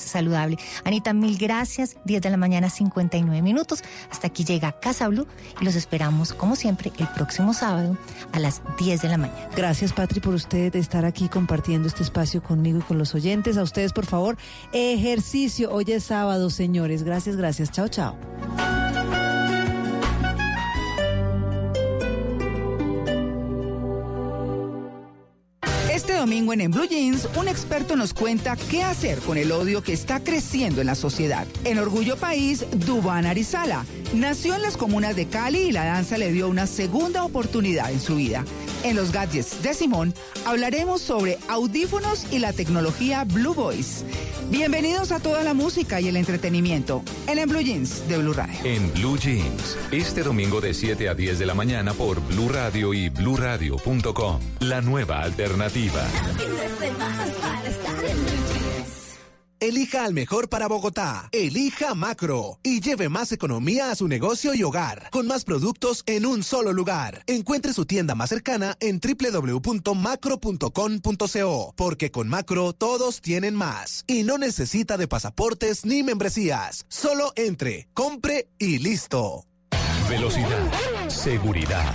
saludable. Anita, mil gracias. 10 de la mañana, 59 minutos. Hasta aquí llega Casa Blue y los esperamos, como siempre, el próximo sábado a las 10 de la mañana. Gracias, Patri, por usted estar aquí compartiendo este espacio conmigo y con los oyentes. A ustedes, por favor, ejercicio. Hoy es sábado, señores. Gracias, gracias. Chao, chao. Domingo en, en Blue Jeans, un experto nos cuenta qué hacer con el odio que está creciendo en la sociedad. En Orgullo País, Dubán Arizala nació en las comunas de Cali y la danza le dio una segunda oportunidad en su vida. En los gadgets de Simón hablaremos sobre audífonos y la tecnología Blue Voice. Bienvenidos a toda la música y el entretenimiento en, en Blue Jeans de Blue Radio. En Blue Jeans, este domingo de 7 a 10 de la mañana por Blue Radio y bluradio.com. La nueva alternativa. Elija al mejor para Bogotá. Elija Macro y lleve más economía a su negocio y hogar con más productos en un solo lugar. Encuentre su tienda más cercana en www.macro.com.co porque con Macro todos tienen más y no necesita de pasaportes ni membresías. Solo entre, compre y listo. Velocidad, seguridad,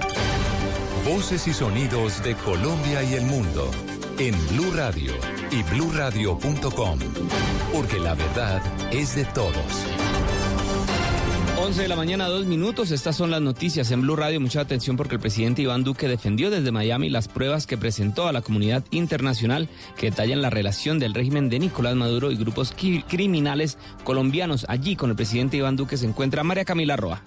Voces y sonidos de Colombia y el mundo en Blue Radio y bluradio.com, porque la verdad es de todos. 11 de la mañana, dos minutos. Estas son las noticias en Blue Radio. Mucha atención porque el presidente Iván Duque defendió desde Miami las pruebas que presentó a la comunidad internacional que detallan la relación del régimen de Nicolás Maduro y grupos criminales colombianos. Allí con el presidente Iván Duque se encuentra María Camila Roa.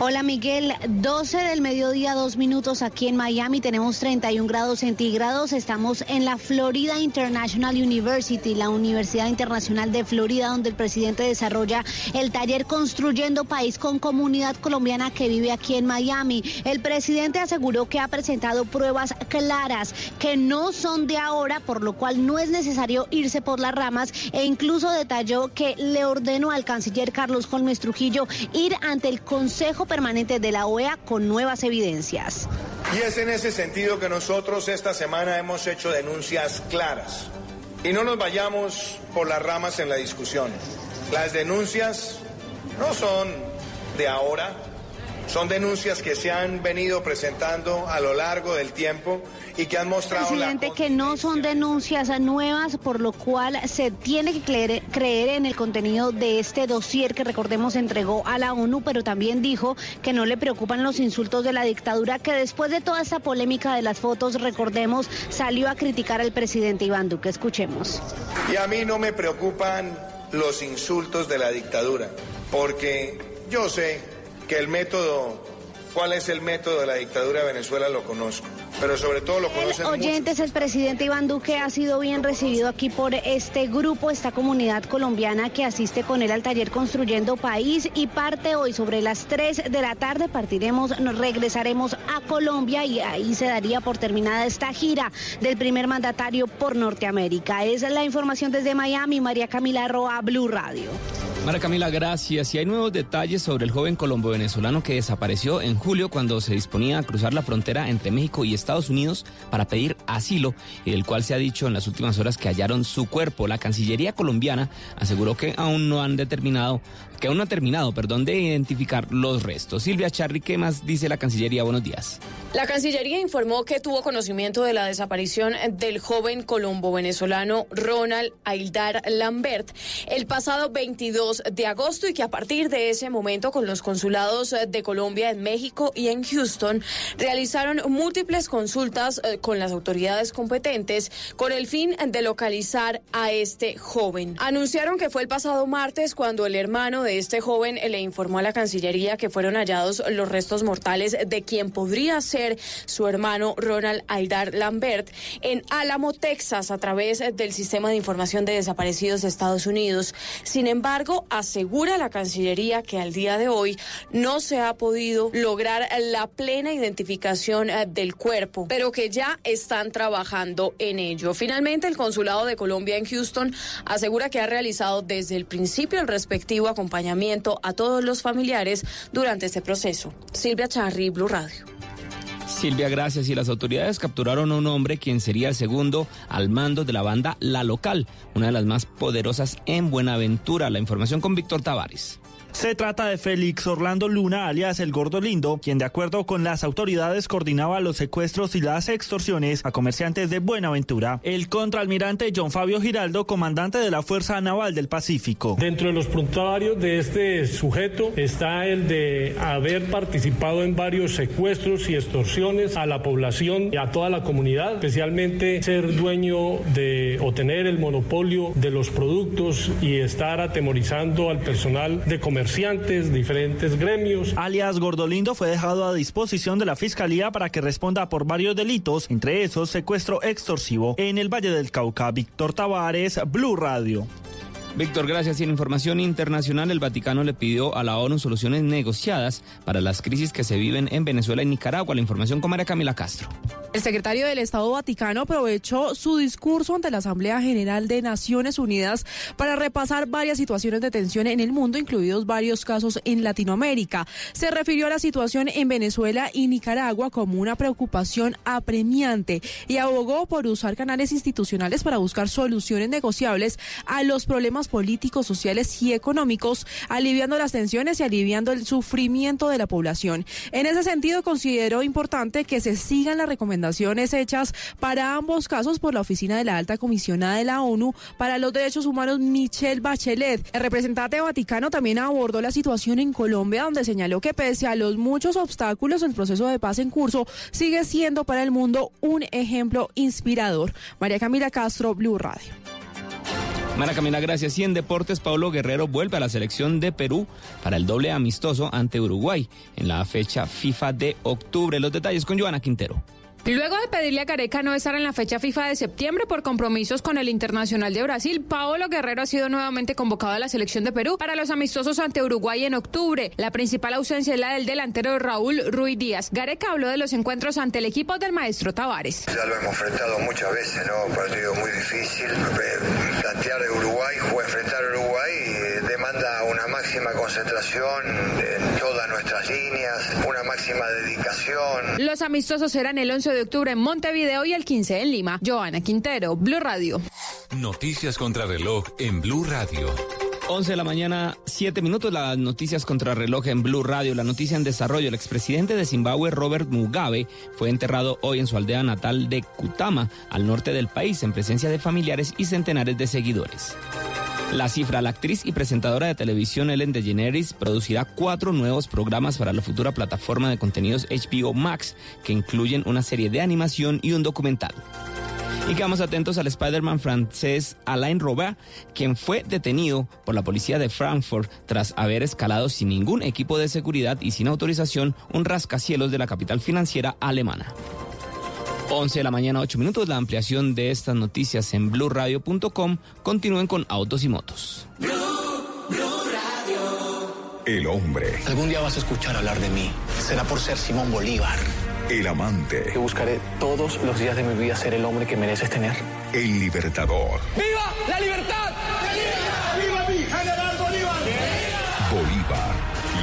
Hola Miguel, 12 del mediodía, dos minutos aquí en Miami, tenemos 31 grados centígrados, estamos en la Florida International University, la Universidad Internacional de Florida, donde el presidente desarrolla el taller Construyendo País con Comunidad Colombiana que vive aquí en Miami. El presidente aseguró que ha presentado pruebas claras que no son de ahora, por lo cual no es necesario irse por las ramas e incluso detalló que le ordenó al canciller Carlos Holmes Trujillo ir ante el Consejo Permanente de la OEA con nuevas evidencias. Y es en ese sentido que nosotros esta semana hemos hecho denuncias claras. Y no nos vayamos por las ramas en la discusión. Las denuncias no son de ahora, son denuncias que se han venido presentando a lo largo del tiempo y que han mostrado presidente que no son denuncias nuevas, por lo cual se tiene que creer, creer, en el contenido de este dossier que recordemos entregó a la ONU, pero también dijo que no le preocupan los insultos de la dictadura, que después de toda esta polémica de las fotos, recordemos, salió a criticar al presidente Iván Duque. Escuchemos. Y a mí no me preocupan los insultos de la dictadura, porque yo sé que el método cuál es el método de la dictadura de Venezuela lo conozco, pero sobre todo lo conocen Oyentes, el presidente Iván Duque ha sido bien recibido aquí por este grupo, esta comunidad colombiana que asiste con él al taller Construyendo País y parte hoy sobre las 3 de la tarde, partiremos, nos regresaremos a Colombia y ahí se daría por terminada esta gira del primer mandatario por Norteamérica. Esa es la información desde Miami, María Camila Roa, Blue Radio. Mara Camila, gracias. Y hay nuevos detalles sobre el joven colombo venezolano que desapareció en julio cuando se disponía a cruzar la frontera entre México y Estados Unidos para pedir asilo y del cual se ha dicho en las últimas horas que hallaron su cuerpo. La Cancillería colombiana aseguró que aún no han determinado, que aún no ha terminado, perdón, de identificar los restos. Silvia Charri, ¿qué más dice la Cancillería? Buenos días. La Cancillería informó que tuvo conocimiento de la desaparición del joven colombo venezolano Ronald Aildar Lambert el pasado 22 de agosto y que a partir de ese momento con los consulados de Colombia en México y en Houston realizaron múltiples consultas eh, con las autoridades competentes con el fin de localizar a este joven. Anunciaron que fue el pasado martes cuando el hermano de este joven le informó a la Cancillería que fueron hallados los restos mortales de quien podría ser su hermano Ronald Aidar Lambert en Alamo, Texas, a través del Sistema de Información de Desaparecidos de Estados Unidos. Sin embargo, asegura la Cancillería que al día de hoy no se ha podido lograr la plena identificación eh, del cuerpo, pero que ya están trabajando en ello. Finalmente, el Consulado de Colombia en Houston asegura que ha realizado desde el principio el respectivo acompañamiento a todos los familiares durante este proceso. Silvia Charri, Blue Radio. Silvia, gracias. Y las autoridades capturaron a un hombre quien sería el segundo al mando de la banda La Local, una de las más poderosas en Buenaventura. La información con Víctor Tavares. Se trata de Félix Orlando Luna, alias El Gordo Lindo, quien de acuerdo con las autoridades coordinaba los secuestros y las extorsiones a comerciantes de Buenaventura. El contraalmirante John Fabio Giraldo, comandante de la Fuerza Naval del Pacífico. Dentro de los pruntarios de este sujeto está el de haber participado en varios secuestros y extorsiones a la población y a toda la comunidad, especialmente ser dueño de o tener el monopolio de los productos y estar atemorizando al personal de comercio diferentes gremios. Alias Gordolindo fue dejado a disposición de la Fiscalía para que responda por varios delitos, entre esos secuestro extorsivo en el Valle del Cauca. Víctor Tavares, Blue Radio. Víctor, gracias. Y en información internacional, el Vaticano le pidió a la ONU soluciones negociadas para las crisis que se viven en Venezuela y Nicaragua. La información con María Camila Castro. El secretario del Estado Vaticano aprovechó su discurso ante la Asamblea General de Naciones Unidas para repasar varias situaciones de tensión en el mundo, incluidos varios casos en Latinoamérica. Se refirió a la situación en Venezuela y Nicaragua como una preocupación apremiante y abogó por usar canales institucionales para buscar soluciones negociables a los problemas políticos, sociales y económicos, aliviando las tensiones y aliviando el sufrimiento de la población. En ese sentido, consideró importante que se sigan las recomendaciones hechas para ambos casos por la Oficina de la Alta Comisionada de la ONU para los Derechos Humanos, Michelle Bachelet. El representante vaticano también abordó la situación en Colombia, donde señaló que pese a los muchos obstáculos, el proceso de paz en curso sigue siendo para el mundo un ejemplo inspirador. María Camila Castro, Blue Radio. María Camila, gracias. Y en deportes, Pablo Guerrero vuelve a la selección de Perú para el doble amistoso ante Uruguay en la fecha FIFA de octubre. Los detalles con Joana Quintero. Luego de pedirle a Careca no estar en la fecha FIFA de septiembre por compromisos con el Internacional de Brasil, Paolo Guerrero ha sido nuevamente convocado a la selección de Perú para los amistosos ante Uruguay en octubre. La principal ausencia es la del delantero Raúl Ruiz Díaz. Gareca habló de los encuentros ante el equipo del maestro Tavares. Ya lo hemos enfrentado muchas veces, ¿no? Partido muy difícil. Plantear Uruguay, enfrentar Uruguay eh, demanda una máxima concentración en todas nuestras líneas, una máxima dedicación. Los amistosos serán el 11 de octubre en Montevideo y el 15 en Lima. Joana Quintero, Blue Radio. Noticias contra reloj en Blue Radio. 11 de la mañana, 7 minutos, las noticias contra reloj en Blue Radio, la noticia en desarrollo. El expresidente de Zimbabue, Robert Mugabe, fue enterrado hoy en su aldea natal de Kutama, al norte del país, en presencia de familiares y centenares de seguidores. La cifra, la actriz y presentadora de televisión Ellen DeGeneres producirá cuatro nuevos programas para la futura plataforma de contenidos HBO Max, que incluyen una serie de animación y un documental. Y quedamos atentos al Spider-Man francés Alain Robert, quien fue detenido por la policía de Frankfurt tras haber escalado sin ningún equipo de seguridad y sin autorización un rascacielos de la capital financiera alemana. 11 de la mañana, 8 minutos. La ampliación de estas noticias en blurradio.com. Continúen con Autos y Motos. El hombre. Algún día vas a escuchar hablar de mí. Será por ser Simón Bolívar. El amante. Yo buscaré todos los días de mi vida ser el hombre que mereces tener. El libertador. ¡Viva la libertad! ¡Viva, mi general Bolívar!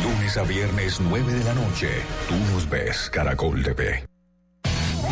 lunes a viernes 9 de la noche. Tú nos ves, Caracol TV.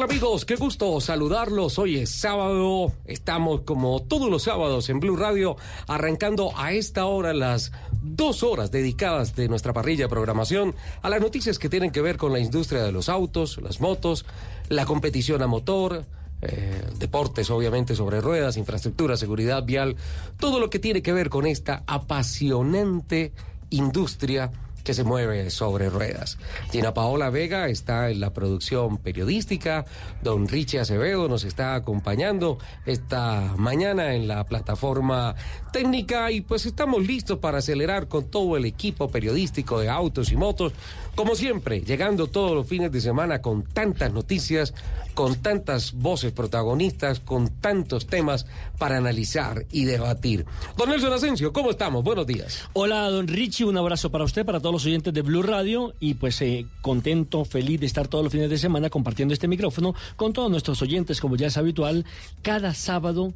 Tal amigos? Qué gusto saludarlos. Hoy es sábado. Estamos como todos los sábados en Blue Radio arrancando a esta hora las dos horas dedicadas de nuestra parrilla de programación a las noticias que tienen que ver con la industria de los autos, las motos, la competición a motor, eh, deportes obviamente sobre ruedas, infraestructura, seguridad vial, todo lo que tiene que ver con esta apasionante industria que se mueve sobre ruedas. Gina Paola Vega está en la producción periodística, don Richie Acevedo nos está acompañando esta mañana en la plataforma técnica y pues estamos listos para acelerar con todo el equipo periodístico de autos y motos, como siempre, llegando todos los fines de semana con tantas noticias, con tantas voces protagonistas, con tantos temas para analizar y debatir. Don Nelson Asensio, ¿cómo estamos? Buenos días. Hola, don Richie, un abrazo para usted, para todos los oyentes de Blue Radio y pues eh, contento, feliz de estar todos los fines de semana compartiendo este micrófono con todos nuestros oyentes, como ya es habitual, cada sábado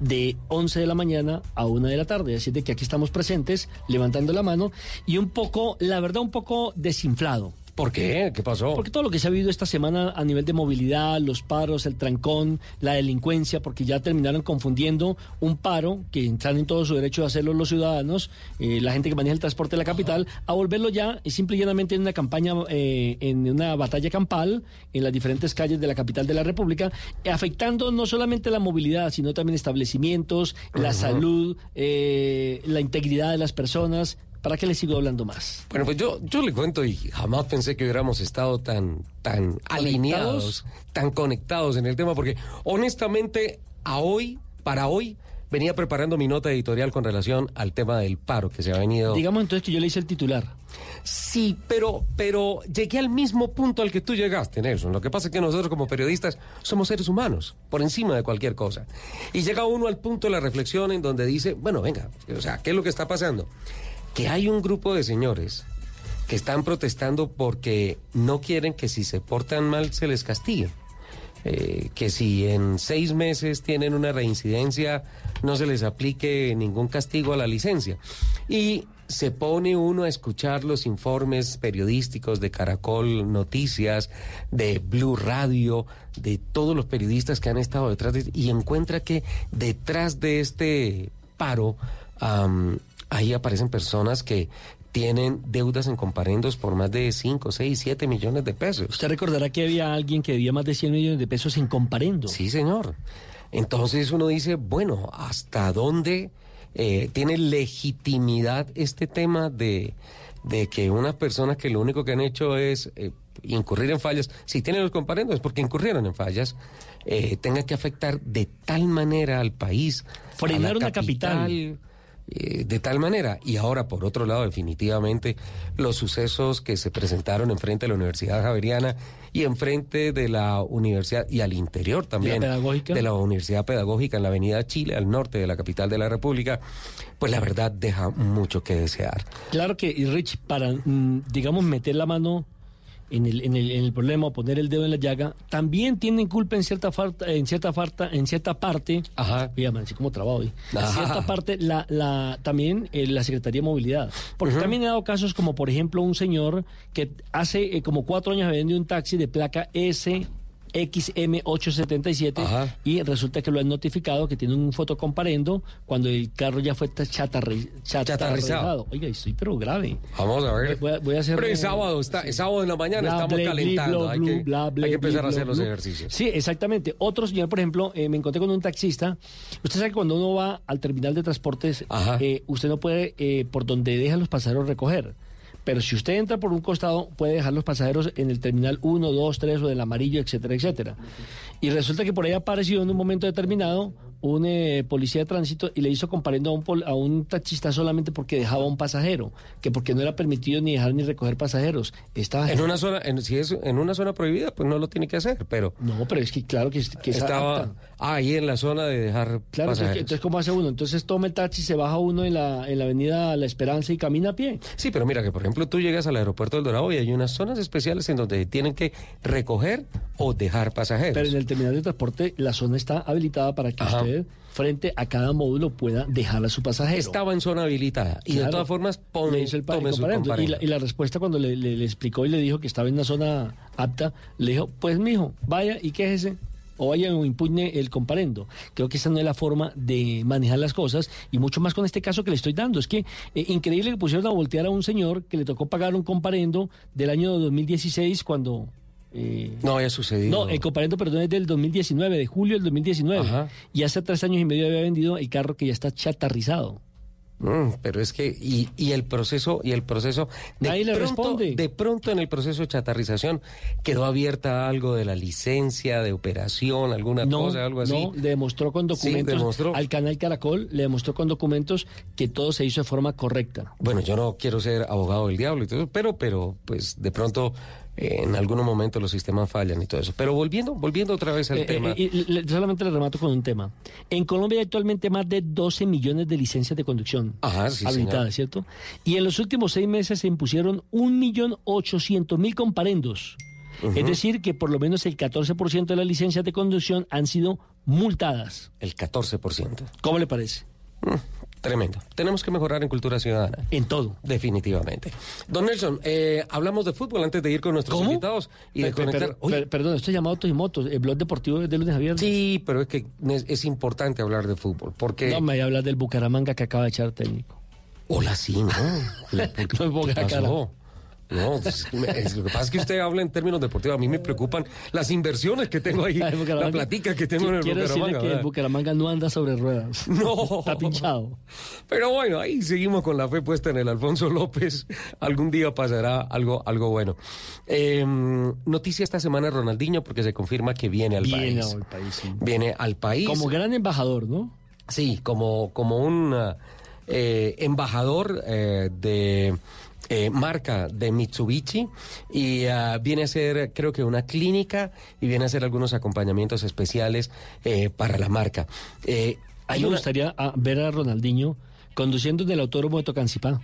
de 11 de la mañana a 1 de la tarde. Así de que aquí estamos presentes, levantando la mano y un poco, la verdad, un poco desinflado. ¿Por qué? ¿Qué pasó? Porque todo lo que se ha vivido esta semana a nivel de movilidad, los paros, el trancón, la delincuencia, porque ya terminaron confundiendo un paro, que están en todo su derecho de hacerlo los ciudadanos, eh, la gente que maneja el transporte de la capital, a volverlo ya y simple y llanamente en una campaña, eh, en una batalla campal en las diferentes calles de la capital de la República, afectando no solamente la movilidad, sino también establecimientos, la salud, eh, la integridad de las personas. ¿Para qué le sigo hablando más? Bueno, pues yo, yo le cuento y jamás pensé que hubiéramos estado tan, tan alineados, tan conectados en el tema, porque honestamente, a hoy, para hoy, venía preparando mi nota editorial con relación al tema del paro que se ha venido. Digamos entonces que yo le hice el titular. Sí, pero, pero llegué al mismo punto al que tú llegaste, Nelson. Lo que pasa es que nosotros como periodistas somos seres humanos, por encima de cualquier cosa. Y llega uno al punto de la reflexión en donde dice, bueno, venga, o sea, ¿qué es lo que está pasando? Que hay un grupo de señores que están protestando porque no quieren que si se portan mal se les castigue. Eh, que si en seis meses tienen una reincidencia no se les aplique ningún castigo a la licencia. Y se pone uno a escuchar los informes periodísticos de Caracol Noticias, de Blue Radio, de todos los periodistas que han estado detrás de y encuentra que detrás de este paro ahí aparecen personas que tienen deudas en comparendos por más de 5, 6, 7 millones de pesos. Usted recordará que había alguien que debía más de 100 millones de pesos en comparendo. Sí, señor. Entonces uno dice, bueno, ¿hasta dónde eh, tiene legitimidad este tema de, de que unas personas que lo único que han hecho es eh, incurrir en fallas, si tienen los comparendos es porque incurrieron en fallas, eh, tenga que afectar de tal manera al país, a Frenar una capital. Eh, de tal manera. Y ahora, por otro lado, definitivamente, los sucesos que se presentaron enfrente de la Universidad Javeriana y enfrente de la universidad y al interior también de la Universidad Pedagógica en la Avenida Chile, al norte de la capital de la República, pues la verdad deja mucho que desear. Claro que, y Rich, para, mm, digamos, meter la mano en el, en, el, en el problema o poner el dedo en la llaga, también tienen culpa en cierta falta, en cierta falta, en cierta parte. Ajá. Man, así como trabajo hoy. En cierta parte, la, la, también eh, la Secretaría de Movilidad. Porque también he dado casos como, por ejemplo, un señor que hace eh, como cuatro años vende un taxi de placa S. XM877 y resulta que lo han notificado que tiene un fotocomparendo cuando el carro ya fue chatarri- chatarrizado. Chatarrizado. Oiga, estoy pero grave. Vamos a ver. Voy a, voy a hacer Pero es sábado, está, es sábado en la mañana, bla, estamos ble, calentando. bli, hay, que, bla, ble, hay que empezar a hacer los ejercicios. Sí, exactamente. Otro señor, por ejemplo, eh, me encontré con un taxista. Usted sabe que cuando uno va al terminal de transportes, eh, usted no puede eh, por donde dejan los pasajeros recoger. Pero si usted entra por un costado, puede dejar los pasajeros en el terminal 1, 2, 3 o del amarillo, etcétera, etcétera. Y resulta que por ahí apareció en un momento determinado un eh, policía de tránsito y le hizo comparendo a un, pol- a un taxista solamente porque dejaba a un pasajero, que porque no era permitido ni dejar ni recoger pasajeros. Estaba En una zona, en- si es en una zona prohibida, pues no lo tiene que hacer, pero... No, pero es que claro que, es- que es estaba ahí en la zona de dejar Claro, entonces, pasajeros. entonces, ¿cómo hace uno? Entonces toma el taxi, se baja uno en la, en la avenida La Esperanza y camina a pie. Sí, pero mira que por ejemplo tú llegas al aeropuerto del Dorado y hay unas zonas especiales en donde tienen que recoger o dejar pasajeros. Pero en el terminal de transporte la zona está habilitada para que Ajá. usted, frente a cada módulo, pueda dejar a su pasajero. Estaba en zona habilitada y de todas formas pon- Le hizo el tome su. Y la, y la respuesta cuando le, le- le explicó y le dijo que estaba en una zona apta, le dijo, pues mijo, vaya y quéjese o vaya o impugne el comparendo. Creo que esa no es la forma de manejar las cosas y mucho más con este caso que le estoy dando. Es que eh, increíble que pusieron a voltear a un señor que le tocó pagar un comparendo del año 2016 cuando... eh, No había sucedido. no, el comparendo, perdón, es del 2019, de julio del 2019. Ajá. Y hace tres años y medio había vendido el carro que ya está chatarrizado. Mm, pero es que y, y el proceso y el proceso de Nadie le responde. de pronto en el proceso de chatarrización quedó abierta algo de la licencia de operación alguna No, cosa algo así no, le demostró con Sí, documentos demostró. al canal Caracol, le demostró con documentos que todo se hizo de forma correcta. bueno yo no quiero ser abogado del diablo y todo pero pero pues de pronto en algunos momentos los sistemas fallan y todo eso pero volviendo volviendo otra vez al Eh, tema eh, y le- solamente le remato con un tema. En Colombia hay actualmente más de 12 millones de licencias de conducción Ajá, sí, habilitadas, ¿cierto? Y en los últimos seis meses se impusieron 1.800.000 comparendos. Ujú. Es decir, que por lo menos el 14% de las licencias de conducción han sido multadas. el 14% ¿Cómo le parece? Mm, Tremendo. Tenemos que mejorar en cultura ciudadana. En todo. Definitivamente. Don Nelson, eh, hablamos de fútbol antes de ir con nuestros ¿Cómo? invitados y de Per- conectar. per- Uy, per- perdón, esto es llamado Autos y Motos. El blog deportivo es de lunes a viernes. Sí, pero es que es, es importante hablar de fútbol, porque... No, me voy a hablar del Bucaramanga que acaba de echar técnico. Hola, sí, ¿no? La- ¿Qué, No me No, es que me- es- lo que pasa es que usted habla en términos deportivos. A mí me preocupan las inversiones que tengo ahí, la platica que tengo en el Quiero Bucaramanga. que el. Bucaramanga no anda sobre ruedas. No. Está pinchado. Pero bueno, ahí seguimos con la fe puesta en el Alfonso López. Algún día pasará algo, algo bueno. Eh, noticia esta semana Ronaldinho porque se confirma que viene al Viene país. al país, sí. Viene al país. Como gran embajador, ¿no? Sí, como, como un eh, embajador eh, de eh, marca de Mitsubishi y ah, viene a hacer, creo que una clínica y viene a hacer algunos acompañamientos especiales eh, para la marca. Eh, A mí hay me una- gustaría ah, ver a Ronaldinho conduciendo en el autódromo de Tocancipá.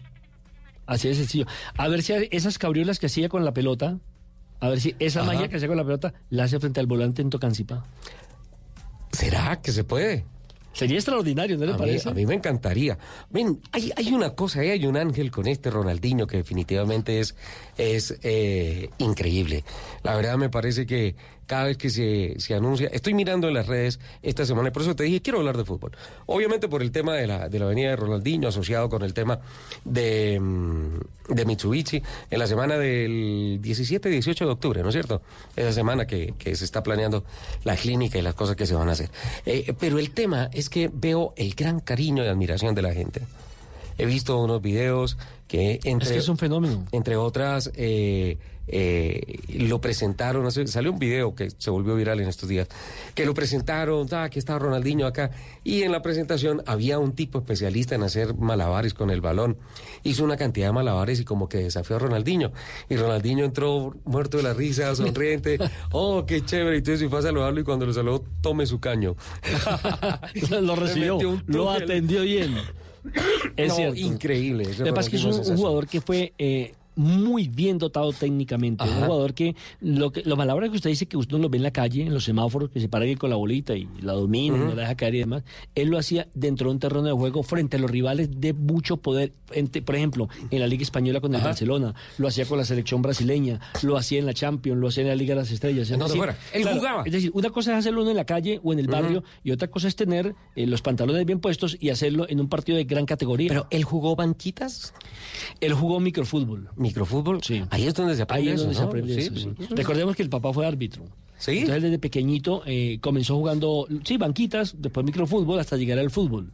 Así de sencillo. A ver si esas cabriolas que hacía con la pelota, a ver si esa Ajá. magia que hacía con la pelota la hace frente al volante en Tocancipá. ¿Será que se puede? Sería extraordinario, ¿no le a, mí, parece? a mí me encantaría. Ven, hay, hay una cosa, eh, hay un ángel con este Ronaldinho que definitivamente es, es eh, increíble. La verdad me parece que cada vez que se, se anuncia, estoy mirando en las redes esta semana y por eso te dije, quiero hablar de fútbol. Obviamente por el tema de la, de la venida de Ronaldinho asociado con el tema de, mm, de Mitsubishi en la semana del 17 y 18 de octubre, ¿no es cierto? Esa semana que, que se está planeando la clínica y las cosas que se van a hacer. Eh, pero el tema es que veo el gran cariño y admiración de la gente. He visto unos videos que entre, Es que es un fenómeno. entre otras eh, eh, lo presentaron, hace- salió un video que se volvió viral en estos días, que lo presentaron, ah, aquí está Ronaldinho acá, y en la presentación había un tipo especialista en hacer malabares con el balón, hizo una cantidad de malabares y como que desafió a Ronaldinho, y Ronaldinho entró muerto de la risa, sonriente, oh, qué chévere, y entonces fue a saludarlo y cuando lo saludó, tome su caño. lo recibió, lo atendió bien. Es No, cierto. increíble. Lo que pasa es que es un, jugador que fue eh, muy bien dotado técnicamente. Un jugador que, lo que los palabras que usted dice que usted no lo ve en la calle, en los semáforos, que se para ahí con la bolita y la domina, y no la deja caer y demás, él lo hacía dentro de un terreno de juego frente a los rivales de mucho poder. Ente- por ejemplo, en la Liga Española con el Barcelona, lo hacía con la selección brasileña, lo hacía en la Champions, lo hacía en la Liga de las Estrellas. Donde decir, fuera. Él jugaba. Es decir, una cosa es hacerlo uno en la calle o en el barrio y otra cosa es tener eh, los pantalones bien puestos y hacerlo en un partido de gran categoría. Pero él jugó banquitas. Él jugó microfútbol. ¿Microfútbol? Sí. Ahí es donde se aprende Ahí es eso, donde se ¿no? aprende Sí, eso, sí. sí. Recordemos que el papá fue árbitro. Sí. Entonces desde pequeñito eh, comenzó jugando, sí, banquitas, después microfútbol hasta llegar al fútbol.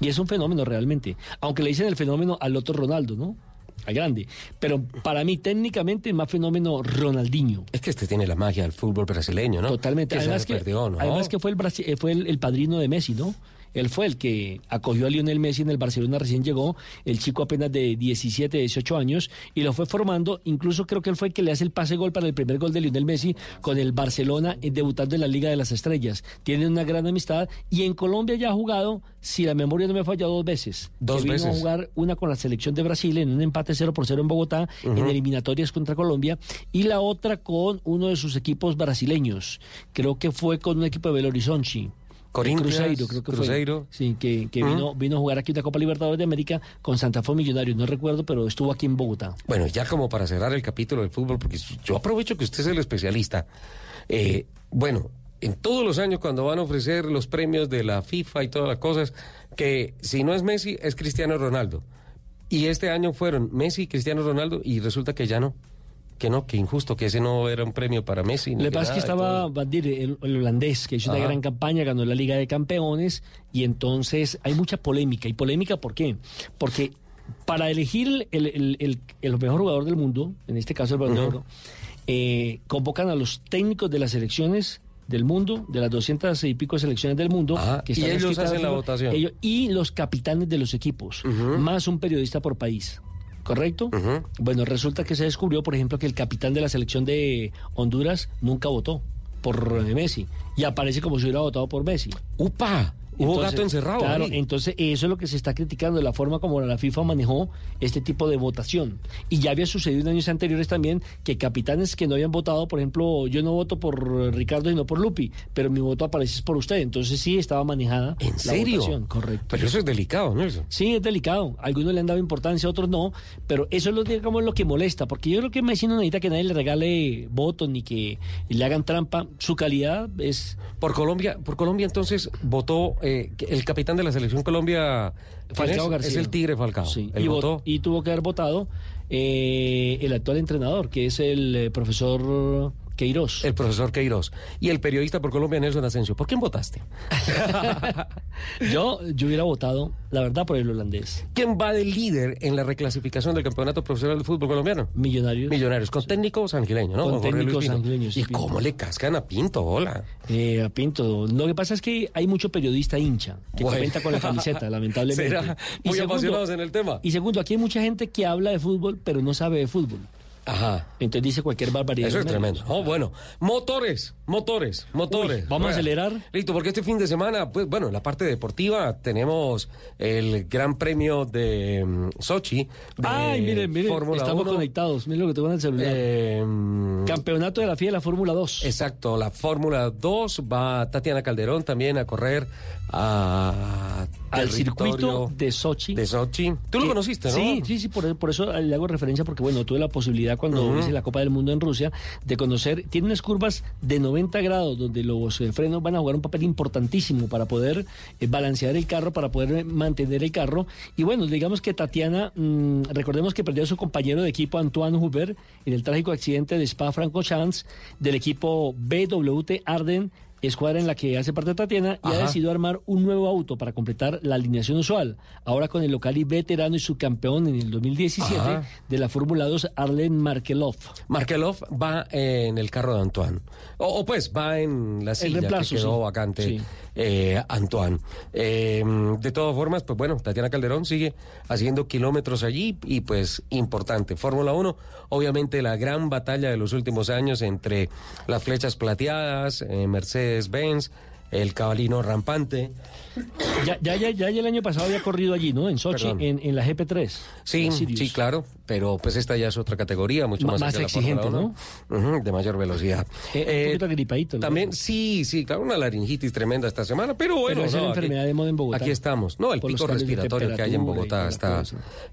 Y es un fenómeno realmente. Aunque le dicen el fenómeno al otro Ronaldo, ¿no? al grande. Pero para mí, técnicamente, más fenómeno Ronaldinho. Es que este tiene la magia del fútbol brasileño, ¿no? Totalmente. Que además, que, perdió, ¿no? además que fue, el, brasi- eh, fue el, el padrino de Messi, ¿no? Él fue el que acogió a Lionel Messi en el Barcelona, recién llegó, el chico apenas de 17, 18 años, y lo fue formando, incluso creo que él fue el que le hace el pase gol para el primer gol de Lionel Messi con el Barcelona, eh, debutando en la Liga de las Estrellas. Tienen una gran amistad, y en Colombia ya ha jugado, si la memoria no me falla, dos veces. Dos que vino veces. a jugar una con la selección de Brasil en un empate 0 por 0 en Bogotá, en eliminatorias contra Colombia, y la otra con uno de sus equipos brasileños. Creo que fue con un equipo de Belo Horizonte. Corinthians, Cruzeiro, creo que Cruzeiro. fue. Sí, que, vino, vino a jugar aquí una Copa Libertadores de América con Santa Fe Millonarios. No recuerdo, pero estuvo aquí en Bogotá. Bueno, ya como para cerrar el capítulo del fútbol, porque yo aprovecho que usted es el especialista. Eh, bueno, en todos los años cuando van a ofrecer los premios de la FIFA y todas las cosas, que si no es Messi, es Cristiano Ronaldo. Y este año fueron Messi y Cristiano Ronaldo y resulta que ya no. Que no, que injusto, que ese no era un premio para Messi. Lo que pasa es que y estaba. Bandir, el, el holandés, que hizo una gran campaña, ganó la Liga de Campeones, y entonces hay mucha polémica. ¿Y polémica por qué? Porque para elegir el, el- el- mejor jugador del mundo, en este caso el Balón de. Oro, eh, convocan a los técnicos de las selecciones del mundo, de las 200 y pico selecciones del mundo, que y están ellos inscritas hacen en la votación. ellos- y los capitanes de los equipos, más un periodista por país. ¿Correcto? Bueno, resulta que se descubrió, por ejemplo, que el capitán de la selección de Honduras nunca votó por Messi y aparece como si hubiera votado por Messi. ¡Upa! Hubo gato encerrado Claro, ahí. entonces eso es lo que se está criticando, la forma como la FIFA manejó este tipo de votación. Y ya había sucedido en años anteriores también que capitanes que no habían votado, por ejemplo, yo no voto por Ricardo sino por Lupi, pero mi voto aparece por usted. Entonces sí estaba manejada ¿En la serio? votación, correcto. Pero eso es delicado, ¿no? Eso. Sí, es delicado. Algunos le han dado importancia, otros no. Pero eso es lo, digamos, lo que molesta. Porque yo creo que Messi no necesita que nadie le regale votos ni que le hagan trampa. Su calidad es. Por Colombia, por Colombia entonces votó eh, el capitán de la selección Colombia ¿quién Falcao es? García. Es el Tigre Falcao. Sí, Él y, votó. vot- y tuvo que haber votado eh, el actual entrenador, que es el eh, profesor Queiroz. El profesor Queiroz. Y el periodista por Colombia, Nelson Asensio. ¿Por quién votaste? yo, yo hubiera votado, la verdad, por el holandés. ¿Quién va de líder en la reclasificación del campeonato profesional de fútbol colombiano? Millonarios. Millonarios, con técnico sangileño, ¿no? Con Luis técnico sangileño, sí, ¿Y cómo le cascan a Pinto? Hola. Eh, a Pinto. Lo que pasa es que hay mucho periodista hincha que Bueno. comenta con la camiseta, lamentablemente. Será Y muy segundo- apasionados en el tema. Y segundo, aquí hay mucha gente que habla de fútbol, pero no sabe de fútbol. Ajá. Entonces dice cualquier barbaridad. Eso es tremendo. Oh, bueno. Motores, motores, motores. Uy, ¿vamos a acelerar? Listo, porque este fin de semana, pues bueno, en la parte deportiva tenemos el Gran Premio de mm, Sochi. de Ay, miren, miren, Fórmula estamos 1. conectados. Miren lo que tengo en el celular. Eh, mm, Campeonato de la FIA de la Fórmula 2. Exacto, la Fórmula 2 va Tatiana Calderón también a correr a Al circuito de Sochi. de Sochi. Tú lo conociste, ¿no? Sí, sí, sí, por, por eso le hago referencia, porque bueno, tuve la posibilidad cuando Ujú. hice la Copa del Mundo en Rusia de conocer, tiene unas curvas de 90 grados donde los eh, frenos van a jugar un papel importantísimo para poder eh, balancear el carro, para poder mantener el carro. Y bueno, digamos que Tatiana, mm, recordemos que perdió a su compañero de equipo Antoine Huber en el trágico accidente de Spa-Francorchamps del equipo BWT Arden escuadra en la que hace parte Tatiana y ha decidido armar un nuevo auto para completar la alineación usual. Ahora con el local y veterano y subcampeón en el 2017 Ajá. de la Fórmula 2, Arlen Markelov. Markelov va en el carro de Antoine. O, o pues va en la silla reemplazo, que quedó sí. vacante Sí. Eh, Antoine. Eh, de todas formas, pues bueno, Tatiana Calderón sigue haciendo kilómetros allí y pues importante. Fórmula 1, obviamente la gran batalla de los últimos años entre las flechas plateadas, eh, Mercedes-Benz, el cabalino rampante. Ya, ya, ya, ya el año pasado había corrido allí, ¿no? En Sochi, en, en la GP3. Sí, sí, claro, pero pues esta ya es otra categoría, mucho más, exigente, Fórmula 1. Ujú, de mayor velocidad. Eh, Eh, un poquito agripadito. ¿no? También, sí, sí, claro, una laringitis tremenda esta semana, pero bueno, Pero es no, la aquí- enfermedad de moda en Bogotá. Aquí estamos. No, el pico respiratorio que hay en Bogotá está,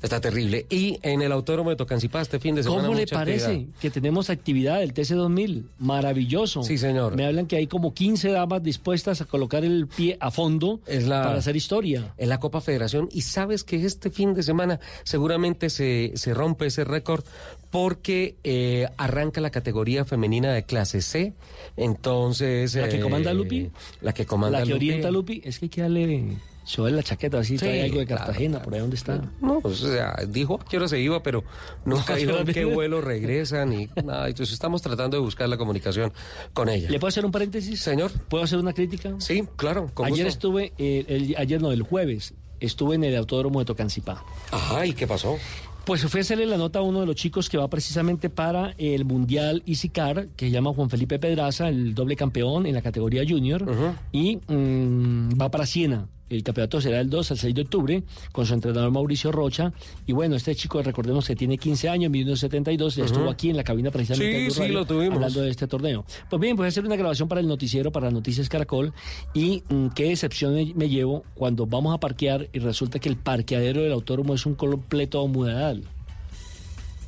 está terrible. Y en el autódromo de Tocancipá este fin de semana. ¿Cómo le parece actividad. que tenemos actividad del TC2000? Maravilloso. Sí, señor. Me hablan que hay como 15 damas dispuestas a colocar el pie a fondo Es la- para hacer historia. en la Copa Federación y sabes que este fin de semana seguramente se, se rompe ese récord porque eh, arranca la categoría femenina de clase C, entonces... ¿La que eh, comanda Lupi? La que comanda la que Lupi. orienta Lupi, es que hay que darle Sobre la chaqueta, así, Sí, trae algo de claro, Cartagena, por ahí donde está. No, pues, o sea, dijo a qué hora se iba, pero nunca dijo en qué vuelo regresan y nada. Entonces estamos tratando de buscar la comunicación con ella. ¿Le puedo hacer un paréntesis? Señor. ¿Puedo hacer una crítica? Sí, claro. con Ayer gusto. estuve, eh, el- ayer no, el jueves, estuve en el autódromo de Tocancipá. Ajá, ¿y qué pasó? Pues fui a hacerle la nota a uno de los chicos que va precisamente para el Mundial Easy Car, que se llama Juan Felipe Pedraza, el doble campeón en la categoría junior, y mm, va para Siena. El campeonato será el 2 al 6 de octubre con su entrenador Mauricio Rocha. Y bueno, este chico, recordemos que tiene 15 años, mide unos 72, ya Ujú. estuvo aquí en la cabina precisamente Sí, sí, lo tuvimos. hablando de este torneo. Pues bien, voy a hacer una grabación para el noticiero, para Noticias Caracol, y mm, qué decepción me, me llevo cuando vamos a parquear y resulta que el parqueadero del autódromo es un completo humedal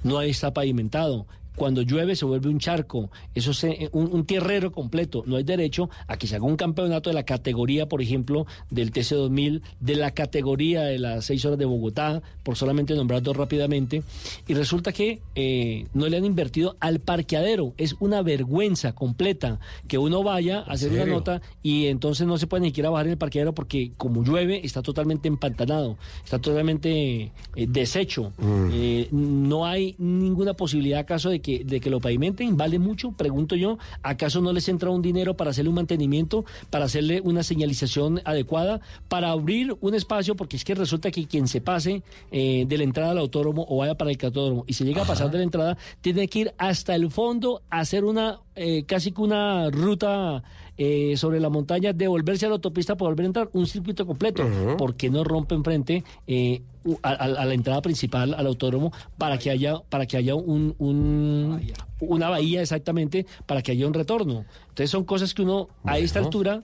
no está pavimentado. Cuando llueve se vuelve un charco, eso es eh, un, un tierrero completo. No hay derecho a que se haga un campeonato de la categoría, por ejemplo, del TC2000, de la categoría de las seis horas de Bogotá, por solamente nombrar dos rápidamente. Y resulta que eh, no le han invertido al parqueadero. Es una vergüenza completa que uno vaya a hacer una nota y entonces no se puede ni siquiera bajar en el parqueadero porque como llueve está totalmente empantanado, está totalmente eh, deshecho. Eh, no hay ninguna posibilidad acaso de que, de que lo pavimenten, vale mucho, pregunto yo, ¿acaso no les entra un dinero para hacerle un mantenimiento, para hacerle una señalización adecuada, para abrir un espacio, porque es que resulta que quien se pase eh, de la entrada al autódromo o vaya para el catódromo y se llega a pasar de la entrada, tiene que ir hasta el fondo a hacer una, eh, casi que una ruta eh, sobre la montaña, devolverse a la autopista para volver a entrar, un circuito completo, porque no rompe enfrente eh, a, a- a la entrada principal al autódromo para que haya, para que haya un, un- una bahía exactamente, para que haya un retorno. Entonces son cosas que uno a esta altura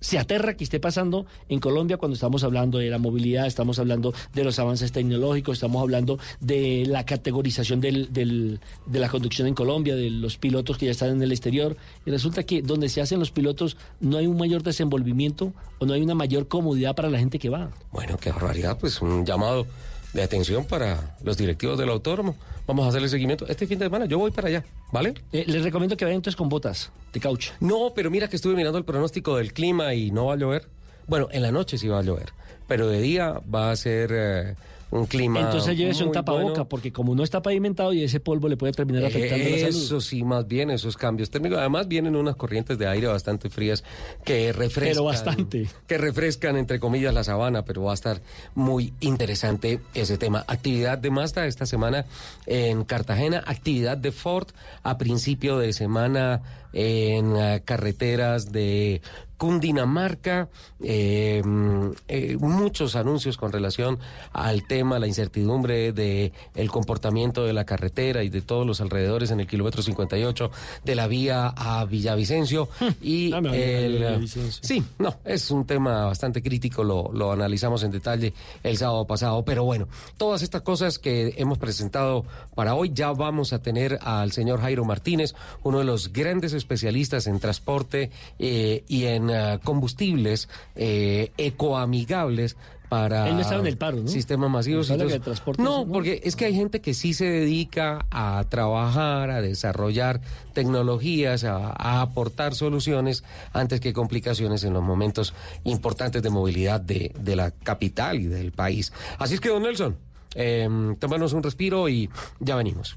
se aterra que esté pasando en Colombia cuando estamos hablando de la movilidad, estamos hablando de los avances tecnológicos, estamos hablando de la categorización del, del- de la conducción en Colombia, de los pilotos que ya están en el exterior. Y resulta que donde se hacen los pilotos no hay un mayor desenvolvimiento o no hay una mayor comodidad para la gente que va. Bueno, qué barbaridad, pues un llamado de atención para los directivos del autódromo. Vamos a hacerle seguimiento este fin de semana. Yo voy para allá, ¿vale? Eh, les recomiendo que vayan entonces con botas de caucho. No, pero mira que estuve mirando el pronóstico del clima y no va a llover. Bueno, en la noche sí va a llover, pero de día va a ser eh, un clima. Entonces llévese un tapaboca, bueno. porque como no está pavimentado y ese polvo le puede terminar afectando la salud. Eso sí, más bien esos cambios térmicos. Además vienen unas corrientes de aire bastante frías que refrescan. Pero bastante. Que refrescan, entre comillas, la sabana, pero va a estar muy interesante ese tema. Actividad de Mazda esta semana en Cartagena, actividad de Ford a principio de semana en eh, carreteras de Cundinamarca, eh, mm, eh, muchos anuncios con relación al tema, la incertidumbre de el comportamiento de la carretera y de todos los alrededores en el kilómetro 58 de la vía a Villavicencio. Y Ah, me vale, el, Villavicencio. sí, no, es un tema bastante crítico, lo, lo analizamos en detalle el sábado pasado, pero bueno, todas estas cosas que hemos presentado para hoy, ya vamos a tener al señor Jairo Martínez, uno de los grandes especialistas en transporte eh, y en ah, combustibles eh, ecoamigables para Él no estaba en el paro, ¿no? sistemas masivos. No, es- no. porque es que hay gente que sí se dedica a trabajar, a desarrollar tecnologías, a, a aportar soluciones antes que complicaciones en los momentos importantes de movilidad de, de la capital y del país. Así es que, don Nelson, eh, tómanos un respiro y ya venimos.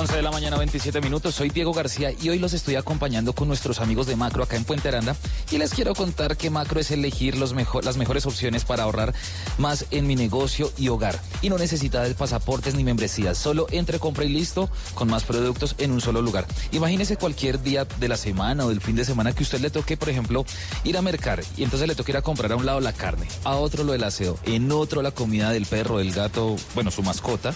11 de la mañana, 27 minutos. Soy Diego García y hoy los estoy acompañando con nuestros amigos de Macro acá en Puente Aranda. Y les quiero contar que Macro es elegir los mejor, las mejores opciones para ahorrar más en mi negocio y hogar. Y no necesita de pasaportes ni membresías. Solo entre, compra y listo con más productos en un solo lugar. Imagínese cualquier día de la semana o del fin de semana que usted le toque, por ejemplo, ir a mercar y entonces le toque ir a comprar a un lado la carne, a otro lo del aseo, en otro la comida del perro, del gato, bueno, su mascota.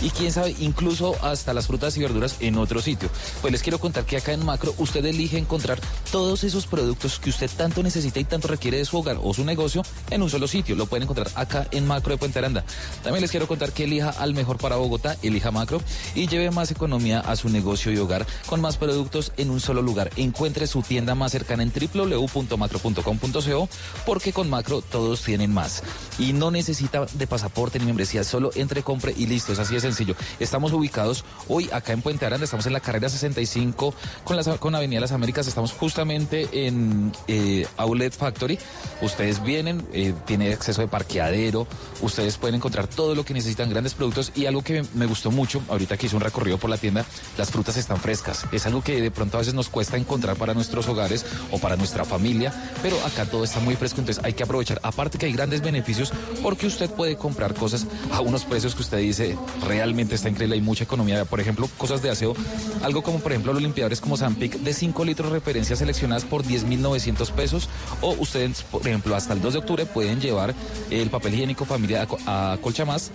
Y quién sabe, incluso hasta las frutas y verduras en otro sitio. Pues les quiero contar que acá en Macro usted elige encontrar todos esos productos que usted tanto necesita y tanto requiere de su hogar o su negocio en un solo sitio. Lo pueden encontrar acá en Macro de Puente Aranda. También les quiero contar que elija al mejor para Bogotá, elija Macro y lleve más economía a su negocio y hogar con más productos en un solo lugar. Encuentre su tienda más cercana en www.macro.com.co porque con Macro todos tienen más. Y no necesita de pasaporte ni membresía, solo entre, compre y listo. Es así de sencillo. Estamos ubicados hoy acá en Puente Aranda, estamos en la carrera 65 con la, con Avenida Las Américas, estamos justamente en eh, Outlet Factory. Ustedes vienen, eh, tiene acceso de parqueadero, ustedes pueden encontrar todo lo que necesitan, grandes productos y algo que me gustó mucho, ahorita que hice un recorrido por la tienda, las frutas están frescas. Es algo que de pronto a veces nos cuesta encontrar para nuestros hogares o para nuestra familia, pero acá todo está muy fresco, entonces hay que aprovechar. Aparte que hay grandes beneficios porque usted puede comprar cosas a unos precios que usted dice realmente está increíble, hay mucha economía. Por ejemplo, cosas de aseo, algo como por ejemplo los limpiadores como Zampic de 5 litros referencias seleccionadas por 10.900 pesos o ustedes, por ejemplo, hasta el 2 de octubre pueden llevar el papel higiénico familia a, a Colcha Más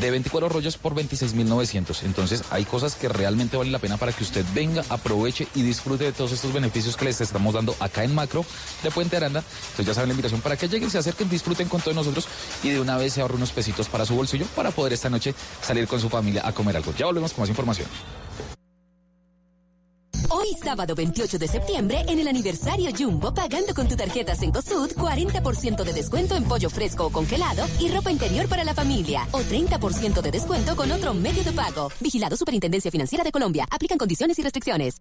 de 24 rollos por 26.900. Entonces hay cosas que realmente valen la pena para que usted venga, aproveche y disfrute de todos estos beneficios que les estamos dando acá en Macro de Puente Aranda. Entonces ya saben la invitación para que lleguen, se acerquen, disfruten con todos nosotros y de una vez se ahorren unos pesitos para su bolsillo para poder esta noche salir con su familia a comer algo. Ya volvemos con más información. Hoy sábado 28 de septiembre en el aniversario Jumbo pagando con tu tarjeta Cencosud 40% de descuento en pollo fresco o congelado y ropa interior para la familia o 30% de descuento con otro medio de pago. Vigilado Superintendencia Financiera de Colombia. Aplican condiciones y restricciones.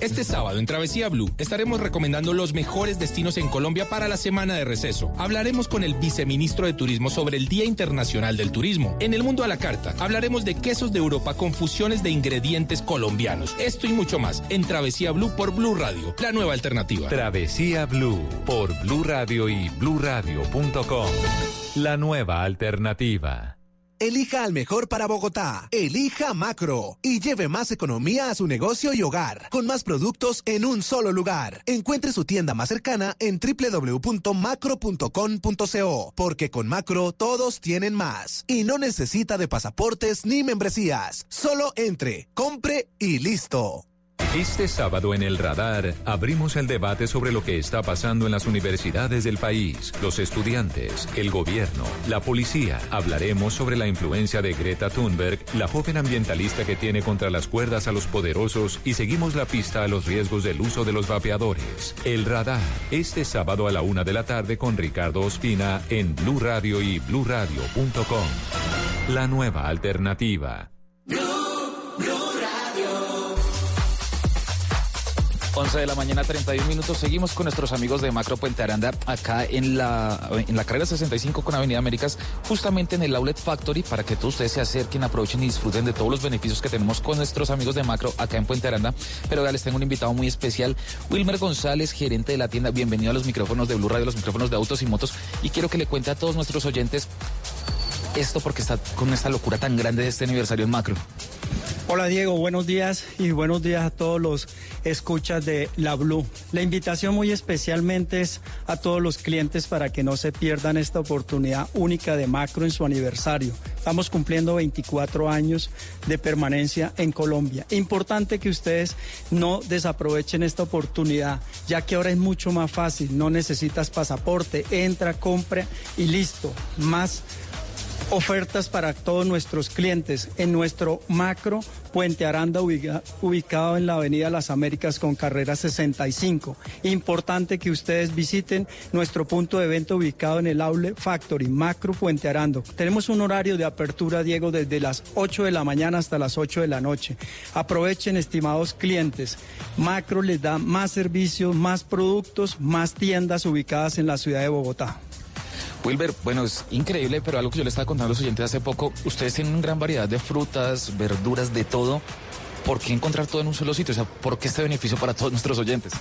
Este sábado en Travesía Blue estaremos recomendando los mejores destinos en Colombia para la semana de receso. Hablaremos con el viceministro de Turismo sobre el Día Internacional del Turismo. En el mundo a la carta hablaremos de quesos de Europa con fusiones de ingredientes colombianos. Esto y mucho más en Travesía Blue por Blue Radio, la nueva alternativa. Travesía Blue por Blue Radio y bluradio.com. La nueva alternativa. Elija al mejor para Bogotá. Elija Macro y lleve más economía a su negocio y hogar con más productos en un solo lugar. Encuentre su tienda más cercana en www.macro.com.co porque con Macro todos tienen más y no necesita de pasaportes ni membresías. Solo entre, compre y listo. Este sábado en el radar abrimos el debate sobre lo que está pasando en las universidades del país, los estudiantes, el gobierno, la policía. Hablaremos sobre la influencia de Greta Thunberg, la joven ambientalista que tiene contra las cuerdas a los poderosos y seguimos la pista a los riesgos del uso de los vapeadores. El radar, este sábado a la una de la tarde con Ricardo Ospina en Blue Radio y bluradio.com. La nueva alternativa. 11 de la mañana, 31 minutos. Seguimos con nuestros amigos de Macro Puente Aranda, acá en la, en la carrera 65 con Avenida Américas, justamente en el Outlet Factory, para que todos ustedes se acerquen, aprovechen y disfruten de todos los beneficios que tenemos con nuestros amigos de Macro acá en Puente Aranda. Pero ya les tengo un invitado muy especial, Wilmer González, gerente de la tienda. Bienvenido a los micrófonos de Blue Radio, los micrófonos de autos y motos. Y quiero que le cuente a todos nuestros oyentes esto porque está con esta locura tan grande de este aniversario en Macro. Hola Diego, buenos días y buenos días a todos los escuchas de La Blue. La invitación muy especialmente es a todos los clientes para que no se pierdan esta oportunidad única de Macro en su aniversario. Estamos cumpliendo 24 años de permanencia en Colombia. Importante que ustedes no desaprovechen esta oportunidad, ya que ahora es mucho más fácil, no necesitas pasaporte, entra, compra y listo. Más ofertas para todos nuestros clientes en nuestro macro Puente Aranda ubicado en la Avenida Las Américas con carrera 65. Importante que ustedes visiten nuestro punto de venta ubicado en el Aule Factory Macro Puente Aranda. Tenemos un horario de apertura, Diego, desde las 8 de la mañana hasta las 8 de la noche. Aprovechen, estimados clientes. Macro les da más servicios, más productos, más tiendas ubicadas en la ciudad de Bogotá. Wilber, bueno, es increíble, pero algo que yo le estaba contando a los oyentes hace poco, ustedes tienen una gran variedad de frutas, verduras, de todo. ¿Por qué encontrar todo en un solo sitio? O sea, ¿por qué este beneficio para todos nuestros oyentes?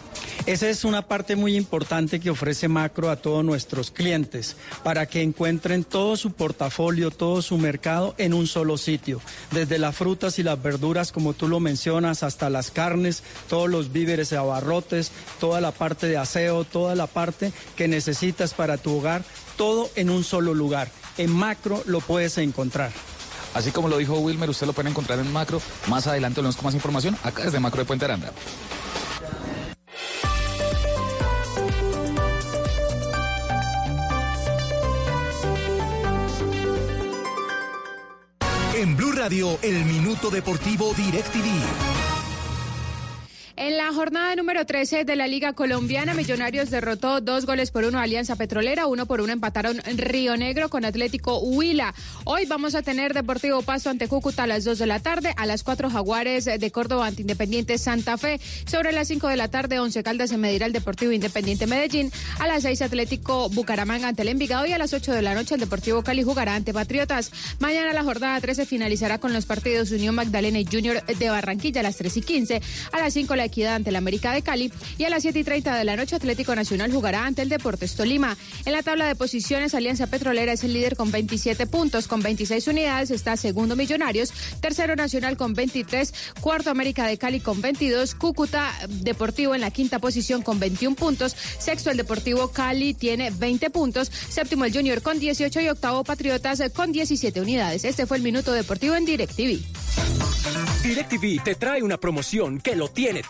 Esa es una parte muy importante que ofrece Macro a todos nuestros clientes, para que encuentren todo su portafolio, todo su mercado en un solo sitio. Desde las frutas y las verduras, como tú lo mencionas, hasta las carnes, todos los víveres y abarrotes, toda la parte de aseo, toda la parte que necesitas para tu hogar, todo en un solo lugar. En Macro lo puedes encontrar. Así como lo dijo Wilmer, usted lo puede encontrar en Macro. Más adelante lo vemos con más información acá desde Macro de Puente Aranda. En Blue Radio, el Minuto Deportivo DirecTV. En la jornada número 13 de la Liga Colombiana, Millonarios derrotó dos goles por uno a Alianza Petrolera, uno por uno empataron Río Negro con Atlético Huila. Hoy vamos a tener Deportivo Pasto ante Cúcuta a las 2 de la tarde, a las 4 Jaguares de Córdoba ante Independiente Santa Fe, sobre las 5 de la tarde Once Caldas se medirá el Deportivo Independiente Medellín, a las 6 Atlético Bucaramanga ante el Envigado y a las 8 de la noche el Deportivo Cali jugará ante Patriotas. Mañana la jornada 13 finalizará con los partidos Unión Magdalena y Junior de Barranquilla a las 3 y 15, a las 5 la Ante el América de Cali y a las 7 y 30 de la noche Atlético Nacional jugará ante el Deportes Tolima. En la tabla de posiciones Alianza Petrolera es el líder con 27 puntos, con 26 unidades está segundo Millonarios, tercero Nacional con 23, cuarto América de Cali con 22, Cúcuta Deportivo en la quinta posición con 21 puntos, sexto el Deportivo Cali tiene 20 puntos, séptimo el Junior con 18 y octavo Patriotas con 17 unidades. Este fue el Minuto Deportivo en DirecTV. DirecTV te trae una promoción que lo tiene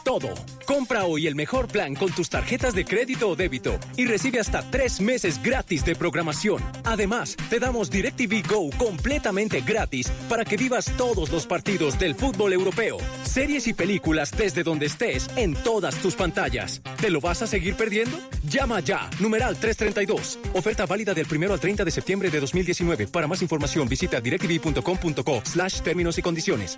Compra hoy el mejor plan con tus tarjetas de crédito o débito y recibe hasta tres meses gratis de programación. Además, te damos DirecTV Go completamente gratis para que vivas todos los partidos del fútbol europeo, series y películas desde donde estés en todas tus pantallas. ¿Te lo vas a seguir perdiendo? Llama ya, numeral 332. Oferta válida del 1 al 30 de septiembre de 2019. Para más información visita directv.com.co slash términos y condiciones.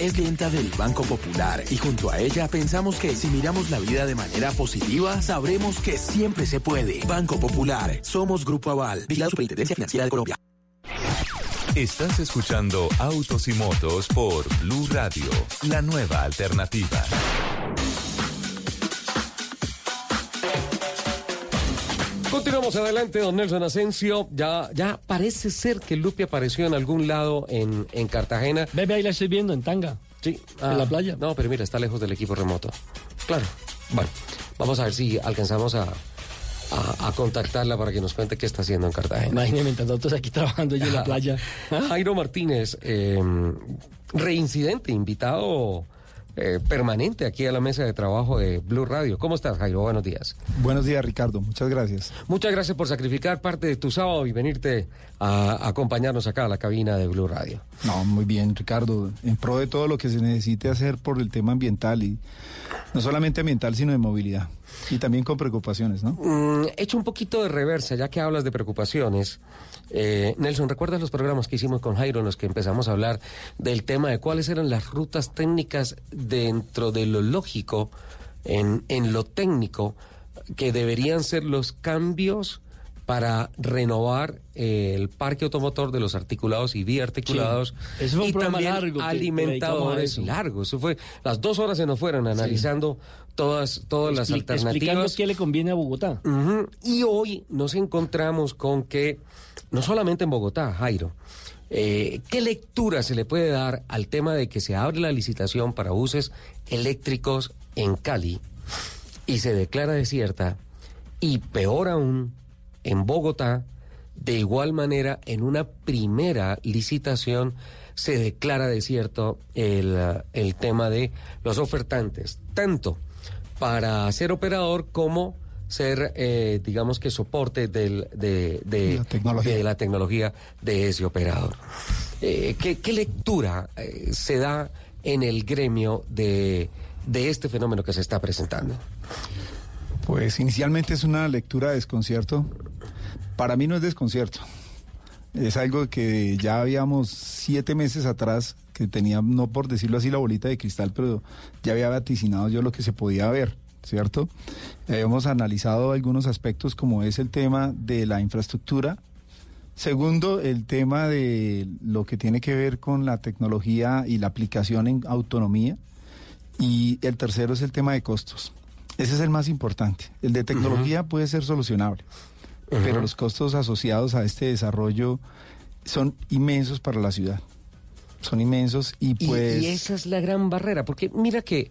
es clienta del Banco Popular y junto a ella pensamos que si miramos la vida de manera positiva, sabremos que siempre se puede. Banco Popular, somos Grupo Aval, la Superintendencia Financiera de Colombia. Estás escuchando Autos y Motos por Blue Radio, la nueva alternativa. Continuamos adelante, don Nelson Asensio. Ya, ya parece ser que Lupi apareció en algún lado en, en Cartagena. Bebe, ahí la estoy viendo, en Tanga. Sí. En la playa. No, pero mira, está lejos del equipo remoto. Claro. Bueno, vamos a ver si alcanzamos a, a, a contactarla para que nos cuente qué está haciendo en Cartagena. Imagínate, mientras nosotros aquí trabajando yo en la playa. Jairo Martínez, eh, reincidente, invitado eh, permanente aquí a la mesa de trabajo de Blue Radio. ¿Cómo estás, Jairo? Buenos días. Buenos días, Ricardo. Muchas gracias. Muchas gracias por sacrificar parte de tu sábado y venirte a, acompañarnos acá a la cabina de Blue Radio. No, muy bien, Ricardo. En pro de todo lo que se necesite hacer por el tema ambiental y no solamente ambiental, sino de movilidad. Y también con preocupaciones, ¿no? Mm, hecho un poquito de reversa, ya que hablas de preocupaciones. Eh, Nelson, ¿recuerdas los programas que hicimos con Jairo en los que empezamos a hablar del tema de cuáles eran las rutas técnicas dentro de lo lógico, en, en lo técnico, que deberían ser los cambios para renovar eh, el parque automotor de los articulados y biarticulados Sí. Eso fue un y también largo alimentadores a eso. fue las dos horas se nos fueron analizando todas todas las alternativas Explicando qué le conviene a Bogotá. Y hoy nos encontramos con que, no solamente en Bogotá, Jairo, eh, ¿qué lectura se le puede dar al tema de que se abre la licitación para buses eléctricos en Cali y se declara desierta? Y peor aún, en Bogotá, de igual manera, en una primera licitación se declara desierto el, el tema de los ofertantes, tanto para ser operador como ser, eh, digamos que soporte del, de, de- La tecnología. de la tecnología de ese operador. Eh, ¿qué, qué lectura eh, se da en el gremio de, de este fenómeno que se está presentando? Pues inicialmente es una lectura de desconcierto. Para mí no es desconcierto. Es algo que ya habíamos siete meses atrás, que tenía, no por decirlo así, la bolita de cristal, pero ya había vaticinado yo lo que se podía ver, ¿cierto? Eh, hemos analizado algunos aspectos como es el tema de la infraestructura, Segundo, el tema de lo que tiene que ver con la tecnología y la aplicación en autonomía. Y el tercero es el tema de costos. Ese es el más importante. El de tecnología puede ser solucionable, pero los costos asociados a este desarrollo son inmensos para la ciudad. Son inmensos y Y- pues... y, esa es la gran barrera, porque mira que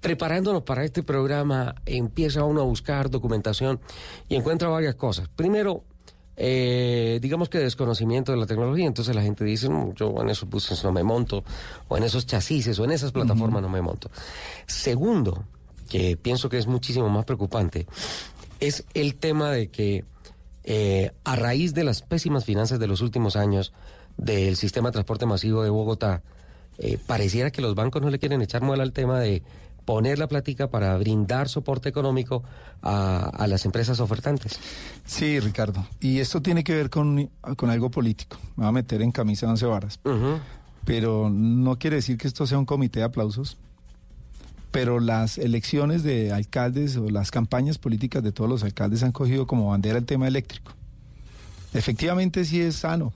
preparándonos para este programa empieza uno a buscar documentación y encuentra varias cosas. Primero, eh, digamos que desconocimiento de la tecnología, entonces la gente dice, "No, yo en esos buses no me monto, o en esos chasis, o en esas plataformas no me monto. Segundo, que pienso que es muchísimo más preocupante, es el tema de que eh, a raíz de las pésimas finanzas de los últimos años del sistema de transporte masivo de Bogotá, eh, pareciera que los bancos no le quieren echar muela al tema de poner la plática para brindar soporte económico a, a las empresas ofertantes. Sí, Ricardo. Y esto tiene que ver con, con algo político. Me voy a meter en camisa de once varas. Pero no quiere decir que esto sea un comité de aplausos. Pero las elecciones de alcaldes o las campañas políticas de todos los alcaldes han cogido como bandera el tema eléctrico. Efectivamente sí es sano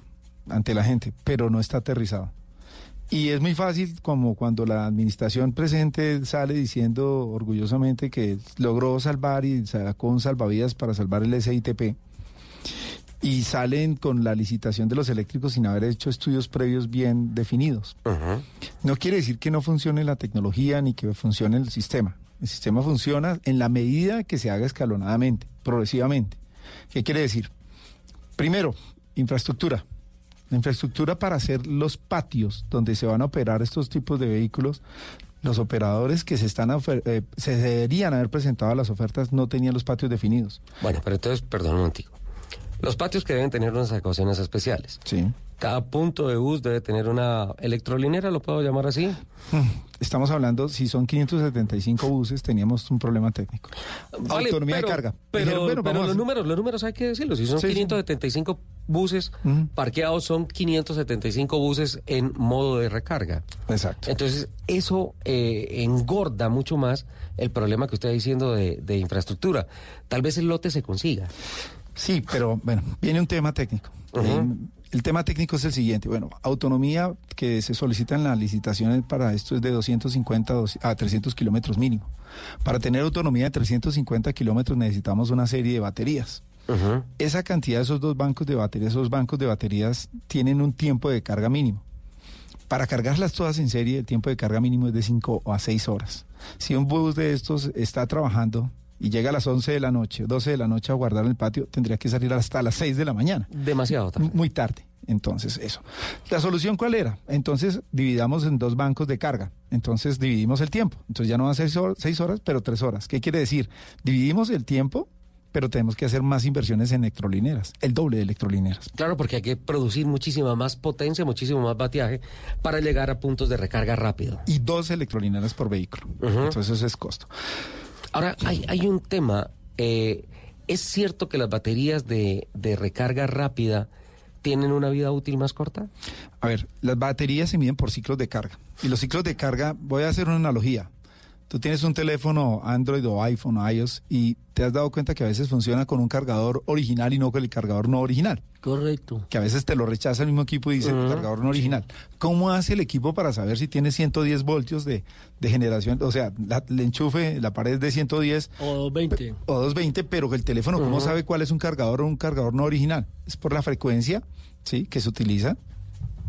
ante la gente, pero no está aterrizado. Y es muy fácil como cuando la administración presente sale diciendo orgullosamente que logró salvar y sacó un salvavidas para salvar el SITP y salen con la licitación de los eléctricos sin haber hecho estudios previos bien definidos. No quiere decir que no funcione la tecnología ni que funcione el sistema. El sistema funciona en la medida que se haga escalonadamente, progresivamente. ¿Qué quiere decir? Primero, infraestructura. La infraestructura para hacer los patios donde se van a operar estos tipos de vehículos, los operadores que se están eh, se deberían haber presentado las ofertas no tenían los patios definidos. Bueno, pero entonces, perdón un. Los patios que deben tener unas adecuaciones especiales. Sí. Cada punto de bus debe tener una electrolinera, ¿lo puedo llamar así? Mm, Estamos hablando, si son 575 buses, teníamos un problema técnico. Vale, Autonomía pero- de carga. Pero, Dijeron, bueno, pero los números, los números hay que decirlos. Si son Sí, sí. 575 buses parqueados, son 575 buses en modo de recarga. Exacto. Entonces, eso eh, engorda mucho más el problema que usted está diciendo de, de infraestructura. Tal vez el lote se consiga. Sí, pero bueno, viene un tema técnico. Eh, el tema técnico es el siguiente. Bueno, autonomía que se solicita en las licitaciones para esto es de 250 dos- a 300 kilómetros mínimo. Para tener autonomía de 350 kilómetros necesitamos una serie de baterías. Esa cantidad de esos dos bancos de baterías, esos bancos de baterías tienen un tiempo de carga mínimo. Para cargarlas todas en serie, el tiempo de carga mínimo es de 5 a 6 horas. Si un bus de estos está trabajando y llega a las 11 de la noche, 12 de la noche a guardar en el patio, tendría que salir hasta las 6 de la mañana. Demasiado tarde. Muy tarde. Entonces, eso. ¿La solución cuál era? Entonces, dividamos en dos bancos de carga. Entonces, dividimos el tiempo. Entonces, ya no van a ser seis horas, pero tres horas. ¿Qué quiere decir? Dividimos el tiempo, pero tenemos que hacer más inversiones en electrolineras, el doble de electrolineras. Claro, porque hay que producir muchísima más potencia, muchísimo más bateaje para llegar a puntos de recarga rápido. Y dos electrolineras por vehículo. Entonces, eso es costo. Ahora, hay, hay un tema. eh, ¿Es cierto que las baterías de, de recarga rápida tienen una vida útil más corta? A ver, las baterías se miden por ciclos de carga. Y los ciclos de carga, voy a hacer una analogía. Tú tienes un teléfono Android o iPhone o iOS y te has dado cuenta que a veces funciona con un cargador original y no con el cargador no original. Correcto. Que a veces te lo rechaza el mismo equipo y dice cargador no original. ¿Cómo hace el equipo para saber si tiene 110 voltios de, de generación? O sea, la, el enchufe, la pared es de 110 O 20. o 220, pero el teléfono, ¿cómo sabe cuál es un cargador o un cargador no original? Es por la frecuencia ¿sí? que se utiliza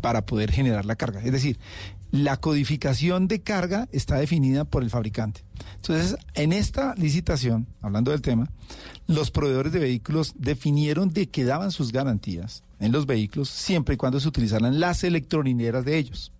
para poder generar la carga. Es decir, la codificación de carga está definida por el fabricante. Entonces, en esta licitación, hablando del tema, los proveedores de vehículos definieron de que daban sus garantías en los vehículos siempre y cuando se utilizaran las electrolineras de ellos.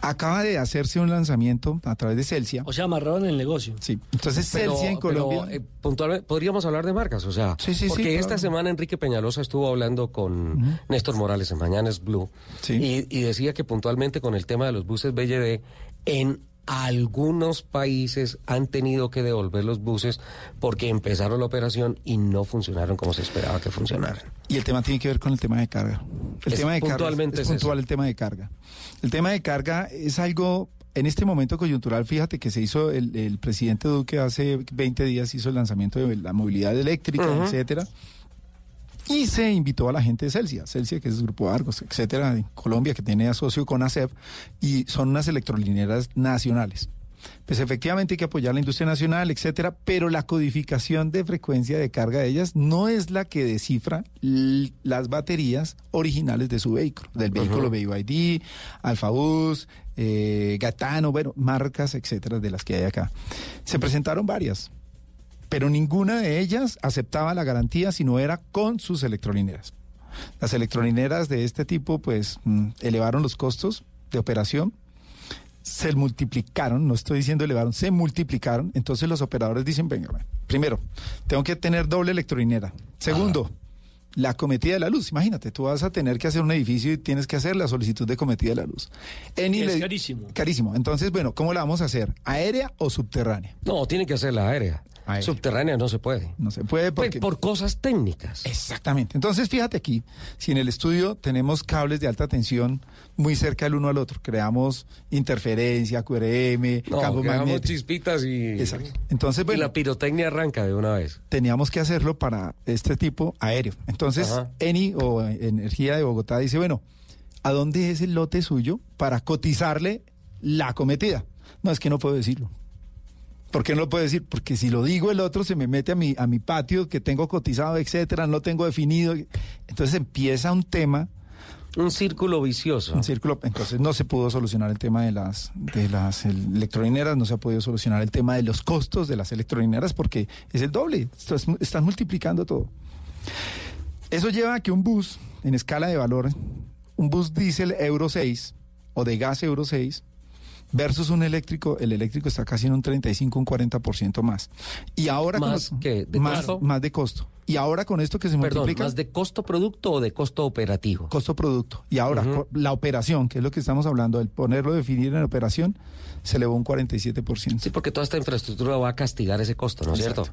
Acaba de hacerse un lanzamiento a través de Celsia. O sea, amarraron el negocio. Sí. Entonces, Pero- Celsia en pero, Colombia. eh, puntualmente, podríamos hablar de marcas, o sea, Sí, sí, sí, porque esta claro. semana Enrique Peñalosa estuvo hablando con Néstor Morales en Mañanas Blue y, y decía que puntualmente con el tema de los buses BLD, en algunos países han tenido que devolver los buses porque empezaron la operación y no funcionaron como se esperaba que funcionaran. Y el tema tiene que ver con el tema de carga. El Es tema de puntualmente carga es es, puntual eso. el tema de carga. El tema de carga es algo en este momento coyuntural, fíjate que se hizo el, el presidente Duque hace 20 días hizo el lanzamiento de la movilidad eléctrica, etcétera. Y se invitó a la gente de Celsia, Celsia que es el Grupo Argos, etcétera, en Colombia, que tiene asocio con ASEP, y son unas electrolineras nacionales. Pues efectivamente hay que apoyar la industria nacional, etcétera, pero la codificación de frecuencia de carga de ellas no es la que descifra las baterías originales de su vehículo, del vehículo BYD, Alfabus, eh, Gatano, bueno, marcas, etcétera, de las que hay acá. Se presentaron varias, pero ninguna de ellas aceptaba la garantía si no era con sus electrolineras. Las electrolineras de este tipo, pues, mm, elevaron los costos de operación, se multiplicaron, no estoy diciendo elevaron, se multiplicaron. Entonces los operadores dicen, venga, primero, tengo que tener doble electrolinera. Segundo, la cometida de la luz. Imagínate, tú vas a tener que hacer un edificio y tienes que hacer la solicitud de cometida de la luz. Eni Es le- carísimo. Carísimo. Entonces, bueno, ¿cómo la vamos a hacer? ¿Aérea o subterránea? No, tiene que ser la aérea. Subterránea no se puede. No se puede Pues porque... por cosas técnicas. Exactamente. Entonces, fíjate aquí, si en el estudio tenemos cables de alta tensión muy cerca el uno al otro, creamos interferencia, QRM, No, campo magnético. chispitas y, Exacto. Entonces, y bueno, la pirotecnia arranca de una vez. teníamos que hacerlo para este tipo aéreo. Entonces, Ajá. Eni o Energía de Bogotá dice, bueno, ¿a dónde es el lote suyo para cotizarle la cometida? No, es que no puedo decirlo. ¿Por qué no lo puedo decir? Porque si lo digo el otro se me mete a mi, a mi patio que tengo cotizado, etcétera, no tengo definido. Entonces empieza un tema. Un círculo vicioso. Un círculo. Entonces no se pudo solucionar el tema de las, de las electrolineras, no se ha podido solucionar el tema de los costos de las electrolineras porque es el doble. Estás, estás multiplicando todo. Eso lleva a que un bus en escala de valor, un bus diésel Euro 6 o de gas Euro 6, versus un eléctrico, el eléctrico está casi en un 35, un 40% más. Y ahora ¿Más qué? ¿De más, costo? más de costo. Y ahora con esto que se Perdón, multiplica ¿más de costo producto o de costo operativo? costo producto. Y ahora la operación, que es lo que estamos hablando, el ponerlo definir en operación, se elevó un 47%. Sí, porque toda esta infraestructura va a castigar ese costo, ¿no es cierto?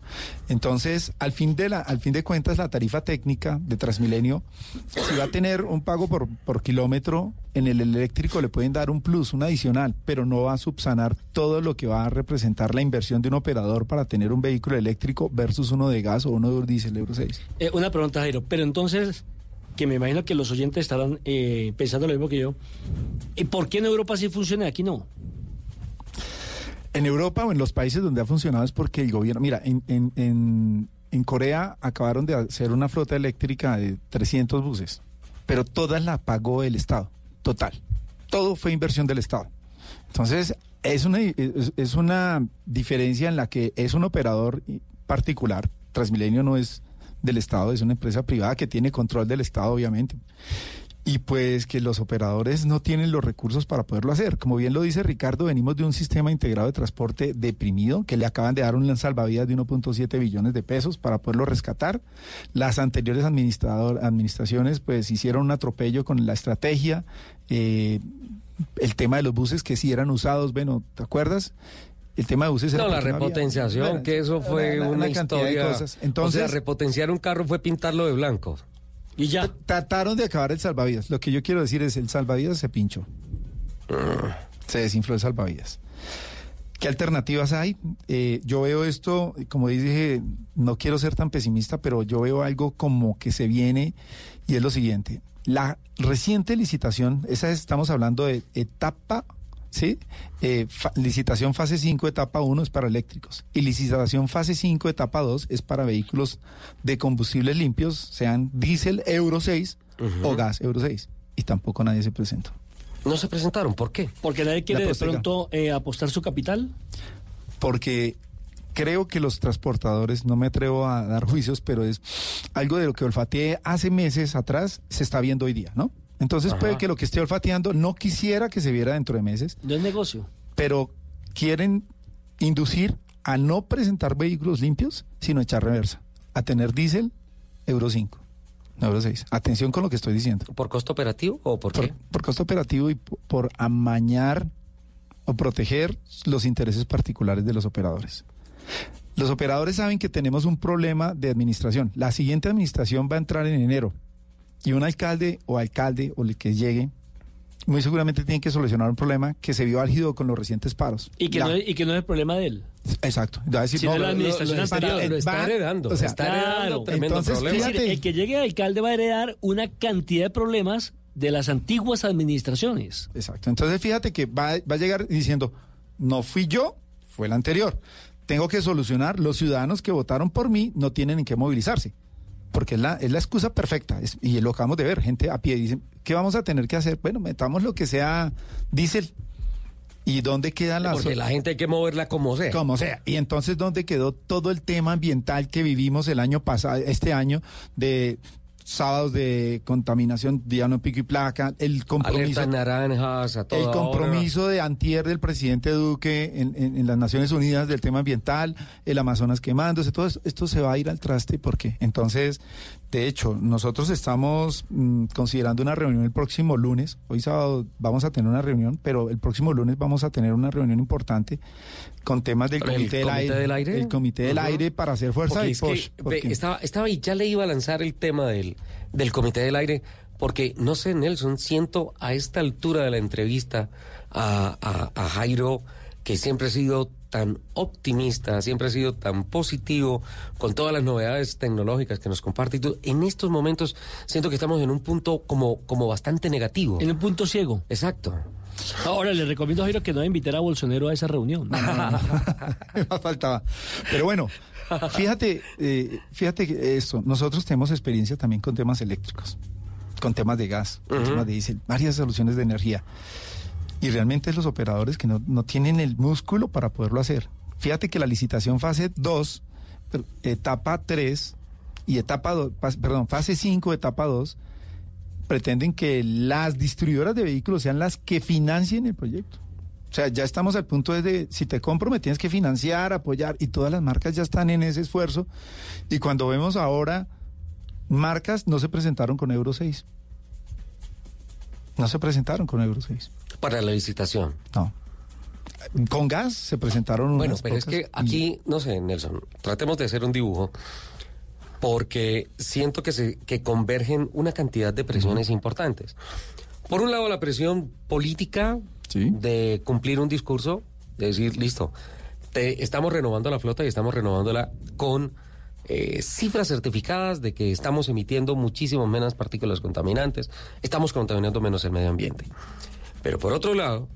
Entonces, al fin de la, al fin de cuentas, la tarifa técnica de Transmilenio, si va a tener un pago por, por kilómetro, en el eléctrico le pueden dar un plus, un adicional, pero no va a subsanar todo lo que va a representar la inversión de un operador para tener un vehículo eléctrico versus uno de gas o uno de diésel Euro 6. Eh, una pregunta, Jairo. Pero entonces, que me imagino que los oyentes estarán eh, pensando lo mismo que yo. ¿Y por qué en Europa sí funciona y aquí no? En Europa o en los países donde ha funcionado es porque el gobierno, mira, en, en, en, Corea acabaron de hacer una flota eléctrica de 300 buses, pero toda la pagó el Estado, total. Todo fue inversión del Estado. Entonces, es una, es una diferencia en la que es un operador particular, Transmilenio no es del Estado, es una empresa privada que tiene control del Estado, obviamente. Y pues que los operadores no tienen los recursos para poderlo hacer. Como bien lo dice Ricardo, venimos de un sistema integrado de transporte deprimido, que le acaban de dar un salvavidas de 1.7 billones de pesos para poderlo rescatar. Las anteriores administrador, administraciones pues hicieron un atropello con la estrategia. eh, el tema de los buses que sí eran usados, bueno, ¿te acuerdas? El tema de buses era No, la repotenciación, Bueno, que eso fue una- una, una cantidad de historia. cosas. Entonces- o sea, repotenciar un carro fue pintarlo de blanco. Y ya. Trataron de acabar el salvavidas. Lo que yo quiero decir es, el salvavidas se pinchó. Se desinfló el salvavidas. ¿Qué alternativas hay? Eh, yo veo esto, como dije, no quiero ser tan pesimista, pero yo veo algo como que se viene y es lo siguiente. La reciente licitación, esa es- estamos hablando de etapa, ¿sí? Eh, fa- licitación fase 5, etapa 1 es para eléctricos. Y licitación fase 5, etapa 2 es para vehículos de combustibles limpios, sean diésel Euro 6 o gas Euro 6. Y tampoco nadie se presentó. No se presentaron, ¿por qué? Porque nadie quiere de pronto eh, apostar su capital. porque creo que los transportadores, no me atrevo a dar juicios, pero es algo de lo que olfateé hace meses atrás, se está viendo hoy día, ¿no? Entonces Ajá. puede que lo que esté olfateando no quisiera que se viera dentro de meses, No es negocio. pero quieren inducir a no presentar vehículos limpios, sino echar reversa, a tener diésel Euro 5, no Euro 6. Atención con lo que estoy diciendo. ¿Por costo operativo o por qué? Por costo operativo y por amañar o proteger los intereses particulares de los operadores. Los operadores saben que tenemos un problema de administración. La siguiente administración va a entrar en enero y un alcalde o alcalde o el que llegue muy seguramente tienen que solucionar un problema que se vio álgido con los recientes paros. Y que, La- no, es- y que no es el problema de él. Exacto. Va a decir, no, la lo- administración lo- lo- anterior. va- Lo está va- heredando, o sea, está heredando tremendo entonces, problema. Es decir, fíjate, el que llegue de alcalde va a heredar una cantidad de problemas de las antiguas administraciones. Exacto. Entonces fíjate que va, va a llegar diciendo, no fui yo, fue el anterior. Tengo que solucionar, los ciudadanos que votaron por mí no tienen en qué movilizarse. Porque es la, es la excusa perfecta. es- y lo acabamos de ver, gente a pie. Dicen, ¿qué vamos a tener que hacer? Bueno, metamos lo que sea diésel. ¿Y dónde quedan las... Porque la gente hay que moverla como sea. Como sea. Y entonces, ¿dónde quedó todo el tema ambiental que vivimos el año pasado, este año, de sábados de contaminación, día no pico y placa, el compromiso... Alertas naranjas a toda El hora. compromiso de antier del presidente Duque en, en- en las Naciones Unidas del tema ambiental, el Amazonas quemándose, todo esto, esto se va a ir al traste porque entonces, de hecho, nosotros estamos mm, considerando una reunión el próximo lunes, hoy sábado vamos a tener una reunión, pero el próximo lunes vamos a tener una reunión importante con temas del ¿El Comité, del, Comité aire, del Aire? El Comité del. Aire para hacer fuerza Porque y es que, porque- estaba, estaba y ya le iba a lanzar el tema del, del Comité del Aire, porque no sé, Nelson, siento a esta altura de la entrevista a, a- a Jairo, que siempre ha sido tan optimista, siempre ha sido tan positivo con todas las novedades tecnológicas que nos comparte. En estos momentos siento que estamos en un punto como, como bastante negativo. En un punto ciego. Exacto. Ahora le recomiendo a Jairo que no invitar a Bolsonaro a esa reunión. Más faltaba. Pero bueno, fíjate, eh, fíjate que esto, nosotros tenemos experiencia también con temas eléctricos, con temas de gas, con temas de diésel, varias soluciones de energía. Y realmente es los operadores que no, no tienen el músculo para poderlo hacer. Fíjate que la licitación fase 2, pero, etapa 3 y etapa 2, perdón, fase 5, etapa 2, pretenden que las distribuidoras de vehículos sean las que financien el proyecto. O sea, ya estamos al punto de, si te compro, me tienes que financiar, apoyar, y todas las marcas ya están en ese esfuerzo. Y cuando vemos ahora, marcas no se presentaron con Euro 6. No se presentaron con Euro 6. Para la licitación. No. Con gas se presentaron Bueno, unas pero es que aquí, no sé, Nelson, tratemos de hacer un dibujo porque siento que se que convergen una cantidad de presiones importantes. Por un lado, la presión política de cumplir un discurso, de decir, listo, te, estamos renovando la flota y estamos renovándola con eh, cifras certificadas de que estamos emitiendo muchísimo menos partículas contaminantes, estamos contaminando menos el medio ambiente. Pero por otro lado,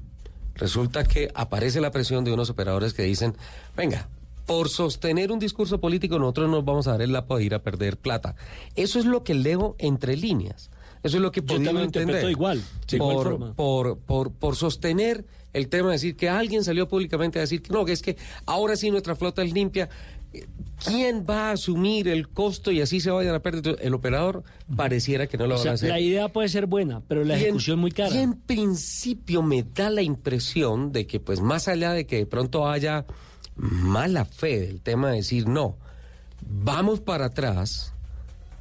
resulta que aparece la presión de unos operadores que dicen, venga, por sostener un discurso político nosotros nos vamos a dar el lapo de ir a perder plata. Eso es lo que leo entre líneas. Eso es lo que Yo lo entender. igual, de igual por, forma. por, por, por sostener el tema de decir que alguien salió públicamente a decir que no, que es que ahora sí nuestra flota es limpia. ¿Quién va a asumir el costo y así se vayan a perder? Entonces, El operador pareciera que no lo O van a sea, hacer. la idea puede ser buena, pero la Y en- ejecución muy cara. Y en principio me da la impresión de que, pues, más allá de que de pronto haya mala fe del tema de decir no, vamos para atrás,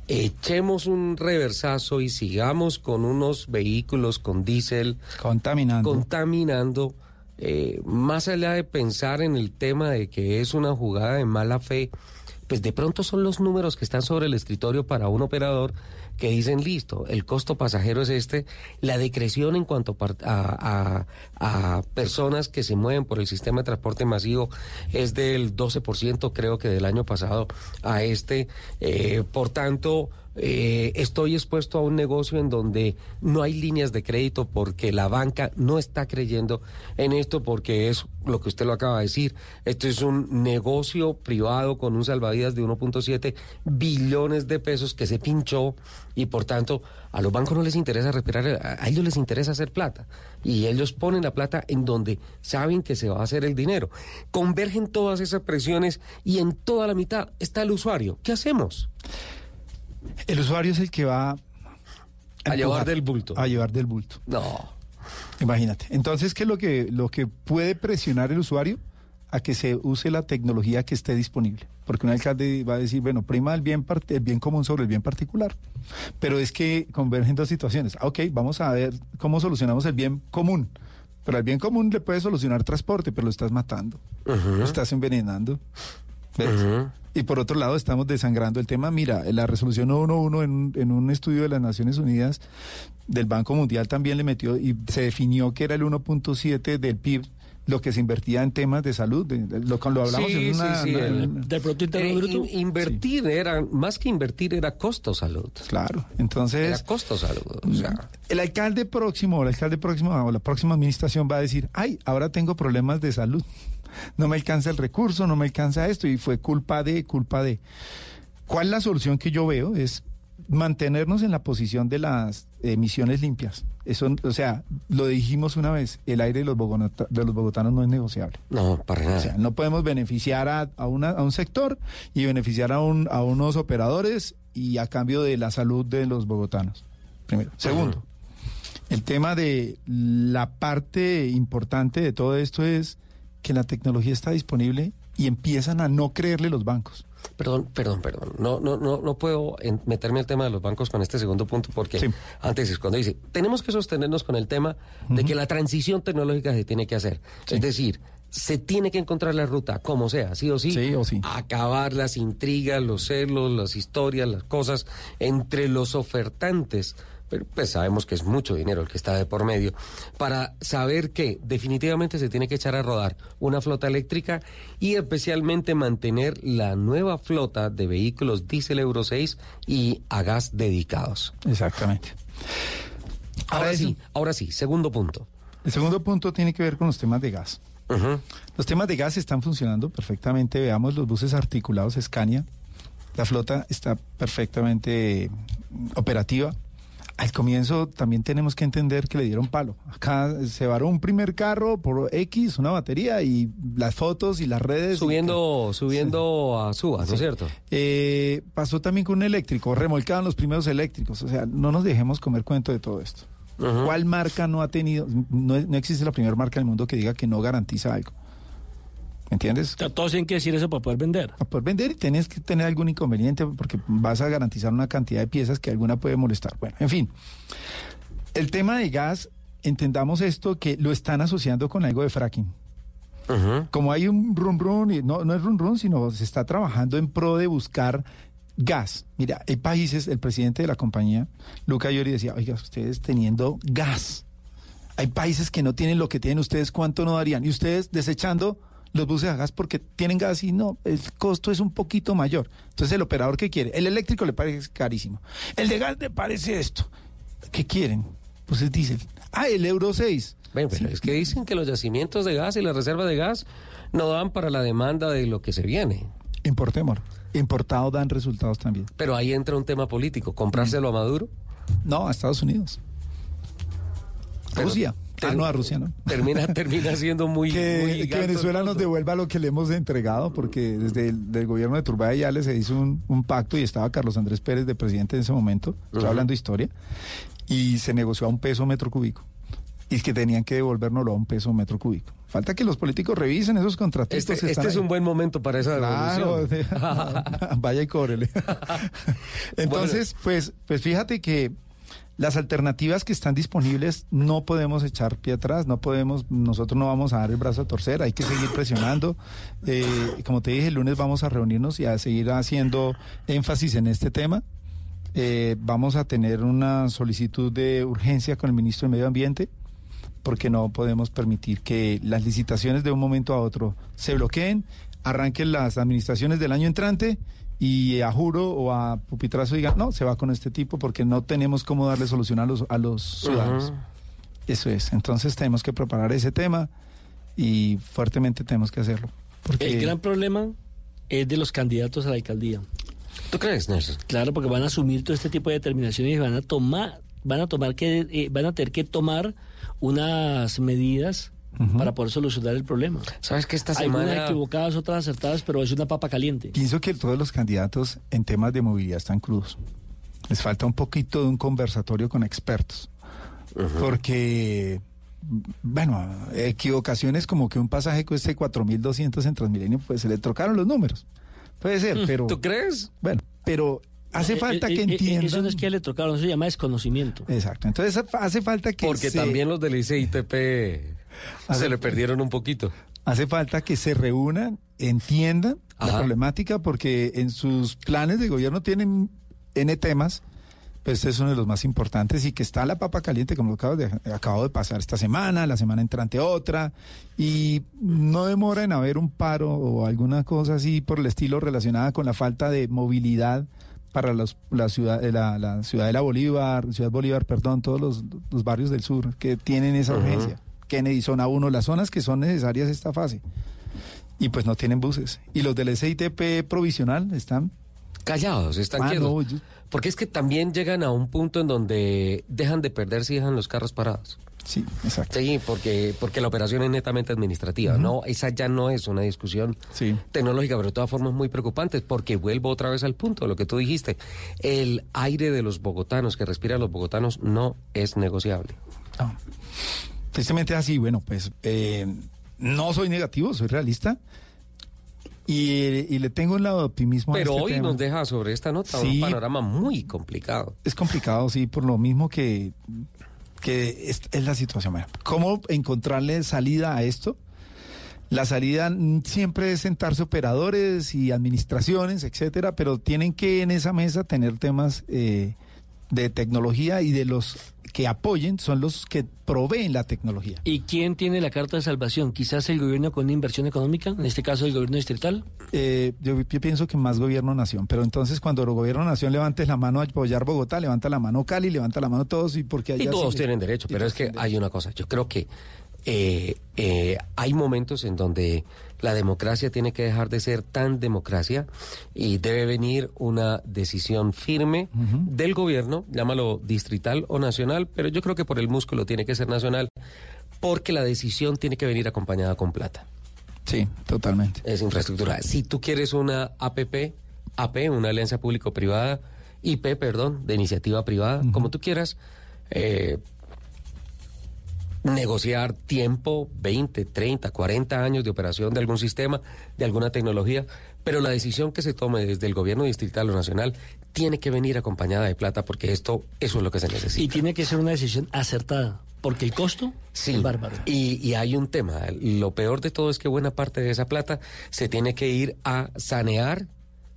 echemos un reversazo y sigamos con unos vehículos con diésel contaminando. contaminando. Eh, más allá de pensar en el tema de que es una jugada de mala fe, pues de pronto son los números que están sobre el escritorio para un operador que dicen, listo, el costo pasajero es este, la decreción en cuanto a- a personas que se mueven por el sistema de transporte masivo es del 12%, creo que del año pasado a este. Eh, por tanto, eh, estoy expuesto a un negocio en donde no hay líneas de crédito porque la banca no está creyendo en esto porque es lo que usted lo acaba de decir. Esto es un negocio privado con un salvavidas de 1.7 billones de pesos que se pinchó y por tanto a los bancos no les interesa respirar, a ellos les interesa hacer plata y ellos ponen la plata en donde saben que se va a hacer el dinero. Convergen todas esas presiones y en toda la mitad está el usuario. ¿Qué hacemos? El usuario es el que va a, A llevar del bulto. A llevar del bulto. No. Imagínate. Entonces, ¿qué es lo que, lo que puede presionar el usuario? A que se use la tecnología que esté disponible. Porque un alcalde va a decir, bueno, prima el bien, part- el bien común sobre el bien particular. Pero es que convergen dos situaciones. Ah, Ok, vamos a ver cómo solucionamos el bien común. Pero al bien común le puedes solucionar transporte, pero lo estás matando. Lo estás envenenando. ¿Ves? Y por otro lado, estamos desangrando el tema. Mira, la resolución 111 en, un- en un estudio de las Naciones Unidas del Banco Mundial también le metió y se definió que era el 1.7 del PIB lo que se invertía en temas de salud. de- de- lo, lo hablamos Sí, en sí, una... sí, una- el- Del Producto Interno Eh, Bruto. in- invertir era, más que invertir, era costo salud. Claro, entonces... Era costo salud. O sea, El alcalde próximo, o el alcalde próximo, o la próxima administración va a decir, ay, ahora tengo problemas de salud. No me alcanza el recurso, no me alcanza esto, y fue culpa de, culpa de. ¿Cuál es la solución que yo veo? Es mantenernos en la posición de las emisiones limpias. Eso, o sea, lo dijimos una vez, el aire de los, bogota- de los bogotanos no es negociable. no, para nada. O sea, no podemos beneficiar a, a una- a un sector y beneficiar a, un- a unos operadores y a cambio de la salud de los bogotanos. Primero. Segundo, el tema de la parte importante de todo esto es que la tecnología está disponible y empiezan a no creerle los bancos. Perdón, perdón, perdón. No, no, no, no puedo meterme al tema de los bancos con este segundo punto porque antes es cuando dice, tenemos que sostenernos con el tema de que la transición tecnológica se tiene que hacer. Es decir, se tiene que encontrar la ruta, como sea, sí o sí, Sí o sí. acabar las intrigas, los celos, las historias, las cosas entre los ofertantes. Pero pues sabemos que es mucho dinero el que está de por medio, para saber que definitivamente se tiene que echar a rodar una flota eléctrica y especialmente mantener la nueva flota de vehículos diésel Euro 6 y a gas dedicados. Exactamente. Ahora sí, ahora sí, segundo punto. El segundo punto tiene que ver con los temas de gas. Los temas de gas están funcionando perfectamente. Veamos los buses articulados Scania. La flota está perfectamente operativa. Al comienzo también tenemos que entender que le dieron palo. Acá se varó un primer carro por X, una batería y las fotos y las redes. Subiendo, subiendo a Suba, ¿no es Sí. cierto? Eh, pasó también con un eléctrico, remolcaban los primeros eléctricos. O sea, no nos dejemos comer cuento de todo esto. ¿Cuál marca no ha tenido? No, no existe la primera marca del mundo que diga que no garantiza algo. ¿Me entiendes? O sea, todos tienen que decir eso para poder vender. Para poder vender y tienes que tener algún inconveniente porque vas a garantizar una cantidad de piezas que alguna puede molestar. Bueno, en fin. El tema de gas, entendamos esto que lo están asociando con algo de fracking. Como hay un run run, y no, no es run run, sino se está trabajando en pro de buscar gas. Mira, hay países, el presidente de la compañía, Luca Iori, decía, oiga, ustedes teniendo gas, hay países que no tienen lo que tienen ustedes, ¿cuánto no darían? Y ustedes desechando los buses a gas porque tienen gas y no, el costo es un poquito mayor. Entonces el operador que quiere, el eléctrico le parece carísimo, el de gas le parece esto. ¿Qué quieren? Pues es diésel. Ah, el euro 6. Bueno, pero es que dicen que los yacimientos de gas y la reserva de gas no dan para la demanda de lo que se viene. Importemos. Importado dan resultados también. Pero ahí entra un tema político, comprárselo a Maduro. No, a Estados Unidos. Rusia. Ah, no, a Rusia no. Termina, termina siendo muy... que, muy que Venezuela nos devuelva lo que le hemos entregado, porque desde el del gobierno de Turbay ya se hizo un, un pacto y estaba Carlos Andrés Pérez de presidente en ese momento, estoy hablando de historia, y se negoció a un peso metro cúbico. Y que tenían que devolvérnoslo a un peso metro cúbico. Falta que los políticos revisen esos contratos. Este, este es un buen momento para esa Claro, devolución. vaya y cóbrele. Entonces, pues, pues fíjate que las alternativas que están disponibles no podemos echar pie atrás, no podemos, nosotros no vamos a dar el brazo a torcer, hay que seguir presionando. Eh, como te dije, el lunes vamos a reunirnos y a seguir haciendo énfasis en este tema. Eh, vamos a tener una solicitud de urgencia con el ministro de Medio Ambiente porque no podemos permitir que las licitaciones de un momento a otro se bloqueen, arranquen las administraciones del año entrante y a juro o a pupitrazo digan, no, se va con este tipo porque no tenemos cómo darle solución a los, a los ciudadanos. Eso es, entonces tenemos que preparar ese tema y fuertemente tenemos que hacerlo. Porque El gran problema es de los candidatos a la alcaldía. ¿Tú crees, Nelson? Claro, porque van a asumir todo este tipo de determinaciones y van a tomar, van a tomar que, eh, van a tener que tomar unas medidas para poder solucionar el problema. Sabes que esta Algunas semana- equivocadas, otras acertadas, pero es una papa caliente. pienso que todos los candidatos en temas de movilidad están crudos. Les falta un poquito de un conversatorio con expertos. Porque, bueno, equivocaciones como que un pasaje cueste 4.200 en Transmilenio, pues se le trocaron los números. Puede ser, pero... ¿Tú crees? Bueno, pero hace Eh, falta eh, que eh, eh, entiendan... Eso no es que le trocaron, eso se llama desconocimiento. Exacto. Entonces hace falta que Porque se- también los del ICITP se le perdieron un poquito. Hace falta que se reúnan, entiendan la problemática, porque en sus planes de gobierno tienen N temas, pero este es uno de los más importantes y que está la papa caliente, como acabo de, acabo de pasar esta semana, la semana entrante otra, y no demora en haber un paro o alguna cosa así por el estilo relacionada con la falta de movilidad para los, la, ciudad, la, la Ciudadela Bolívar, Ciudad Bolívar, perdón, todos los, los barrios del sur que tienen esa urgencia. Kennedy, zona 1, las zonas que son necesarias esta fase. Y pues no tienen buses. Y los del SITP provisional están Callados, están Ah, quietos. no, yo- Porque es que también llegan a un punto en donde dejan de perderse y dejan los carros parados. Sí, exacto. Sí, porque, porque la operación es netamente administrativa, ¿no? Esa ya no es una discusión tecnológica, pero de todas formas muy preocupante, porque vuelvo otra vez al punto, lo que tú dijiste. El aire de los bogotanos, que respiran los bogotanos, no es negociable. Tristemente es así, bueno, pues eh, no soy negativo, soy realista. Y, y le tengo un lado de optimismo a Pero este hoy tema. nos deja sobre esta nota un panorama muy complicado. Es complicado, sí, por lo mismo que, que es, es la situación. ¿Cómo encontrarle salida a esto? La salida siempre es sentarse operadores y administraciones, etcétera, pero tienen que en esa mesa tener temas eh, de tecnología y de los que apoyen son los que proveen la tecnología. ¿Y quién tiene la carta de salvación? Quizás el gobierno con una inversión económica, en este caso el gobierno distrital. Eh, yo, yo pienso que más gobierno nación, pero entonces cuando el gobierno nación levantes la mano a apoyar Bogotá, levanta la mano Cali, levanta la mano todos y porque allá Y todos sí- tienen derecho, y pero es que hay una cosa, yo creo que eh, eh, hay momentos en donde la democracia tiene que dejar de ser tan democracia y debe venir una decisión firme del gobierno, llámalo distrital o nacional, pero yo creo que por el músculo tiene que ser nacional, porque la decisión tiene que venir acompañada con plata. Sí, totalmente. Es infraestructura. Si tú quieres una APP, AP, una alianza público-privada, IP, perdón, de iniciativa privada, como tú quieras, eh, negociar tiempo, 20, 30, 40 años de operación de algún sistema, de alguna tecnología, pero la decisión que se tome desde el gobierno distrital o nacional tiene que venir acompañada de plata porque esto, eso es lo que se necesita. Y tiene que ser una decisión acertada, porque el costo Sí, es bárbaro. Y, y hay un tema. Lo peor de todo es que buena parte de esa plata se tiene que ir a sanear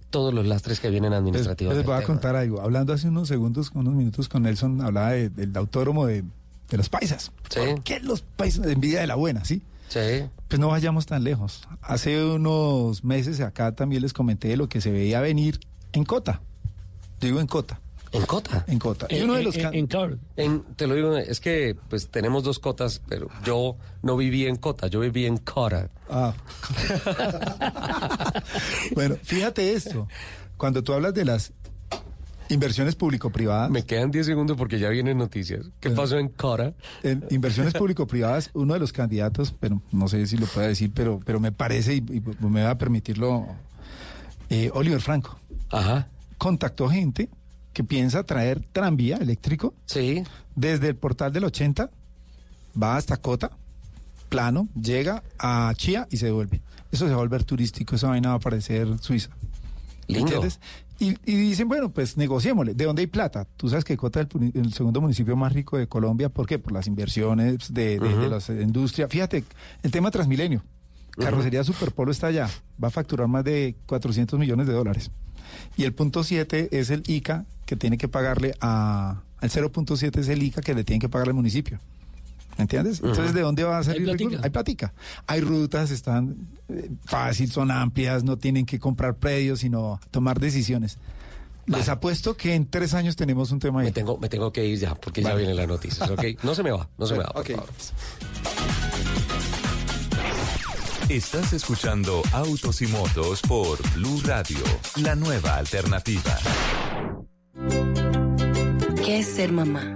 todos los lastres que vienen Les, administrativos. les del voy a tema. contar algo. Hablando hace unos segundos, unos minutos con Nelson, hablaba de- del autódromo de, de los paisas. ¿Por qué los paisas? Envidia de la buena, ¿sí? Sí. Pues no vayamos tan lejos. Hace unos meses acá también les comenté de lo que se veía venir en Cota. Digo en Cota. ¿En Cota? En Cota. Y uno de los can- En- te lo digo, es que pues tenemos dos cotas, pero yo no viví en Cota, yo viví en Cora. Ah. bueno, fíjate esto. Cuando tú hablas de las inversiones público-privadas. Me quedan 10 segundos porque ya vienen noticias. ¿Qué pasó en Cora? En inversiones público-privadas, uno de los candidatos, pero no sé si lo pueda decir, pero, pero me parece y, y me va a permitirlo, eh, Oliver Franco. Ajá. Contactó gente que piensa traer tranvía eléctrico. Sí. Desde el portal del 80, va hasta Cota, plano, llega a Chía y se devuelve. Eso se va a volver turístico, esa vaina va a parecer Suiza. Lindo. ¿Entiendes? Y, y dicen, bueno, pues negociémosle. ¿De dónde hay plata? Tú sabes que Cota es el, segundo municipio más rico de Colombia. ¿Por qué? Por las inversiones de, de, de Ujú. las industrias. Fíjate, el tema Transmilenio. Carrocería Superpolo está allá. Va a facturar más de 400 millones de dólares. Y el punto 7 es el ICA que tiene que pagarle a... El 0.7 es el ICA que le tiene que pagarle al municipio. ¿Me entiendes? Entonces. ¿de dónde va a Hay salir? recurso? Hay plática. Hay rutas, están eh, fácil, son amplias, no tienen que comprar predios, sino tomar decisiones. Les apuesto que en tres años tenemos un tema ahí. Me tengo, me tengo que ir ya porque ya vienen las noticias, ¿ok? No se me va, no se me va, por Ok. favor. Estás escuchando Autos y Motos por Blue Radio, la nueva alternativa. ¿Qué es ser mamá?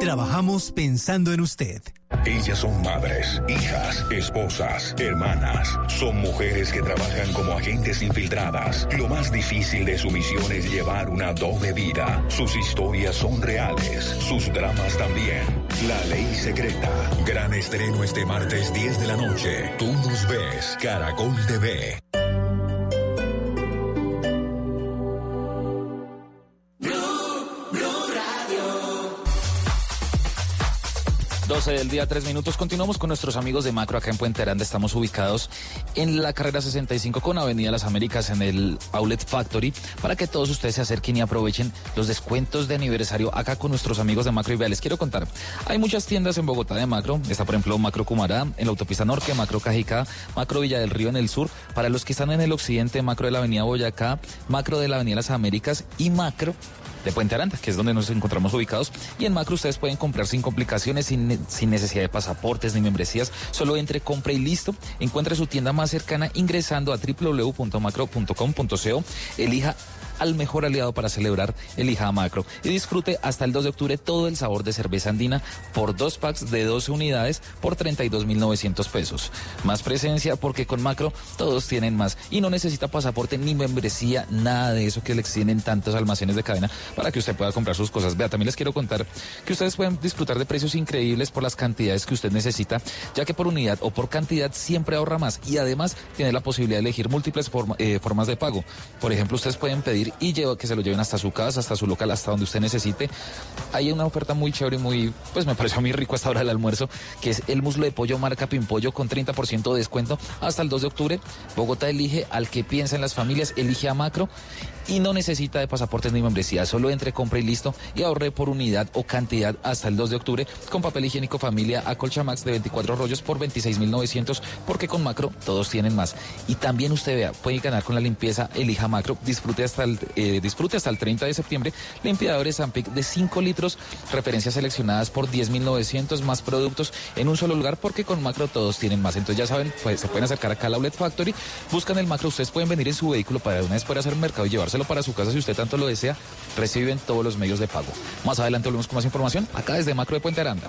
Trabajamos pensando en usted. Ellas son madres, hijas, esposas, hermanas. Son mujeres que trabajan como agentes infiltradas. Lo más difícil de su misión es llevar una doble vida. Sus historias son reales, sus dramas también. La ley secreta. Gran estreno este martes 10 de la noche. Tú nos ves, Caracol TV. 12 del día, 3 minutos. Continuamos con nuestros amigos de Macro acá en Puente Aranda. Estamos ubicados en la carrera 65 con Avenida Las Américas en el Outlet Factory para que todos ustedes se acerquen y aprovechen los descuentos de aniversario acá con nuestros amigos de Macro. Y les quiero contar, hay muchas tiendas en Bogotá de Macro. Está, por ejemplo, Macro Cumará en la autopista norte, Macro Cajicá, Macro Villa del Río en el sur. Para los que están en el occidente, Macro de la Avenida Boyacá, Macro de la Avenida Las Américas y Macro de Puente Aranda, que es donde nos encontramos ubicados. Y en Macro ustedes pueden comprar sin complicaciones, sin, sin necesidad de pasaportes ni membresías. Solo entre, compre y listo. Encuentre su tienda más cercana ingresando a www.macro.com.co. Elija al mejor aliado para celebrar elija a Macro y disfrute hasta el 2 de octubre todo el sabor de cerveza andina por dos packs de 12 unidades por 32.900 pesos. Más presencia porque con Macro todos tienen más y no necesita pasaporte ni membresía, nada de eso que le extienden tantos almacenes de cadena para que usted pueda comprar sus cosas. Vea, también les quiero contar que ustedes pueden disfrutar de precios increíbles por las cantidades que usted necesita, ya que por unidad o por cantidad siempre ahorra más y además tiene la posibilidad de elegir múltiples eh, formas de pago. Por ejemplo, ustedes pueden pedir y lleva, que se lo lleven hasta su casa, hasta su local, hasta donde usted necesite. Hay una oferta muy chévere y muy, pues me pareció muy rico hasta ahora el almuerzo, que es el muslo de pollo marca Pimpollo con 30% de descuento hasta el 2 de octubre. Bogotá elige al que piensa en las familias, elige a Macro y no necesita de pasaportes ni membresía. Solo entre, compra y listo y ahorre por unidad o cantidad hasta el 2 de octubre con papel higiénico familia a Max de 24 rollos por 26.900 porque con Macro todos tienen más. Y también usted vea, puede ganar con la limpieza, elija Macro, disfrute hasta el, eh, disfrute hasta el 30 de septiembre limpiadores Zampic de 5 litros, referencias seleccionadas por 10.900 más productos en un solo lugar porque con Macro todos tienen más. Entonces ya saben, pues se pueden acercar acá al Outlet Factory, buscan el Macro, ustedes pueden venir en su vehículo para una vez poder hacer mercado y llevárselo para su casa si usted tanto lo desea. Reciben todos los medios de pago. Más adelante volvemos con más información acá desde Macro de Puente Aranda.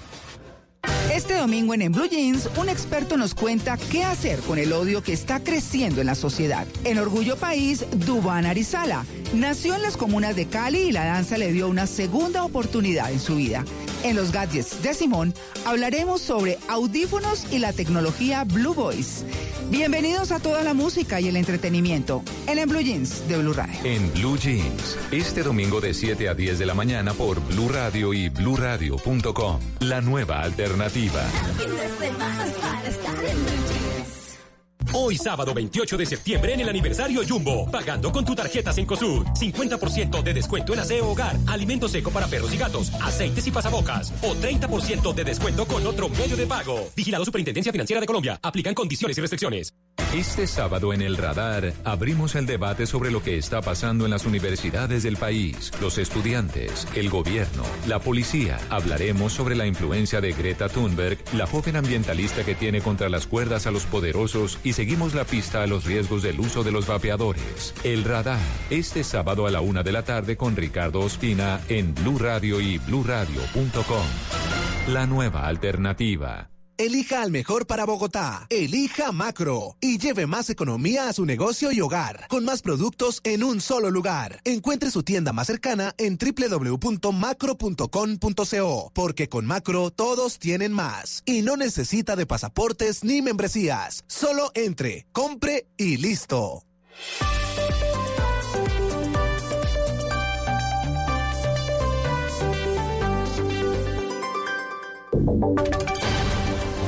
Este domingo en En Blue Jeans, un experto nos cuenta qué hacer con el odio que está creciendo en la sociedad. En Orgullo País, Dubán Arizala nació en las comunas de Cali y la danza le dio una segunda oportunidad en su vida. En los gadgets de Simón hablaremos sobre audífonos y la tecnología Blue Voice. Bienvenidos a toda la música y el entretenimiento en En Blue Jeans de Blue Radio. En Blue Jeans, este domingo de 7 a 10 de la mañana por Blue Radio y bluradio.com. La nueva alternativa alternativa. Hoy sábado 28 de septiembre en el aniversario Jumbo, pagando con tu tarjeta Cencosud. 50% de descuento en aseo hogar, alimento seco para perros y gatos, aceites y pasabocas. O 30% de descuento con otro medio de pago. Vigilado Superintendencia Financiera de Colombia. Aplican condiciones y restricciones. Este sábado en el radar abrimos el debate sobre lo que está pasando en las universidades del país, los estudiantes, el gobierno, la policía. Hablaremos sobre la influencia de Greta Thunberg, la joven ambientalista que tiene contra las cuerdas a los poderosos y seguimos la pista a los riesgos del uso de los vapeadores. El radar, este sábado a la una de la tarde con Ricardo Ospina en Blue Radio y bluradio.com. La nueva alternativa. Elija al mejor para Bogotá. Elija Macro y lleve más economía a su negocio y hogar con más productos en un solo lugar. Encuentre su tienda más cercana en www.macro.com.co porque con Macro todos tienen más y no necesita de pasaportes ni membresías. Solo entre, compre y listo.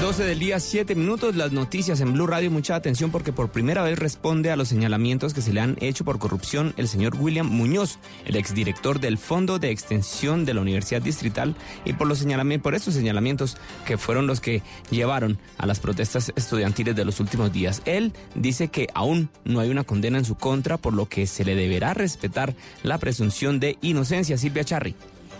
12 del día, 7 minutos, las noticias en Blue Radio. Mucha atención porque por primera vez responde a los señalamientos que se le han hecho por corrupción el señor William Muñoz, el exdirector del Fondo de Extensión de la Universidad Distrital, y por, los señalamientos, por estos señalamientos que fueron los que llevaron a las protestas estudiantiles de los últimos días. Él dice que aún no hay una condena en su contra, por lo que se le deberá respetar la presunción de inocencia. Silvia Charri.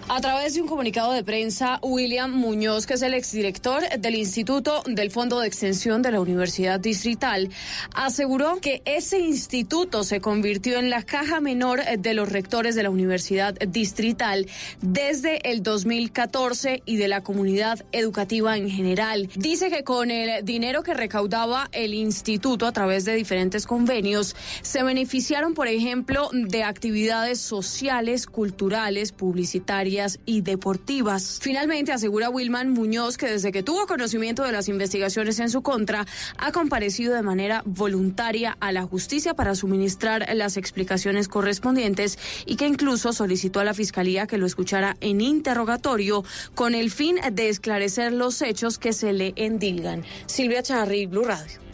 A través de un comunicado de prensa, William Muñoz, que es el exdirector del Instituto del Fondo de Extensión de la Universidad Distrital, aseguró que ese instituto se convirtió en la caja menor de los rectores de la Universidad Distrital desde el 2014 y de la comunidad educativa en general. Dice que con el dinero que recaudaba el instituto a través de diferentes convenios, se beneficiaron, por ejemplo, de actividades sociales, culturales, publicitarias, y deportivas. Finalmente, asegura Wilman Muñoz que desde que tuvo conocimiento de las investigaciones en su contra, ha comparecido de manera voluntaria a la justicia para suministrar las explicaciones correspondientes y que incluso solicitó a la Fiscalía que lo escuchara en interrogatorio con el fin de esclarecer los hechos que se le endilgan. Silvia Charri, Blue Radio.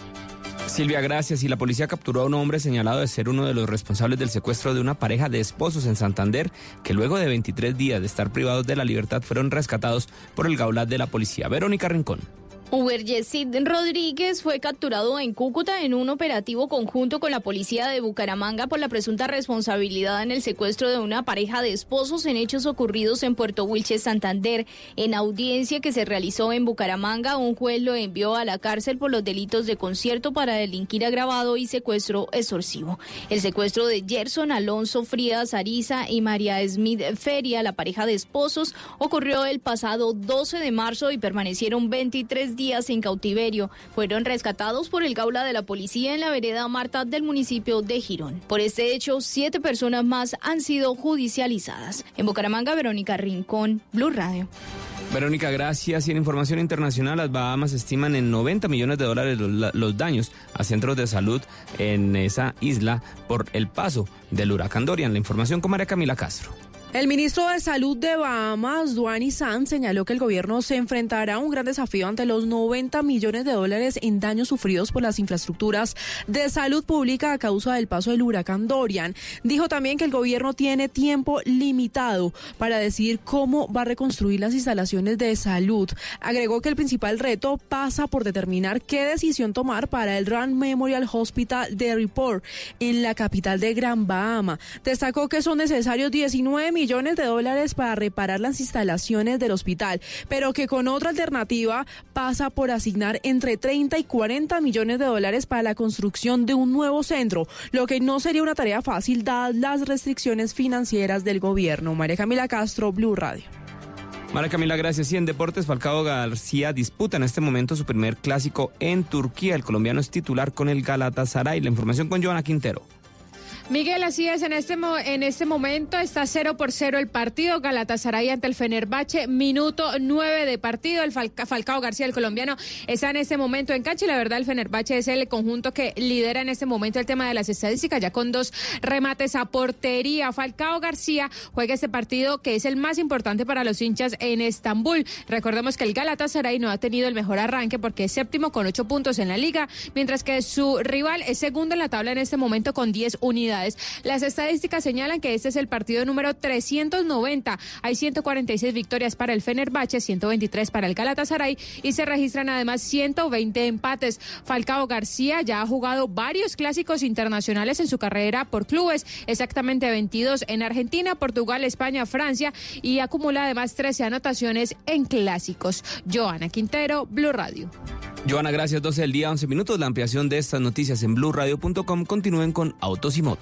Silvia, gracias. Y la policía capturó a un hombre señalado de ser uno de los responsables del secuestro de una pareja de esposos en Santander, que luego de 23 días de estar privados de la libertad fueron rescatados por el gaulat de la policía. Verónica Rincón. Uber Yesid Rodríguez fue capturado en Cúcuta en un operativo conjunto con la policía de Bucaramanga por la presunta responsabilidad en el secuestro de una pareja de esposos en hechos ocurridos en Puerto Wilches, Santander. En audiencia que se realizó en Bucaramanga, un juez lo envió a la cárcel por los delitos de concierto para delinquir agravado y secuestro extorsivo. El secuestro de Gerson Alonso Frías Ariza y María Smith Feria, la pareja de esposos, ocurrió el pasado 12 de marzo y permanecieron 23 días días en cautiverio. Fueron rescatados por el gaula de la policía en la vereda Marta del municipio de Girón. Por este hecho, siete personas más han sido judicializadas. En Bucaramanga, Verónica Rincón, Blue Radio. Verónica, gracias. Y en información internacional, las Bahamas estiman en 90 millones de dólares los, los, daños a centros de salud en esa isla por el paso del huracán Dorian. La información con María Camila Castro. El ministro de Salud de Bahamas, Duani San, señaló que el gobierno se enfrentará a un gran desafío ante los 90 millones de dólares en daños sufridos por las infraestructuras de salud pública a causa del paso del huracán Dorian. Dijo también que el gobierno tiene tiempo limitado para decidir cómo va a reconstruir las instalaciones de salud. Agregó que el principal reto pasa por determinar qué decisión tomar para el Rand Memorial Hospital de Report en la capital de Gran Bahama. Destacó que son necesarios 19 millones millones de dólares para reparar las instalaciones del hospital, pero que con otra alternativa pasa por asignar entre 30 y 40 millones de dólares para la construcción de un nuevo centro, lo que no sería una tarea fácil dadas las restricciones financieras del gobierno. María Camila Castro, Blue Radio. María Camila, gracias. Y en deportes, Falcao García disputa en este momento su primer clásico en Turquía. El colombiano es titular con el Galatasaray. La información con Joana Quintero. Miguel, así es, en este, en este momento está 0 por 0 el partido, Galatasaray ante el Fenerbahce, minuto 9 de partido, el Falcao García, el colombiano, está en este momento en cancha y la verdad el Fenerbahce es el conjunto que lidera en este momento el tema de las estadísticas, ya con dos remates a portería. Falcao García juega este partido que es el más importante para los hinchas en Estambul. Recordemos que el Galatasaray no ha tenido el mejor arranque porque es séptimo con 8 puntos en la liga, mientras que su rival es segundo en la tabla en este momento con 10 unidades. Las estadísticas señalan que este es el partido número 390. Hay 146 victorias para el Fenerbahce, 123 para el Galatasaray y se registran además 120 empates. Falcao García ya ha jugado varios clásicos internacionales en su carrera por clubes, exactamente 22 en Argentina, Portugal, España, Francia y acumula además 13 anotaciones en clásicos. Joana Quintero, Blue Radio. Joana, gracias. 12 del día, 11 minutos. La ampliación de estas noticias en blueradio.com. Continúen con Autos y Motos.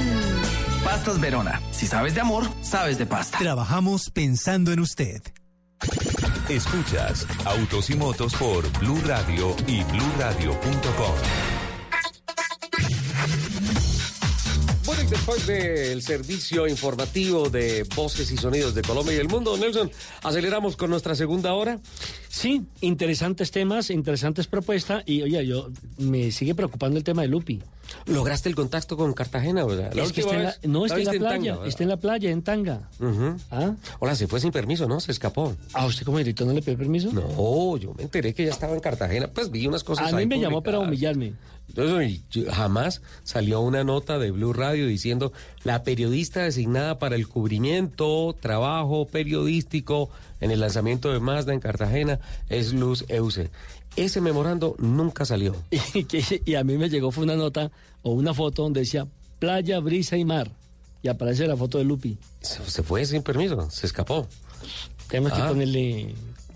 Pastas Verona. Si sabes de amor, sabes de pasta. Trabajamos pensando en usted. Escuchas Autos y Motos por Blue Radio y bluradio.com. Bueno, y después del servicio informativo de voces y sonidos de Colombia y el mundo, Nelson, aceleramos con nuestra segunda hora. Sí, interesantes temas, interesantes propuestas y oye, yo me sigue preocupando el tema de Lupi. ¿Lograste el contacto con Cartagena? O sea, la Es que última está en la- vez no, está en la playa, Tanga, está en la playa, en Tanga. Ujú. ¿Ah? Hola, se fue sin permiso, ¿no? Se escapó. ¿A usted como director no le pidió permiso? No, yo me enteré que ya estaba en Cartagena. Pues vi unas cosas A mí ahí me llamó para humillarme. Entonces, jamás salió una nota de Blue Radio diciendo la periodista designada para el cubrimiento, trabajo periodístico en el lanzamiento de Mazda en Cartagena es Luz Euse. Ese memorando nunca salió. Y, que- y a mí me llegó fue una nota o una foto donde decía playa, brisa y mar. Y aparece la foto de Lupi. Se, se fue sin permiso, se escapó. Tenemos que Ah. ponerle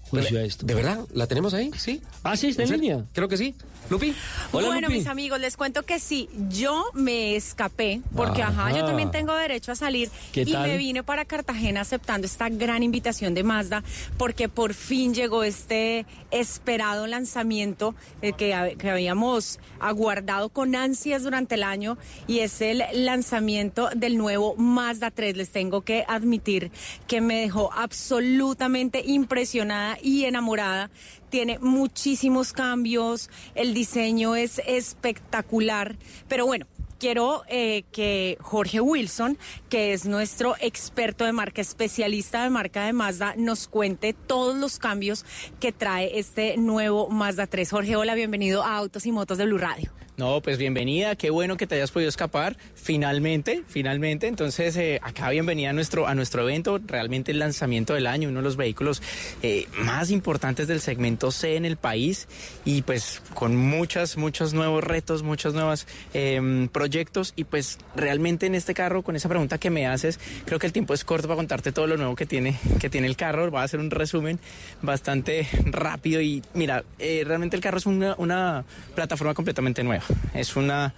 juicio a esto. ¿De verdad? ¿La tenemos ahí? ¿Sí? Ah, sí, está en línea. Creo que sí. Lupi. Hola, bueno, Lupi. mis amigos, les cuento que sí, yo me escapé, porque ajá, Ajá. yo también tengo derecho a salir ¿Qué y tal? me vine para Cartagena aceptando esta gran invitación de Mazda, porque por fin llegó este esperado lanzamiento eh, que habíamos aguardado con ansias durante el año y es el lanzamiento del nuevo Mazda 3. Les tengo que admitir que me dejó absolutamente impresionada y enamorada tiene muchísimos cambios, el diseño es espectacular, pero bueno. Quiero eh, que Jorge Wilson, que es nuestro experto de marca, especialista de marca de Mazda, nos cuente todos los cambios que trae este nuevo Mazda 3. Jorge, hola, bienvenido a Autos y Motos de Blue Radio. No, pues bienvenida, qué bueno que te hayas podido escapar, finalmente, finalmente. Entonces, eh, acá bienvenida a nuestro, a nuestro evento, realmente el lanzamiento del año, uno de los vehículos eh, más importantes del segmento C en el país y pues con muchas, muchos nuevos retos, muchos nuevos eh, proyectos y pues realmente en este carro, con esa pregunta que me haces, creo que el tiempo es corto para contarte todo lo nuevo que tiene, que tiene el carro. Voy a hacer un resumen bastante rápido y mira, eh, realmente el carro es una, una plataforma completamente nueva. Es una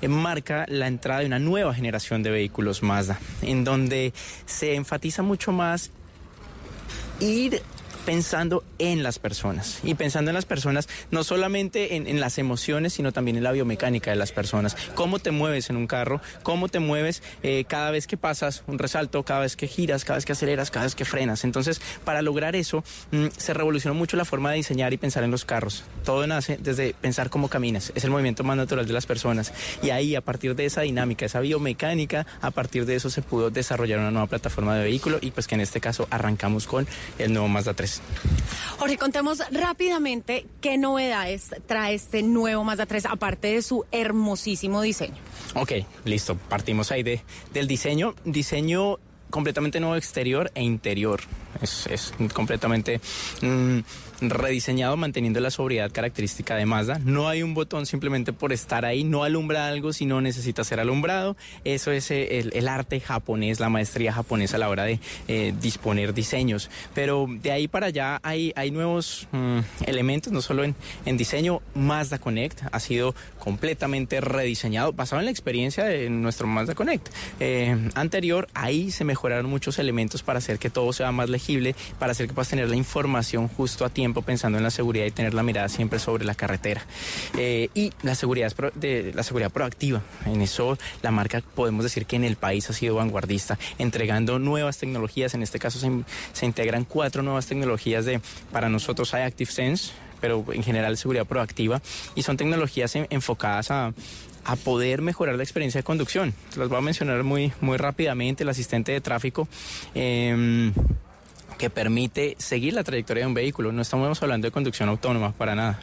eh, marca la entrada de una nueva generación de vehículos Mazda, en donde se enfatiza mucho más ir pensando en las personas. Y pensando en las personas no solamente en, en, las emociones sino también en la biomecánica de las personas. Cómo te mueves en un carro cómo te mueves eh, cada vez que pasas un resalto cada vez que giras cada vez que aceleras cada vez que frenas entonces para lograr eso mmm, se revolucionó mucho la forma de diseñar y pensar en los carros. Todo nace desde pensar cómo caminas. Es el movimiento más natural de las personas. Y ahí a partir de esa dinámica esa biomecánica a partir de eso se pudo desarrollar una nueva plataforma de vehículo y pues que en este caso arrancamos con el nuevo Mazda 3 Jorge, contemos rápidamente qué novedades trae este nuevo Mazda 3, aparte de su hermosísimo diseño. Ok, listo. Partimos ahí de, del diseño. Diseño completamente nuevo exterior e interior. Es, es completamente mmm, rediseñado manteniendo la sobriedad característica de Mazda. No hay un botón simplemente por estar ahí, no alumbra algo si no necesita ser alumbrado. Eso es eh, el, arte japonés, la maestría japonesa a la hora de eh, disponer diseños. Pero de ahí para allá hay, hay nuevos mmm, elementos, no solo en, en, diseño. Mazda Connect ha sido completamente rediseñado, basado en la experiencia de nuestro Mazda Connect eh, anterior. Ahí se mejoraron muchos elementos para hacer que todo sea más legible, para hacer que puedas tener la información justo a tiempo pensando en la seguridad y tener la mirada siempre sobre la carretera. Eh, y la seguridad, de, la seguridad proactiva. En eso la marca podemos decir que en el país ha sido vanguardista, entregando nuevas tecnologías. En este caso se, se integran cuatro nuevas tecnologías de, para nosotros hay Active Sense, pero en general seguridad proactiva. Y son tecnologías en, enfocadas a, a poder mejorar la experiencia de conducción. Las voy a mencionar muy, muy rápidamente. El asistente de tráfico. Eh, que permite seguir la trayectoria de un vehículo. No estamos hablando de conducción autónoma para nada.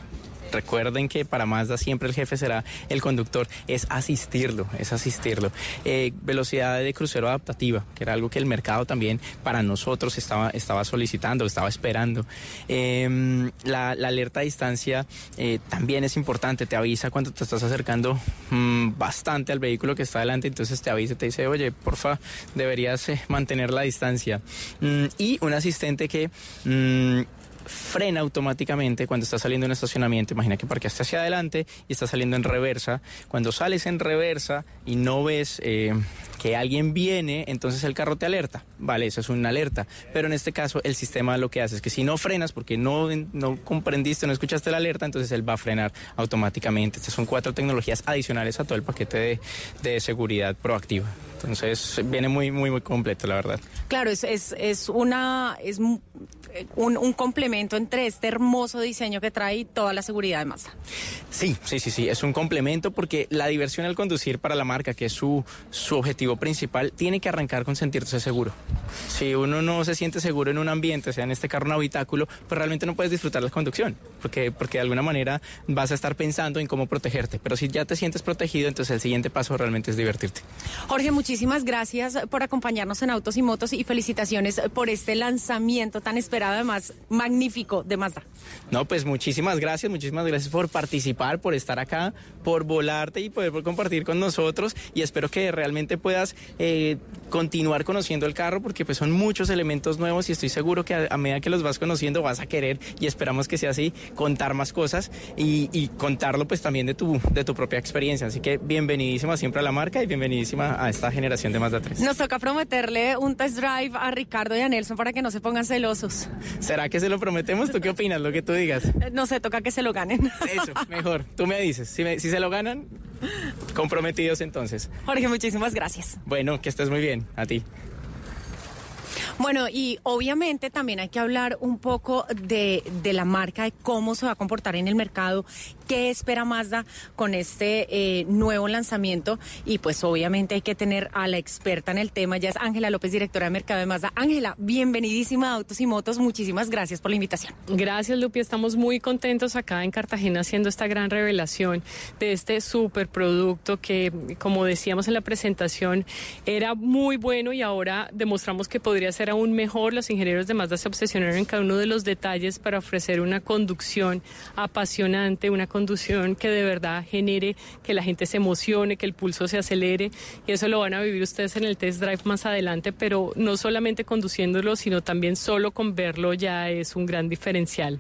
Recuerden que para Mazda siempre el jefe será el conductor, es asistirlo, es asistirlo. Eh, velocidad de crucero adaptativa, que era algo que el mercado también para nosotros estaba, estaba solicitando, estaba esperando. Eh, la, alerta a distancia eh, también es importante, te avisa cuando te estás acercando mmm, bastante al vehículo que está delante, entonces te avisa, te dice, oye, porfa, deberías eh, mantener la distancia. Mm, y un asistente que... Mm, frena automáticamente cuando está saliendo en estacionamiento. Imagina que parqueaste hacia adelante y está saliendo en reversa. Cuando sales en reversa y no ves eh, que alguien viene, entonces el carro te alerta. Vale, eso es una alerta. Pero en este caso el sistema lo que hace es que si no frenas porque no, no comprendiste, no escuchaste la alerta, entonces él va a frenar automáticamente. Estas son cuatro tecnologías adicionales a todo el paquete de, de seguridad proactiva. Entonces viene muy, muy, muy completo, la verdad. Claro, es, es, es una, es un, un complemento entre este hermoso diseño que trae y toda la seguridad de Mazda. Sí, sí, sí, sí, es un complemento porque la diversión al conducir para la marca, que es su, su objetivo principal, tiene que arrancar con sentirse seguro. Si uno no se siente seguro en un ambiente, sea en este carro un habitáculo, pues realmente no puedes disfrutar la conducción, porque, porque de alguna manera vas a estar pensando en cómo protegerte. Pero si ya te sientes protegido, entonces el siguiente paso realmente es divertirte. Jorge, muchísimas gracias por acompañarnos en Autos y Motos y felicitaciones por este lanzamiento tan esperado, además magnífico de Mazda. No, pues muchísimas gracias, muchísimas gracias por participar, por estar acá, por volarte y poder compartir con nosotros y espero que realmente puedas eh, continuar conociendo el carro porque pues son muchos elementos nuevos y estoy seguro que a, a medida que los vas conociendo vas a querer y esperamos que sea así, contar más cosas y, y contarlo pues también de tu, de tu propia experiencia. Así que bienvenidísima siempre a la marca y bienvenidísima a esta generación de Mazda 3. Nos toca prometerle un test drive a Ricardo y a Nelson para que no se pongan celosos. ¿Será que se lo prometemos? ¿Tú qué opinas? Lo que tú digas. Eh, No sé, toca que se lo ganen. Eso, mejor. Tú me dices. Si, me- si se lo ganan, comprometidos entonces. Jorge, muchísimas gracias. Bueno, que estés muy bien. A ti. Bueno, y obviamente también hay que hablar un poco de, de la marca, de cómo se va a comportar en el mercado, qué espera Mazda con este eh, nuevo lanzamiento y pues obviamente hay que tener a la experta en el tema, ya es Ángela López, directora de mercado de Mazda. Ángela, bienvenidísima a Autos y Motos, muchísimas gracias por la invitación. Gracias, Lupi. Estamos muy contentos acá en Cartagena haciendo esta gran revelación de este superproducto que, como decíamos en la presentación, era muy bueno y ahora demostramos que podría ser aún mejor. Los ingenieros de Mazda se obsesionaron en cada uno de los detalles para ofrecer una conducción apasionante, una conducción que de verdad genere que la gente se emocione, que el pulso se acelere y eso lo van a vivir ustedes en el test drive más adelante, pero no solamente conduciéndolo, sino también solo con verlo ya es un gran diferencial.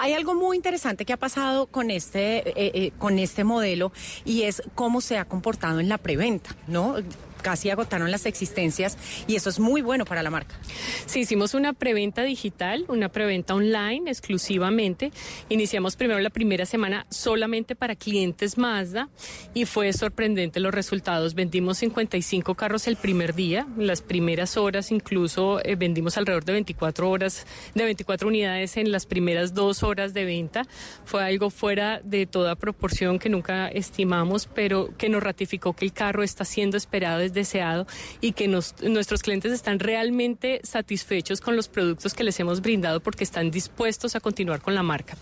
Hay algo muy interesante que ha pasado con este, eh, eh, con este modelo y es cómo se ha comportado en la preventa, ¿no? Casi agotaron las existencias y eso es muy bueno para la marca. Sí, hicimos una preventa digital, una preventa online exclusivamente. Iniciamos primero la primera semana solamente para clientes Mazda y fue sorprendente los resultados. Vendimos 55 carros el primer día, las primeras horas incluso eh, vendimos alrededor de 24 horas, de 24 unidades en las primeras dos horas de venta. Fue algo fuera de toda proporción que nunca estimamos, pero que nos ratificó que el carro está siendo esperado, es deseado y que nuestros clientes están realmente satisfechos con los productos que les hemos brindado porque están dispuestos a continuar con la marca.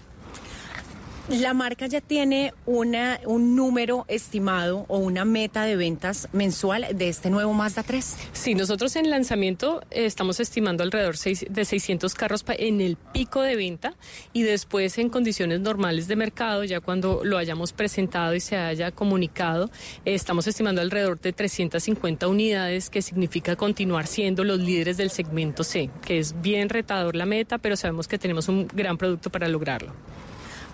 La marca ya tiene una, un número estimado o una meta de ventas mensual de este nuevo Mazda 3. Sí, nosotros en lanzamiento eh, estamos estimando alrededor seis- de 600 carros en el pico de venta y después en condiciones normales de mercado, ya cuando lo hayamos presentado y se haya comunicado, eh, estamos estimando alrededor de 350 unidades, que significa continuar siendo los líderes del segmento C, que es bien retador la meta, pero sabemos que tenemos un gran producto para lograrlo.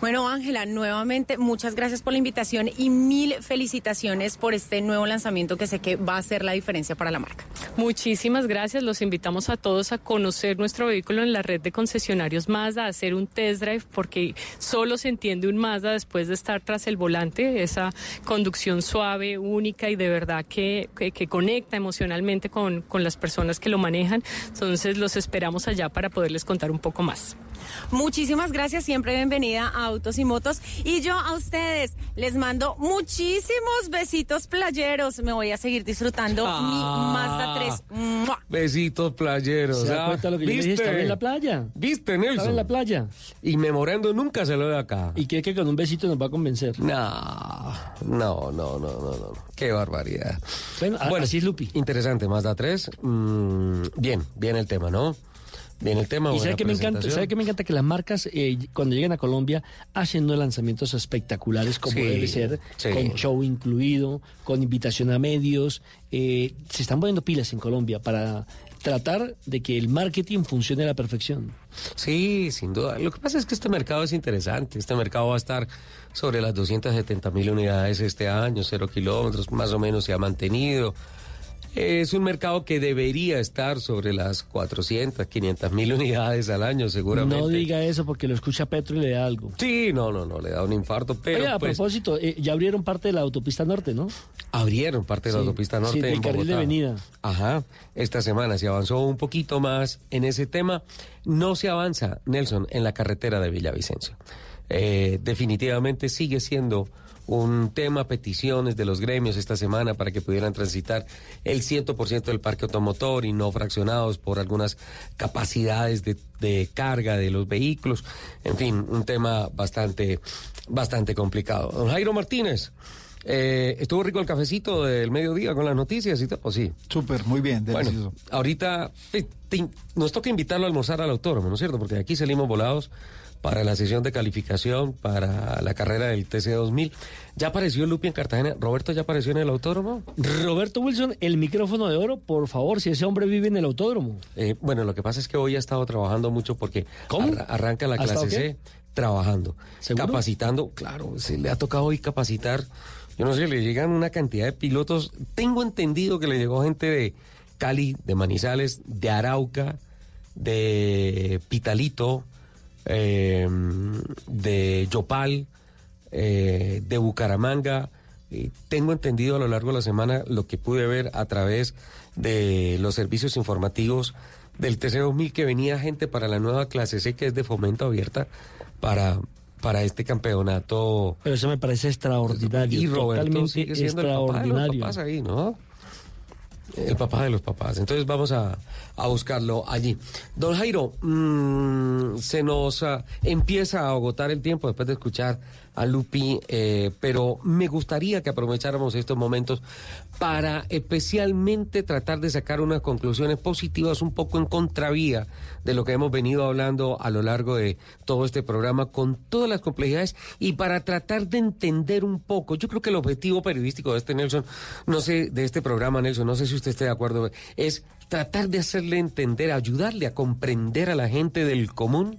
Bueno, Ángela, nuevamente muchas gracias por la invitación y mil felicitaciones por este nuevo lanzamiento que sé que va a hacer la diferencia para la marca. Muchísimas gracias. Los invitamos a todos a conocer nuestro vehículo en la red de concesionarios Mazda, a hacer un test drive, porque solo se entiende un Mazda después de estar tras el volante, esa conducción suave, única y de verdad que, que, que conecta emocionalmente con, con las personas que lo manejan. Entonces los esperamos allá para poderles contar un poco más. Muchísimas gracias, siempre bienvenida a Autos y Motos. Y yo a ustedes les mando muchísimos besitos playeros. Me voy a seguir disfrutando Ah. mi Mazda 3. ¡Mua! Besitos playeros. ¿Se da ¿ah? cuenta lo que yo le dije? Estaba en la playa. ¿Viste, Nelson? Estaba en la playa. Y memorando nunca se lo ve acá. ¿Y cree que con un besito nos va a convencer? No, no, no, no, no, no. Qué barbaridad. Bueno, a- así es Lupi. Interesante, Mazda 3. Mm, bien, bien el tema, ¿no? Bien el tema. Y sabe que me encanta, sabe que me encanta que las marcas eh, cuando lleguen a Colombia hacen unos lanzamientos espectaculares como Sí, debe ser, sí. con show incluido, con invitación a medios. eh, se están poniendo pilas en Colombia para tratar de que el marketing funcione a la perfección. Sí, sin duda. Lo que pasa es que este mercado es interesante. Este mercado va a estar sobre las 270 mil unidades este año, cero kilómetros, más o menos se ha mantenido. Es un mercado que debería estar sobre las 400, 500 mil unidades al año, seguramente. No diga eso porque lo escucha Petro y le da algo. Sí, no, no, no, le da un infarto, pero Oye, a pues, propósito, eh, ya abrieron parte de la autopista norte, ¿no? abrieron parte de la autopista norte sí, del en carril de Bogotá. venida. Ajá, esta semana se avanzó un poquito más en ese tema. No se avanza, Nelson, en la carretera de Villavicencio. Eh, definitivamente sigue siendo un tema, peticiones de los gremios esta semana para que pudieran transitar el 100% del parque automotor y no fraccionados por algunas capacidades de, de carga de los vehículos. En fin, un tema bastante, bastante complicado. Don Jairo Martínez. Eh, ¿Estuvo rico el cafecito del mediodía con las noticias y todo? Sí. Súper, muy bien, delicioso. Bueno, ahorita te- nos toca invitarlo a almorzar al autódromo, ¿no es cierto? Porque de aquí salimos volados para la sesión de calificación para la carrera del TC2000. ¿Ya apareció Lupi en Cartagena? ¿Roberto ya apareció en el autódromo? Roberto Wilson, el micrófono de oro, por favor, si ese hombre vive en el autódromo. Eh, bueno, lo que pasa es que hoy ha estado trabajando mucho porque arra- arranca la ¿Ha estado clase? C trabajando, ¿Seguro? capacitando. Claro, se le ha tocado hoy capacitar. Yo no sé, le llegan una cantidad de pilotos. Tengo entendido que le llegó gente de Cali, de Manizales, de Arauca, de Pitalito, eh, de Yopal, eh, de Bucaramanga. Eh, tengo entendido a lo largo de la semana lo que pude ver a través de los servicios informativos del TC2000 que venía gente para la nueva clase C que es de fomento abierta para, para este campeonato. Pero eso me parece extraordinario. Y Roberto totalmente sigue siendo el papá de los extraordinario. papás ahí, ¿no? El papá de los papás. Entonces vamos a, a buscarlo allí. Don Jairo, mm, se nos ah, empieza a agotar el tiempo después de escuchar a Lupi, eh, pero me gustaría que aprovecháramos estos momentos para especialmente tratar de sacar unas conclusiones positivas un poco en contravía de lo que hemos venido hablando a lo largo de todo este programa con todas las complejidades y para tratar de entender un poco. Yo creo que el objetivo periodístico de este Nelson, no sé, de este programa Nelson, no sé si usted esté de acuerdo, es tratar de hacerle entender, ayudarle a comprender a la gente del común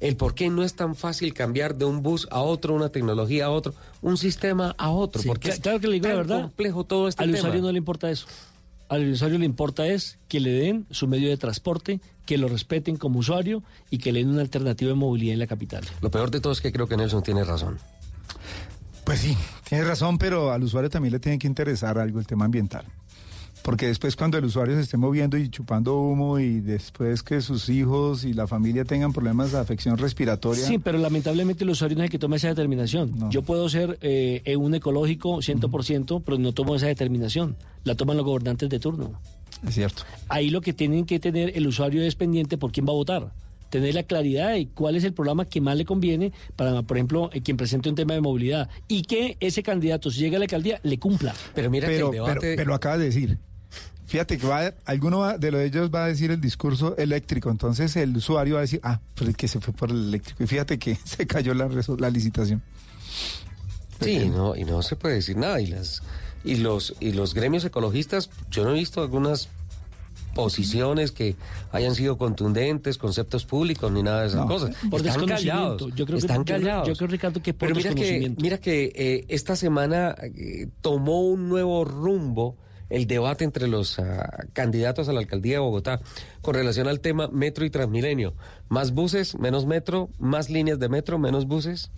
el por qué no es tan fácil cambiar de un bus a otro, una tecnología a otro, un sistema a otro. Sí, porque es claro que le digo la tan verdad. complejo todo este Al tema. usuario no le importa eso. Al usuario le importa es que le den su medio de transporte, que lo respeten como usuario y que le den una alternativa de movilidad en la capital. Lo peor de todo es que creo que Nelson tiene razón. Pues sí, tiene razón, pero al usuario también le tiene que interesar algo el tema ambiental. Porque después cuando el usuario se esté moviendo y chupando humo y después que sus hijos y la familia tengan problemas de afección respiratoria... Sí, pero lamentablemente el usuario no es el que toma esa determinación. Yo puedo ser eh, un ecológico 100%, pero no tomo esa determinación. La toman los gobernantes de turno. Es cierto. Ahí lo que tienen que tener el usuario es pendiente por quién va a votar. Tener la claridad de cuál es el programa que más le conviene para, por ejemplo, eh, quien presente un tema de movilidad y que ese candidato, si llega a la alcaldía, le cumpla. Pero mira pero, pero, pero acaba de decir. Fíjate que va, alguno va- de lo de ellos va a decir el discurso eléctrico, entonces el usuario va a decir, ah, pero es que se fue por el eléctrico. Y fíjate que se cayó la, la licitación. Sí, no, y no se puede decir nada. Y las y los y los gremios ecologistas, yo no he visto algunas posiciones que hayan sido contundentes, conceptos públicos ni nada de esas No, cosas. por Están desconocimiento. callados. Yo creo que- están callados. yo creo, Ricardo, que por Pero mira que mira que eh, esta semana eh, tomó un nuevo rumbo el debate entre los ah, candidatos a la alcaldía de Bogotá con relación al tema metro y transmilenio. Más buses, menos metro, más líneas de metro, menos buses.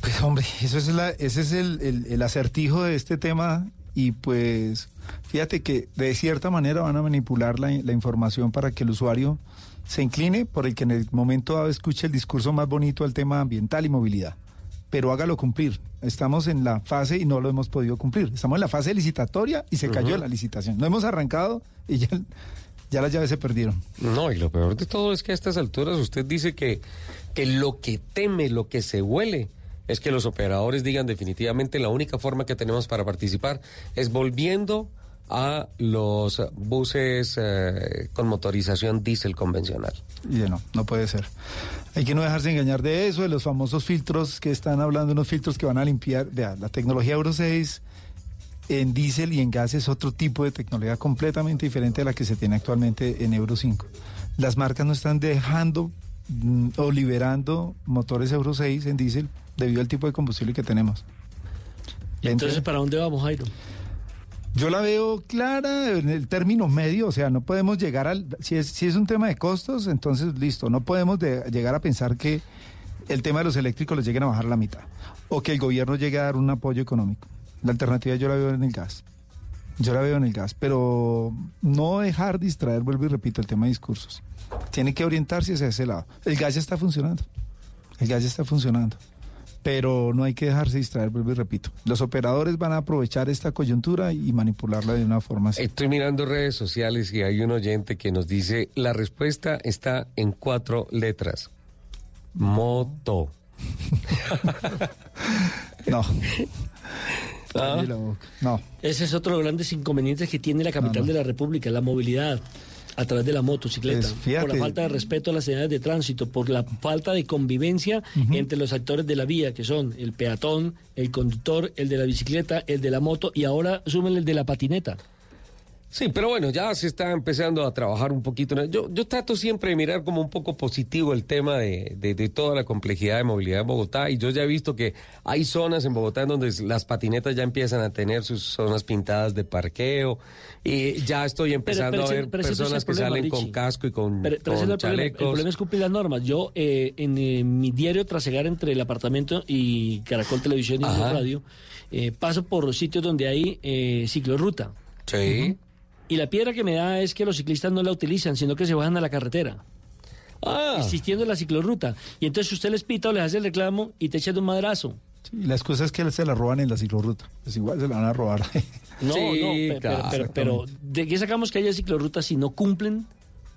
Pues hombre, eso es la, ese es el, el- el acertijo de este tema y pues fíjate que de cierta manera van a manipular la, información para que el usuario se incline por el que en el momento escuche el discurso más bonito al tema ambiental y movilidad. Pero hágalo cumplir. Estamos en la fase y no lo hemos podido cumplir. Estamos en la fase licitatoria y se cayó la licitación. No hemos arrancado y ya, ya las llaves se perdieron. No, y lo peor de todo es que a estas alturas usted dice que, que lo que teme, lo que se huele, es que los operadores digan definitivamente la única forma que tenemos para participar es volviendo a los buses eh, con motorización diésel convencional. Y no, no puede ser. Hay que no dejarse engañar de eso, de los famosos filtros que están hablando, unos filtros que van a limpiar. Vea, la tecnología Euro 6 en diésel y en gas es otro tipo de tecnología completamente diferente a la que se tiene actualmente en Euro 5. Las marcas no están dejando mm, o liberando motores Euro 6 en diésel debido al tipo de combustible que tenemos. ¿Y entonces para dónde vamos, Jairo? Yo la veo clara en el término medio, o sea, no podemos llegar al... Si es, si es un tema de costos, entonces listo, no podemos de- llegar a pensar que el tema de los eléctricos les lleguen a bajar la mitad o que el gobierno llegue a dar un apoyo económico. La alternativa yo la veo en el gas. Yo la veo en el gas, pero no dejar distraer, vuelvo y repito, el tema de discursos. Tiene que orientarse hacia ese lado. El gas ya está funcionando. El gas ya está funcionando. Pero no hay que dejarse distraer, vuelvo y repito. Los operadores van a aprovechar esta coyuntura y manipularla de una forma así. Estoy mirando redes sociales y hay un oyente que nos dice, la respuesta está en cuatro letras. Moto. No. ¿Ah? No. Ese es otro de los grandes inconvenientes que tiene la capital de la República, la movilidad a través de la motocicleta, Pues, fíjate. por la falta de respeto a las señales de tránsito, por la falta de convivencia entre los actores de la vía, que son el peatón, el conductor, el de la bicicleta, el de la moto y ahora súmenle el de la patineta. Sí, pero bueno, ya se está empezando a trabajar un poquito. Yo, yo trato siempre de mirar como un poco positivo el tema de, de- de toda la complejidad de movilidad en Bogotá. Y yo ya he visto que hay zonas en Bogotá en donde las patinetas ya empiezan a tener sus zonas pintadas de parqueo. Y ya estoy empezando pero a ver pero personas que problema, salen Richie. con casco y con, con es el problema. El chalecos. problema es cumplir las normas. Yo, eh, en eh, mi diario trasegar entre el apartamento y Caracol Televisión y Ajá. Radio, eh, paso por sitios donde hay eh, ciclorruta. Sí. Y la piedra que me da es que los ciclistas no la utilizan, sino que se bajan a la carretera. Ah. Existiendo la ciclorruta. Y entonces usted les pita o les hace el reclamo y te echan de un madrazo. Y la excusa es que se la roban en la ciclorruta. Pues igual se la van a robar. No, Sí, no, pe- pero, claro. pero, pero, ¿de qué sacamos que haya ciclorrutas si no cumplen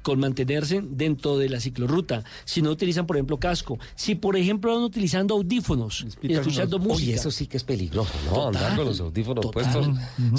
con mantenerse dentro de la ciclorruta? Si no utilizan, por ejemplo, casco. Si, por ejemplo, van utilizando audífonos y escuchando música. Oye, eso sí que es peligroso, ¿no? Total, Andar con los audífonos total. puestos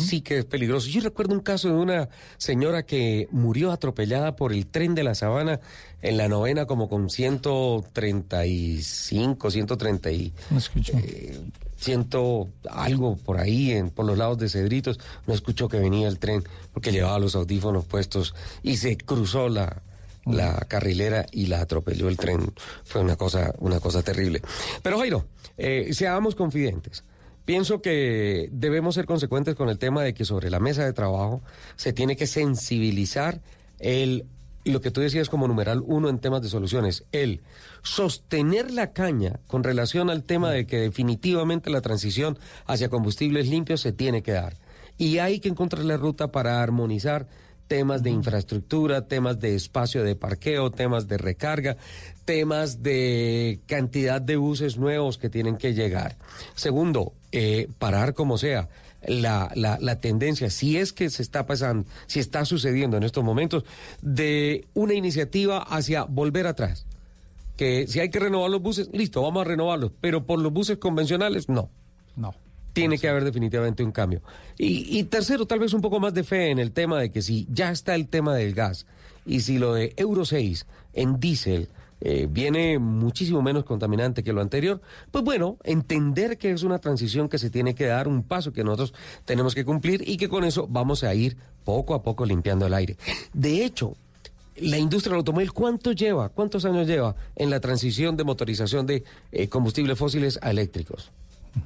sí que es peligroso. Yo recuerdo un caso de una señora que murió atropellada por el tren de la sabana en la novena como con 135, 130 y... No escucho. eh, ciento algo por ahí, en, por los lados de Cedritos, no escuchó que venía el tren porque llevaba los audífonos puestos y se cruzó la, la carrilera y la atropelló el tren. Fue una cosa, una cosa terrible. Pero Jairo, eh, seamos confidentes. Pienso que debemos ser consecuentes con el tema de que sobre la mesa de trabajo se tiene que sensibilizar el lo que tú decías como numeral uno en temas de soluciones, el sostener la caña con relación al tema de que definitivamente la transición hacia combustibles limpios se tiene que dar. Y hay que encontrar la ruta para armonizar temas de infraestructura, temas de espacio de parqueo, temas de recarga, temas de cantidad de buses nuevos que tienen que llegar. Segundo, eh, parar como sea. La, la, la tendencia, si es que se está pasando, si está sucediendo en estos momentos, de una iniciativa hacia volver atrás. Que si hay que renovar los buses, listo, vamos a renovarlos, pero por los buses convencionales, no. No. Tiene que haber definitivamente un cambio. Y, y tercero, tal vez un poco más de fe en el tema de que si ya está el tema del gas y si lo de Euro 6 en diésel eh, viene muchísimo menos contaminante que lo anterior, pues bueno, entender que es una transición que se tiene que dar, un paso que nosotros tenemos que cumplir y que con eso vamos a ir poco a poco limpiando el aire. De hecho, la industria del automóvil, ¿cuánto lleva? ¿Cuántos años lleva en la transición de motorización de eh, combustibles fósiles a eléctricos?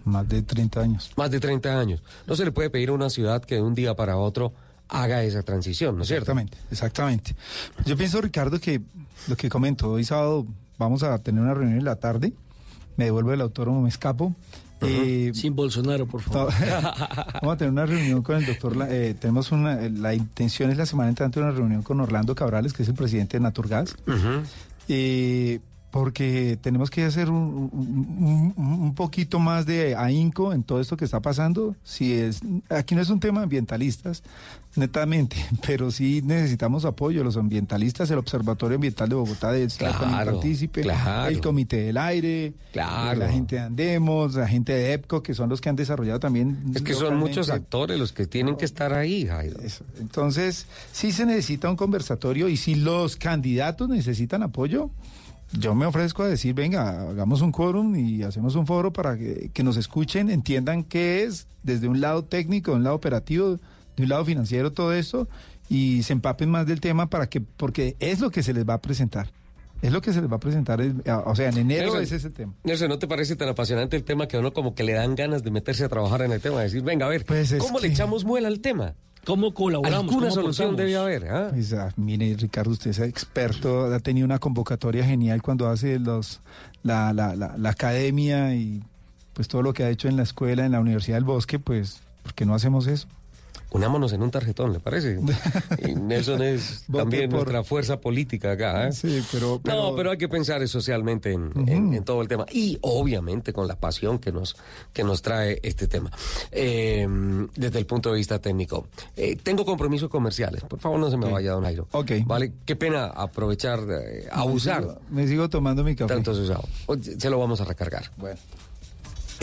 Más de 30 años. Más de 30 años. No se le puede pedir a una ciudad que de un día para otro haga esa transición, ¿no es cierto? Exactamente, exactamente. Yo pienso, Ricardo, que lo que comento, hoy sábado vamos a tener una reunión en la tarde, me devuelve el autónomo, me escapo. Eh, Sin Bolsonaro, por favor. vamos a tener una reunión con el doctor, eh, tenemos una, eh, la intención es la semana entrante una reunión con Orlando Cabrales, que es el presidente de Naturgas, eh, porque tenemos que hacer un, un- poquito más de ahínco en todo esto que está pasando. Si es, aquí no es un tema de ambientalistas, netamente, pero sí necesitamos apoyo de los ambientalistas, el Observatorio Ambiental de Bogotá de estar también Claro, partícipe, claro. el Comité del Aire, Claro. la gente de Andemos, la gente de EPCO, que son los que han desarrollado también. Es que son muchos actores los que tienen que estar ahí, Jairo. entonces, sí se necesita un conversatorio y si los candidatos necesitan apoyo, yo me ofrezco a decir, venga, hagamos un quórum y hacemos un foro para que, que nos escuchen, entiendan qué es desde un lado técnico, de un lado operativo, de un lado financiero todo esto y se empapen más del tema para que, porque es lo que se les va a presentar. Es lo que se les va a presentar, o sea, en enero es ese tema. Nelson, ¿no te parece tan apasionante el tema que a uno como que le dan ganas de meterse a trabajar en el tema? Decir, venga, a ver, pues ¿cómo le echamos muela al tema? ¿Cómo colaboramos? ¿Alguna solución debe haber? ¿ah? Pues, ah, mire, Ricardo, usted es experto, ha tenido una convocatoria genial cuando hace los la, la, la, academia y pues todo lo que ha hecho en la escuela, en la Universidad del Bosque, pues, ¿por qué no hacemos eso? Unámonos en un tarjetón, ¿le parece? y Nelson es también nuestra fuerza política acá. ¿eh? Sí, pero, No, pero hay que pensar socialmente en, todo el tema. Y obviamente con la pasión que nos, que nos trae este tema. Eh, desde el punto de vista técnico. Eh, tengo compromisos comerciales. Por favor, no se me vaya, don Airo. Ok. Vale, qué pena aprovechar, abusar. Me sigo, tomando mi café. Tanto usado. Se lo vamos a recargar. Bueno.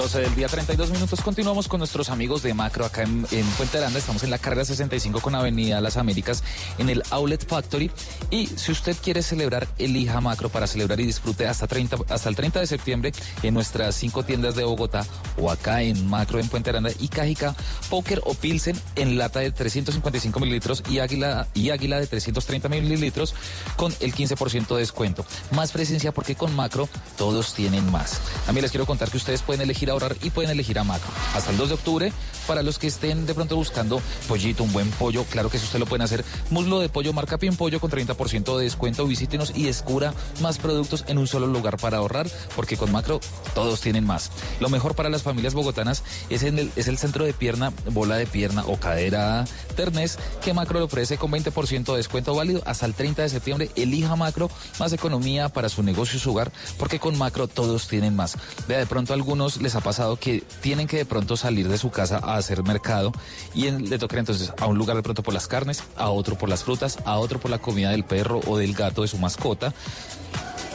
12 del día, 32 minutos. Continuamos con nuestros amigos de Macro acá en, Puente Aranda. Estamos en la carrera 65 con Avenida Las Américas en el Outlet Factory. Y si usted quiere celebrar, elija Macro para celebrar y disfrute hasta, 30, hasta el 30 de septiembre en nuestras cinco tiendas de Bogotá o acá en Macro en Puente Aranda y Cajica, Poker o Pilsen en lata de 355 mililitros y Águila, y Águila de 330 mililitros con el 15% de descuento. Más presencia porque con Macro todos tienen más. También les quiero contar que ustedes pueden elegir ahorrar y pueden elegir a Macro. Hasta el 2 de octubre, para los que estén de pronto buscando pollito, un buen pollo, claro que eso usted lo pueden hacer. Muslo de pollo, marca Pien Pollo con 30% de descuento. Visítenos y descubra más productos en un solo lugar para ahorrar, porque con Macro todos tienen más. Lo mejor para las familias bogotanas es, en el, es el centro de pierna, bola de pierna o cadera ternés que Macro le ofrece con 20% de descuento válido hasta el 30 de septiembre. Elija Macro, más economía para su negocio y su hogar, porque con Macro todos tienen más. Vea, de pronto algunos les pasado que tienen que de pronto salir de su casa a hacer mercado y le toca entonces a un lugar de pronto por las carnes, a otro por las frutas, a otro por la comida del perro o del gato de su mascota.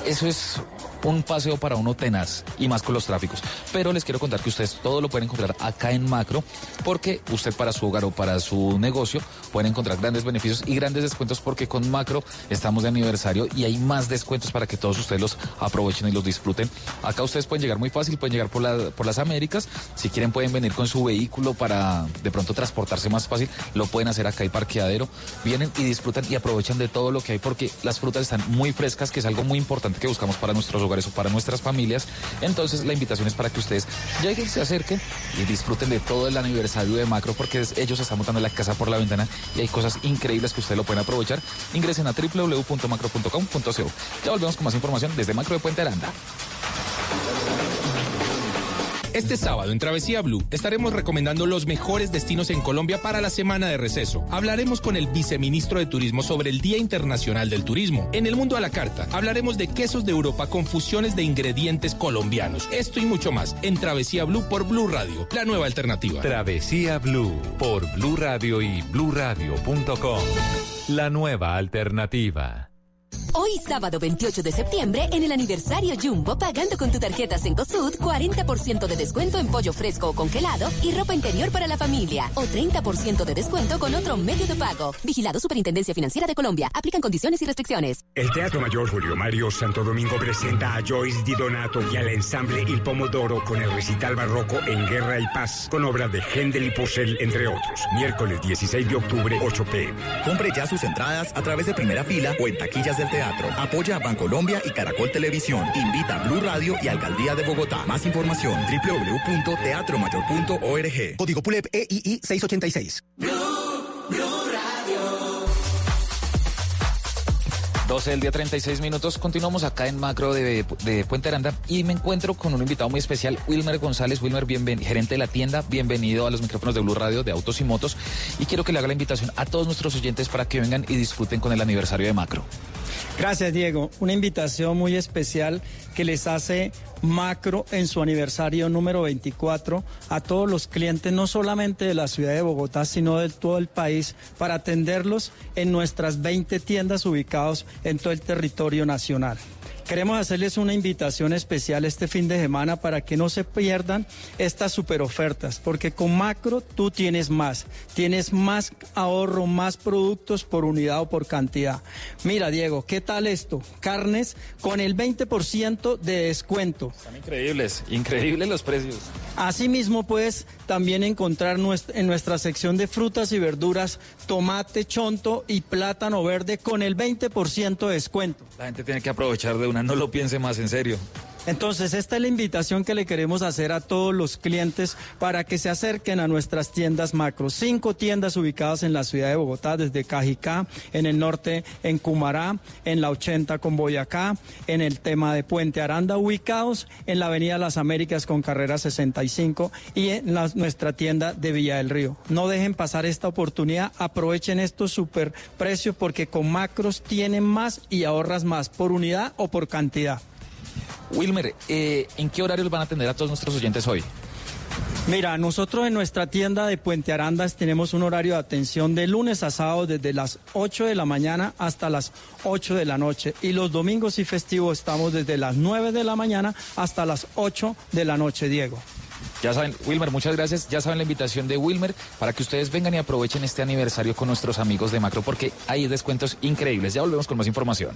Eso es un paseo para uno tenaz y más con los tráficos. Pero les quiero contar que ustedes todo lo pueden encontrar acá en Macro porque usted para su hogar o para su negocio pueden encontrar grandes beneficios y grandes descuentos porque con Macro estamos de aniversario y hay más descuentos para que todos ustedes los aprovechen y los disfruten. Acá ustedes pueden llegar muy fácil, pueden llegar por, la, por las Américas. Si quieren pueden venir con su vehículo para de pronto transportarse más fácil. Lo pueden hacer acá hay parqueadero. Vienen y disfrutan y aprovechan de todo lo que hay porque las frutas están muy frescas, que es algo muy importante que buscamos para nuestros hogares eso para nuestras familias. Entonces la invitación es para que ustedes lleguen, se acerquen y disfruten de todo el aniversario de Macro porque ellos están montando la casa por la ventana y hay cosas increíbles que ustedes lo pueden aprovechar. Ingresen a www.macro.com.co. Ya volvemos con más información desde Macro de Puente Aranda. Este sábado en Travesía Blue estaremos recomendando los mejores destinos en Colombia para la semana de receso. Hablaremos con el viceministro de Turismo sobre el Día Internacional del Turismo. En el mundo a la carta hablaremos de quesos de Europa con fusiones de ingredientes colombianos. Esto y mucho más en Travesía Blue por Blue Radio, la nueva alternativa. Travesía Blue por Blue Radio y bluradio.com. La nueva alternativa. Hoy sábado 28 de septiembre, en el aniversario Jumbo, pagando con tu tarjeta Sencosud, 40% de descuento en pollo fresco o congelado y ropa interior para la familia. O 30% de descuento con otro medio de pago. Vigilado Superintendencia Financiera de Colombia. Aplican condiciones y restricciones. El Teatro Mayor Julio Mario Santo Domingo presenta a Joyce Di Donato y al ensamble Il Pomodoro con el recital barroco en Guerra y Paz, con obras de Händel y Purcell, entre otros. Miércoles 16 de octubre, 8 pm. Compre ya sus entradas a través de primera fila o en taquillas del teatro. Apoya a Bancolombia y Caracol Televisión. Invita a Blue Radio y Alcaldía de Bogotá. Más información www.teatromayor.org. Código PULEP EII 686. Blue, Radio. 12 del día 36 minutos. Continuamos acá en Macro de, Puente Aranda y me encuentro con un invitado muy especial, Wilmer González. Wilmer, gerente de la tienda. Bienvenido a los micrófonos de Blue Radio de Autos y Motos. Y quiero que le haga la invitación a todos nuestros oyentes para que vengan y disfruten con el aniversario de Macro. Gracias, Diego. Una invitación muy especial que les hace Macro en su aniversario número 24 a todos los clientes, no solamente de la ciudad de Bogotá, sino de todo el país, para atenderlos en nuestras 20 tiendas ubicados en todo el territorio nacional. Queremos hacerles una invitación especial este fin de semana para que no se pierdan estas super ofertas, porque con Macro tú tienes más, tienes más ahorro, más productos por unidad o por cantidad. Mira, Diego, ¿qué tal esto? Carnes con el 20% de descuento. Están increíbles, increíbles los precios. Asimismo, puedes también encontrar en nuestra sección de frutas y verduras tomate, chonto y plátano verde con el 20% de descuento. La gente tiene que aprovechar de una, no lo piense más en serio. Entonces, esta es la invitación que le queremos hacer a todos los clientes para que se acerquen a nuestras tiendas macro. Cinco tiendas ubicadas en la ciudad de Bogotá, desde Cajicá, en el norte, en Cumará, en la 80 con Boyacá, en el tema de Puente Aranda, ubicados en la Avenida Las Américas con carrera 65 y en nuestra tienda de Villa del Río. No dejen pasar esta oportunidad, aprovechen estos super precios porque con macros tienen más y ahorras más por unidad o por cantidad. Wilmer, eh, ¿en qué horarios van a atender a todos nuestros oyentes hoy? Mira, nosotros en nuestra tienda de Puente Arandas tenemos un horario de atención de lunes a sábado desde las 8 de la mañana hasta las 8 de la noche. Y los domingos y festivos estamos desde las 9 de la mañana hasta las 8 de la noche, Diego. Ya saben, Wilmer, muchas gracias. Ya saben la invitación de Wilmer para que ustedes vengan y aprovechen este aniversario con nuestros amigos de Macro porque hay descuentos increíbles. Ya volvemos con más información.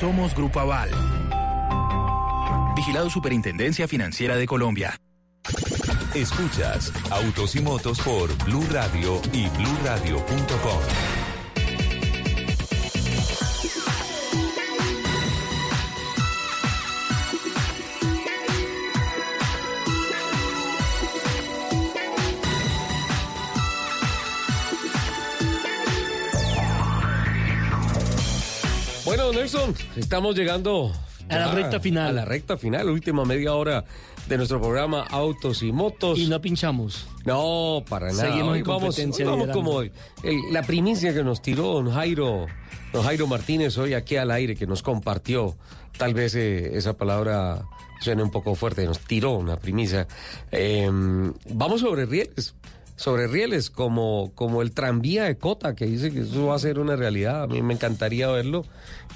Somos Grupo Aval. Vigilado Superintendencia Financiera de Colombia. Escuchas Autos y Motos por Blue Radio y bluradio.com. Estamos llegando a la recta final. A la recta final, última media hora de nuestro programa Autos y Motos. Y no pinchamos. No, para nada. Seguimos en vamos, vamos como la primicia que nos tiró don Jairo, don Jairo Martínez hoy aquí al aire, que nos compartió. Tal vez eh, esa palabra suene un poco fuerte, nos tiró una primicia. Em, vamos sobre rieles sobre rieles, como, como el tranvía de Cota, que dice que eso va a ser una realidad. A mí me encantaría verlo.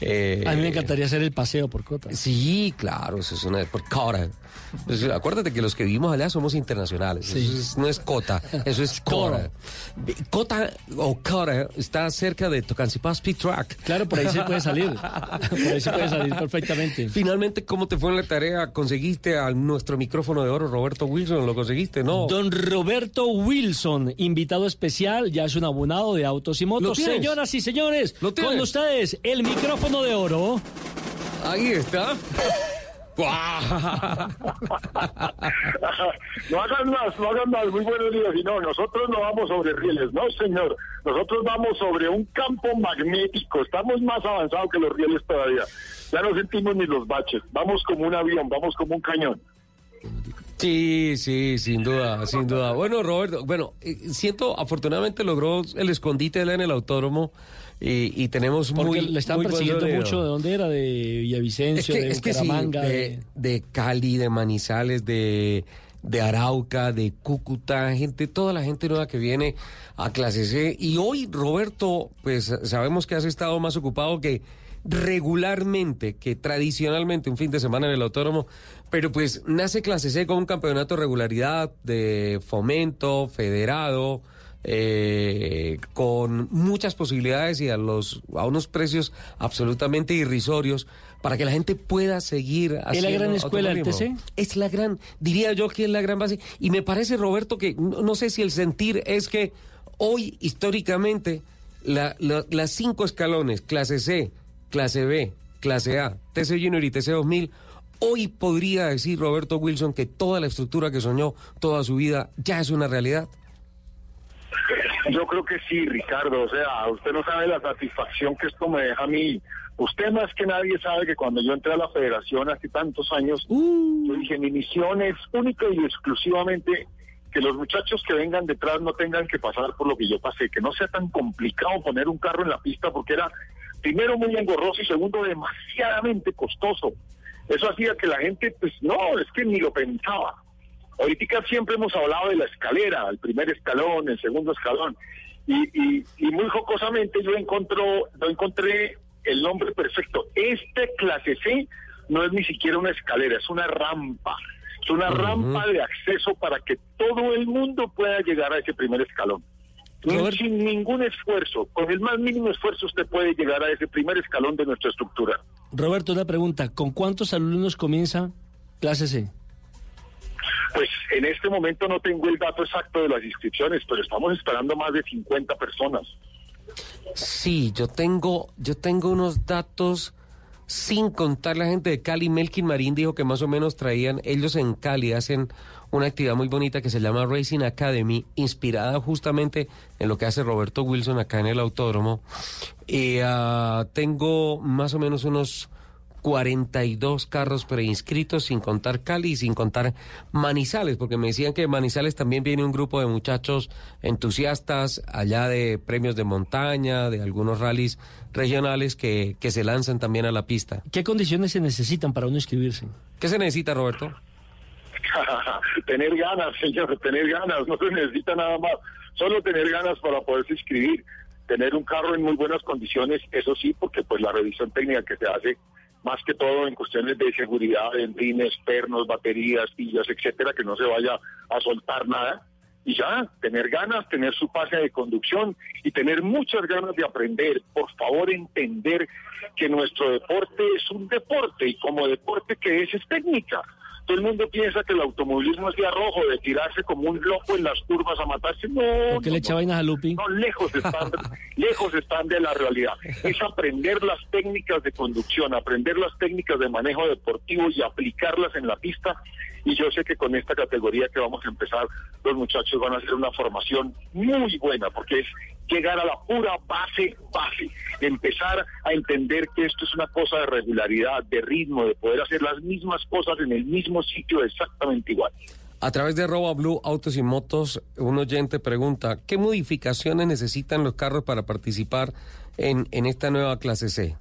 Eh, a mí me encantaría hacer el paseo por Cota. Sí, claro, eso es una... por Cota. Pues, acuérdate que los que vivimos allá somos internacionales. Eso no es Cota, eso es Cota. Cota o Cota está cerca de Tocancipá Speed Track. Claro, por ahí se puede salir. por ahí se puede salir perfectamente. Finalmente, ¿cómo te fue en la tarea? ¿Conseguiste a nuestro micrófono de oro, Roberto Wilson? ¿Lo conseguiste? No. Don Roberto Wilson, invitado especial, ya es un abonado de autos y motos. Señoras y señores, con ustedes, el micrófono de oro. Ahí está. no hagan más, no hagan más. Muy buenos días. Y no, nosotros no vamos sobre rieles, no, señor. Nosotros vamos sobre un campo magnético. Estamos más avanzados que los rieles todavía. Ya no sentimos ni los baches. Vamos como un avión, vamos como un cañón. Sí, sí, sin duda, sin duda. Bueno, Roberto, bueno, eh, siento, afortunadamente logró el escondite en el autódromo y, tenemos Porque muy. le están persiguiendo mucho. ¿De dónde era? ¿De Villavicencio? de Bucaramanga? de, Cali, de Manizales, de, de Arauca, de Cúcuta, gente, toda la gente nueva que viene a clase C. Y hoy, Roberto, pues sabemos que has estado más ocupado que regularmente, que tradicionalmente un fin de semana en el autódromo, pero pues nace clase C con un campeonato de regularidad, de fomento, federado eh, con muchas posibilidades y a, los, a unos precios absolutamente irrisorios para que la gente pueda seguir haciendo. ¿Es la gran escuela del TC? Es la gran, diría yo que es la gran base. Y me parece, Roberto, que no, sé si el sentir es que hoy, históricamente, la, las cinco escalones, clase C, clase B, clase A, TC Junior y TC 2000, hoy podría decir Roberto Wilson que toda la estructura que soñó toda su vida ya es una realidad. Yo creo que sí, Ricardo. O sea, usted no sabe la satisfacción que esto me deja a mí. Usted más que nadie sabe que cuando yo entré a la federación hace tantos años, yo dije, mi misión es única y exclusivamente que los muchachos que vengan detrás no tengan que pasar por lo que yo pasé, que no sea tan complicado poner un carro en la pista porque era primero muy engorroso y segundo demasiadamente costoso. Eso hacía que la gente, pues no, es que ni lo pensaba. Ahorita siempre hemos hablado de la escalera, el primer escalón, el segundo escalón, y, y, muy jocosamente yo encontró, yo encontré el nombre perfecto. Este clase C no es ni siquiera una escalera, es una rampa. Es una rampa de acceso para que todo el mundo pueda llegar a ese primer escalón. Sin ningún esfuerzo, con el más mínimo esfuerzo usted puede llegar a ese primer escalón de nuestra estructura. Roberto, una pregunta, ¿con cuántos alumnos comienza clase C? Pues en este momento no tengo el dato exacto de las inscripciones, pero estamos esperando más de 50 personas. Sí, yo tengo, yo tengo unos datos sin contar la gente de Cali. Melkin Marín dijo que más o menos traían, ellos en Cali hacen una actividad muy bonita que se llama Racing Academy, inspirada justamente en lo que hace Roberto Wilson acá en el autódromo. Y ah, tengo más o menos unos 42 carros preinscritos, sin contar Cali y sin contar Manizales, porque me decían que Manizales también viene un grupo de muchachos entusiastas allá de premios de montaña, de algunos rallies regionales que, que se lanzan también a la pista. ¿Qué condiciones se necesitan para uno inscribirse? ¿Qué se necesita, Roberto? tener ganas, señor, tener ganas, no se necesita nada más, solo tener ganas para poderse inscribir tener un carro en muy buenas condiciones, eso sí, porque pues la revisión técnica que se hace más que todo en cuestiones de seguridad, en rines, pernos, baterías, pillas, etcétera, que no se vaya a soltar nada. Y ya, tener ganas, tener su pase de conducción y tener muchas ganas de aprender. Por favor, entender que nuestro deporte es un deporte y como deporte que es, es técnica. Todo el mundo piensa que el automovilismo es de arrojo, de tirarse como un loco en las curvas a matarse. No. ¿Por qué le echa vainas a Lupi? No, lejos están, lejos están de la realidad. Es aprender las técnicas de conducción, aprender las técnicas de manejo deportivo y aplicarlas en la pista. Y yo sé que con esta categoría que vamos a empezar, los muchachos van a hacer una formación muy buena, porque es llegar a la pura base, base, empezar a entender que esto es una cosa de regularidad, de ritmo, de poder hacer las mismas cosas en el mismo sitio exactamente igual. A través de Roba Blue Autos y Motos, un oyente pregunta, ¿qué modificaciones necesitan los carros para participar en, en esta nueva clase C?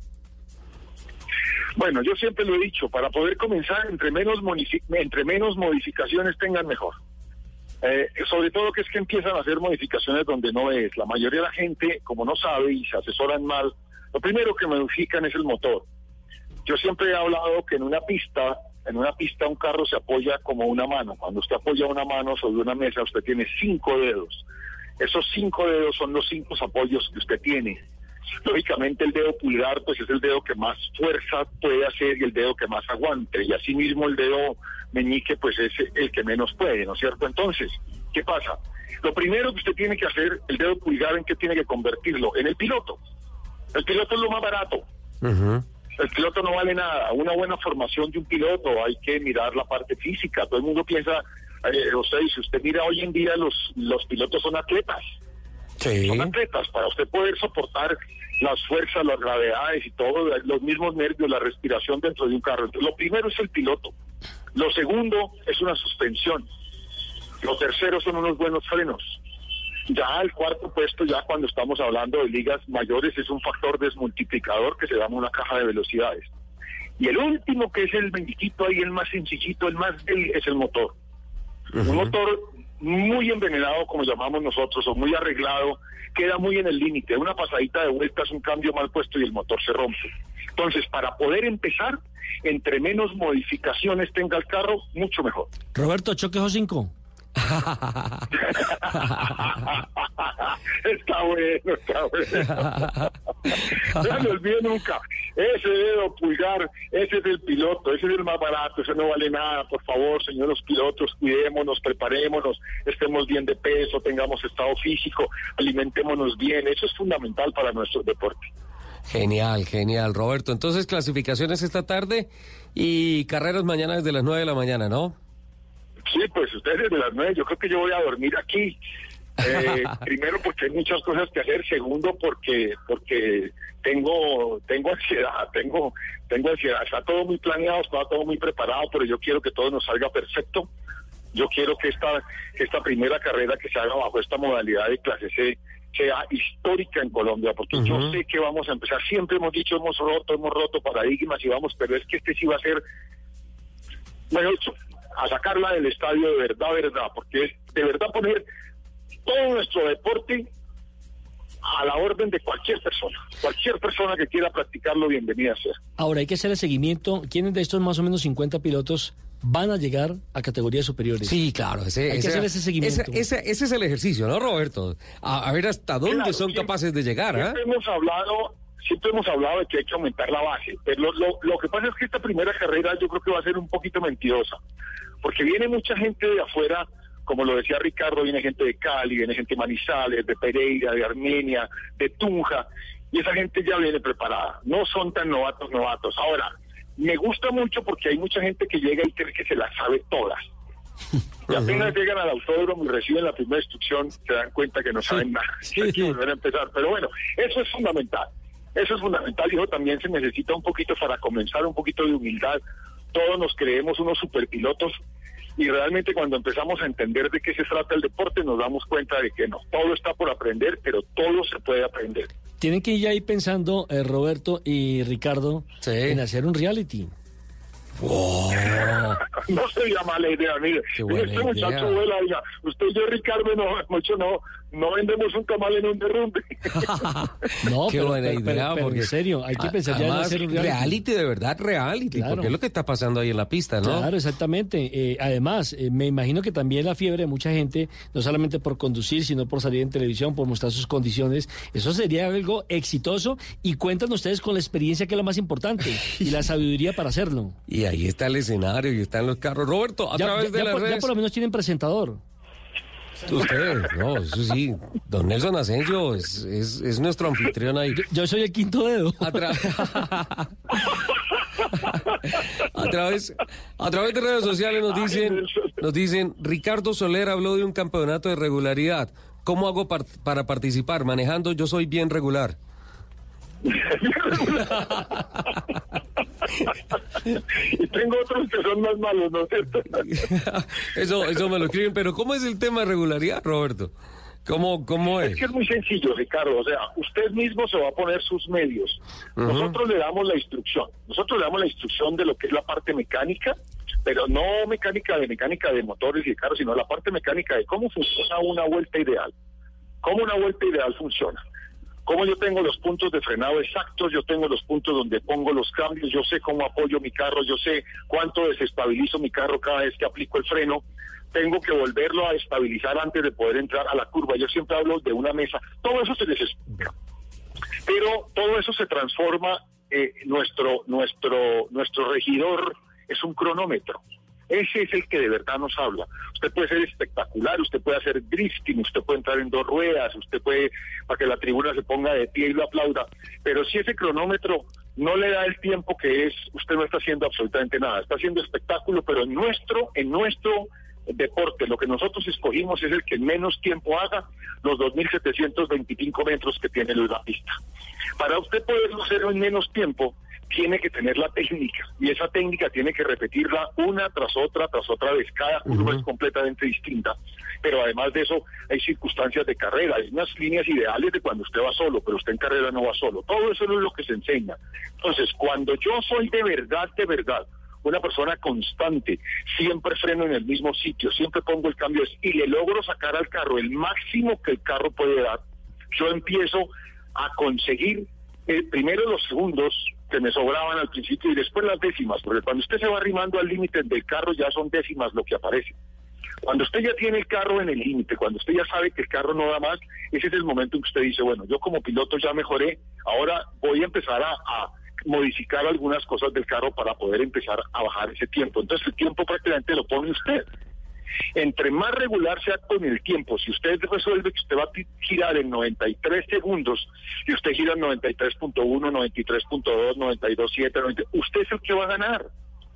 Bueno, yo siempre lo he dicho, para poder comenzar, entre menos, entre menos modificaciones tengan mejor. Eh, sobre todo que es que empiezan a hacer modificaciones donde no es. La mayoría de la gente, como no sabe y se asesoran mal, lo primero que modifican es el motor. Yo siempre he hablado que en una pista, en una pista un carro se apoya como una mano. Cuando usted apoya una mano sobre una mesa, usted tiene cinco dedos. Esos cinco dedos son los cinco apoyos que usted tiene. Lógicamente el dedo pulgar pues es el dedo que más fuerza puede hacer y el dedo que más aguante y asimismo el dedo meñique pues es el que menos puede, ¿no es cierto? Entonces, ¿qué pasa? Lo primero que usted tiene que hacer, el dedo pulgar, ¿en qué tiene que convertirlo? En el piloto. El piloto es lo más barato. El piloto no vale nada. Una buena formación de un piloto, hay que mirar la parte física. Todo el mundo piensa, eh, o sea, si usted mira hoy en día, los, los pilotos son atletas. Son atletas. Para usted poder soportar las fuerzas, las gravedades y todo, los mismos nervios, la respiración dentro de un carro. Entonces, lo primero es el piloto. Lo segundo es una suspensión. Lo tercero son unos buenos frenos. Ya el cuarto puesto, ya cuando estamos hablando de ligas mayores, es un factor desmultiplicador que se da en una caja de velocidades. Y el último, que es el bendito ahí, el más sencillito, el más es el motor. Un motor muy envenenado, como llamamos nosotros, o muy arreglado, queda muy en el límite. Una pasadita de vueltas, un cambio mal puesto y el motor se rompe. Entonces, para poder empezar, entre menos modificaciones tenga el carro, mucho mejor. Roberto, choque o 5. está bueno, está bueno. no me olvide nunca. Ese dedo pulgar, ese es el piloto, ese es el más barato, ese no vale nada. Por favor, señores pilotos, cuidémonos, preparémonos, estemos bien de peso, tengamos estado físico, alimentémonos bien. Eso es fundamental para nuestro deporte. Genial, genial, Roberto. Entonces, clasificaciones esta tarde y carreras mañana desde las 9 de la mañana, ¿no? Sí, pues ustedes desde las nueve, yo creo que yo voy a dormir aquí. Eh, primero porque hay muchas cosas que hacer, segundo porque porque tengo tengo ansiedad, tengo tengo ansiedad, está todo muy planeado, está todo muy preparado, pero yo quiero que todo nos salga perfecto. Yo quiero que esta que esta primera carrera que se haga bajo esta modalidad de clase C sea histórica en Colombia, porque yo sé que vamos a empezar, siempre hemos dicho, hemos roto, hemos roto paradigmas y vamos, pero es que este sí va a ser, mejor a sacarla del estadio de verdad, verdad, porque es de verdad poner todo nuestro deporte a la orden de cualquier persona. Cualquier persona que quiera practicarlo, bienvenida sea. Ahora hay que hacer el seguimiento. ¿Quiénes de estos más o menos 50 pilotos van a llegar a categorías superiores? Sí, claro. Ese, hay que hacer ese seguimiento. Ese, ese, es el ejercicio, ¿no, Roberto? A, ver hasta dónde son capaces de llegar. Siempre hemos hablado siempre hemos hablado de que hay que aumentar la base, pero lo, lo, que pasa es que esta primera carrera yo creo que va a ser un poquito mentirosa, porque viene mucha gente de afuera como lo decía Ricardo, viene gente de Cali, viene gente de Manizales, de Pereira, de Armenia, de Tunja, y esa gente ya viene preparada. No son tan novatos, novatos. Ahora, me gusta mucho porque hay mucha gente que llega y cree que se las sabe todas. Y apenas llegan al autódromo y reciben la primera instrucción, se dan cuenta que no saben nada. Hay que volver a empezar. Pero bueno, eso es fundamental. Eso es fundamental. Dijo, también se necesita un poquito para comenzar, un poquito de humildad. Todos nos creemos unos superpilotos y realmente cuando empezamos a entender de qué se trata el deporte nos damos cuenta de que no, todo está por aprender, pero todo se puede aprender. Tienen que ir ahí pensando, eh, Roberto y Ricardo, en hacer un reality. no sería mala idea, mire. Este muchacho vuela, usted y yo, Ricardo, no, mucho no, no vendemos un tamal en un derrumbe. no, Qué buena idea, porque en serio, hay que pensar ya en hacer un reality. de verdad, reality, porque es lo que está pasando ahí en la pista, ¿no? Claro, exactamente. Eh, además, eh, me imagino que también la fiebre de mucha gente, no solamente por conducir, sino por salir en televisión, por mostrar sus condiciones, eso sería algo exitoso y cuentan ustedes con la experiencia que es lo más importante y la sabiduría para hacerlo. Y ahí está el escenario y están los carros. Roberto, a través de las redes... Ya por lo menos tienen presentador. Ustedes, no, eso sí. Don Nelson Asensio es, es, nuestro anfitrión ahí. Yo, soy el quinto dedo. A, través, a través de redes sociales nos dicen, nos dicen, Ricardo Soler habló de un campeonato de regularidad. ¿Cómo hago para participar? Manejando, yo soy bien regular. y tengo otros que son más malos, ¿no es cierto? eso, eso me lo escriben, pero ¿cómo es el tema de regularidad, Roberto? ¿Cómo, ¿Cómo es? Es que es muy sencillo, Ricardo. O sea, usted mismo se va a poner sus medios. Nosotros le damos la instrucción. Nosotros le damos la instrucción de lo que es la parte mecánica, pero no mecánica de mecánica de motores y de carros, sino la parte mecánica de cómo funciona una vuelta ideal. Cómo una vuelta ideal funciona. Como yo tengo los puntos de frenado exactos, yo tengo los puntos donde pongo los cambios, yo sé cómo apoyo mi carro, yo sé cuánto desestabilizo mi carro cada vez que aplico el freno, tengo que volverlo a estabilizar antes de poder entrar a la curva. Yo siempre hablo de una mesa, todo eso se desespera. Pero todo eso se transforma, eh, nuestro, nuestro, nuestro regidor es un cronómetro. Ese es el que de verdad nos habla. Usted puede ser espectacular, usted puede hacer drifting, usted puede entrar en dos ruedas, usted puede, para que la tribuna se ponga de pie y lo aplauda. Pero si ese cronómetro no le da el tiempo que es, usted no está haciendo absolutamente nada. Está haciendo espectáculo, pero en nuestro, en nuestro deporte, lo que nosotros escogimos es el que menos tiempo haga los 2.725 metros que tiene la pista. Para usted poderlo hacer en menos tiempo, tiene que tener la técnica y esa técnica tiene que repetirla una tras otra, tras otra vez. Cada curva es completamente distinta, pero además de eso hay circunstancias de carrera, hay unas líneas ideales de cuando usted va solo, pero usted en carrera no va solo. Todo eso no es lo que se enseña. Entonces, cuando yo soy de verdad, de verdad, una persona constante, siempre freno en el mismo sitio, siempre pongo el cambio y le logro sacar al carro el máximo que el carro puede dar, yo empiezo a conseguir eh, primero los segundos que me sobraban al principio y después las décimas, porque cuando usted se va arrimando al límite del carro ya son décimas lo que aparece. Cuando usted ya tiene el carro en el límite, cuando usted ya sabe que el carro no da más, ese es el momento en que usted dice, bueno, yo como piloto ya mejoré, ahora voy a empezar a, a modificar algunas cosas del carro para poder empezar a bajar ese tiempo. Entonces el tiempo prácticamente lo pone usted. Entre más regular sea con el tiempo, si usted resuelve que usted va a girar en 93 segundos y usted gira en 93.1, 93.2, 92.7, usted es el que va a ganar.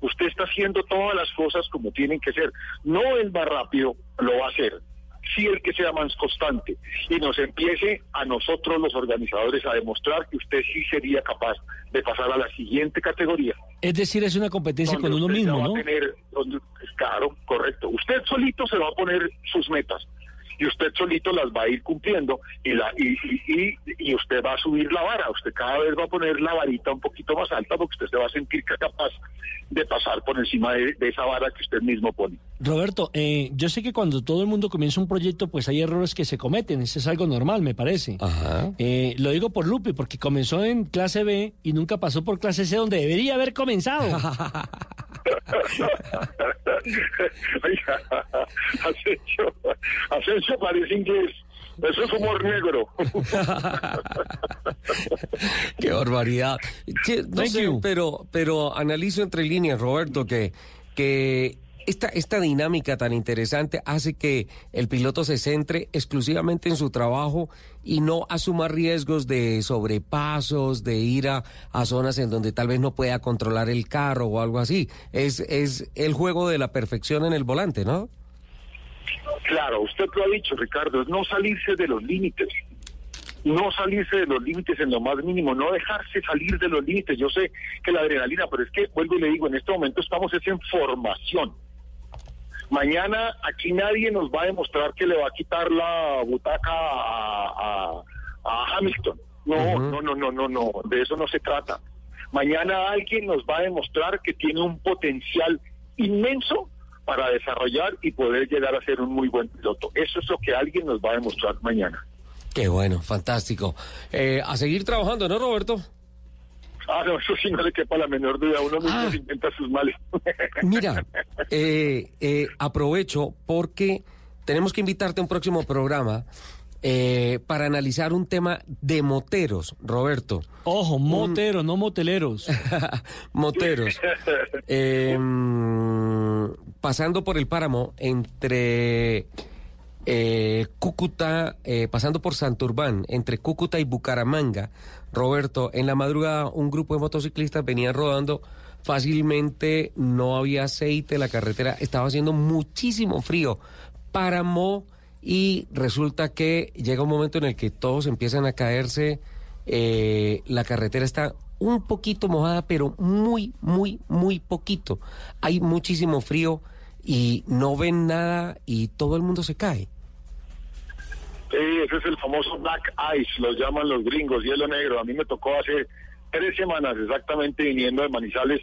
Usted está haciendo todas las cosas como tienen que ser. No el más rápido lo va a hacer, sí el que sea más constante y nos empiece a nosotros los organizadores a demostrar que usted sí sería capaz de pasar a la siguiente categoría. Es decir, es una competencia con uno mismo, va a ¿no? tener- donde- claro, correcto. Usted solito se va a poner sus metas y usted solito las va a ir cumpliendo y, la, y, y, y- usted va a subir la vara. Usted cada vez va a poner la varita un poquito más alta porque usted se va a sentir capaz de pasar por encima de, de esa vara que usted mismo pone. Roberto, eh, yo sé que cuando todo el mundo comienza un proyecto, pues hay errores que se cometen. Eso es algo normal, me parece. Eh, lo digo por Lupe, porque comenzó en clase B y nunca pasó por clase C, donde debería haber comenzado. Oiga, Asensio parece inglés. Eso es humor negro. Qué barbaridad. Che, no Thank sé, you. pero, pero analizo entre líneas, Roberto, que, que esta, esta dinámica tan interesante hace que el piloto se centre exclusivamente en su trabajo y no asuma riesgos de sobrepasos, de ir a, a zonas en donde tal vez no pueda controlar el carro o algo así. Es, es el juego de la perfección en el volante, ¿no? Claro, usted lo ha dicho, Ricardo, es no salirse de los límites. No salirse de los límites en lo más mínimo, no dejarse salir de los límites. Yo sé que la adrenalina, pero es que, vuelvo y le digo, en este momento estamos es en formación. Mañana aquí nadie nos va a demostrar que le va a quitar la butaca a, a- a Hamilton. No, no, no, no, no, no, de eso no se trata. Mañana alguien nos va a demostrar que tiene un potencial inmenso para desarrollar y poder llegar a ser un muy buen piloto. Eso es lo que alguien nos va a demostrar mañana. Qué bueno, fantástico. Eh, a seguir trabajando, ¿no, Roberto? Ah, no, eso sí no le quepa la menor duda. Uno mismo se inventa sus males. Mira, eh, eh, aprovecho porque tenemos que invitarte a un próximo programa eh, para analizar un tema de moteros, Roberto. Ojo, moteros, no moteleros. moteros. Eh, pasando por el páramo entre eh, Cúcuta, eh, pasando por Santurbán, entre Cúcuta y Bucaramanga, Roberto, en la madrugada un grupo de motociclistas venía rodando fácilmente, no había aceite, la carretera estaba haciendo muchísimo frío, páramo y resulta que llega un momento en el que todos empiezan a caerse, eh, la carretera está un poquito mojada, pero muy, muy, muy poquito. Hay muchísimo frío y no ven nada y todo el mundo se cae. Sí, ese es el famoso black ice, lo llaman los gringos, hielo negro. A mí me tocó hace tres semanas exactamente viniendo de Manizales,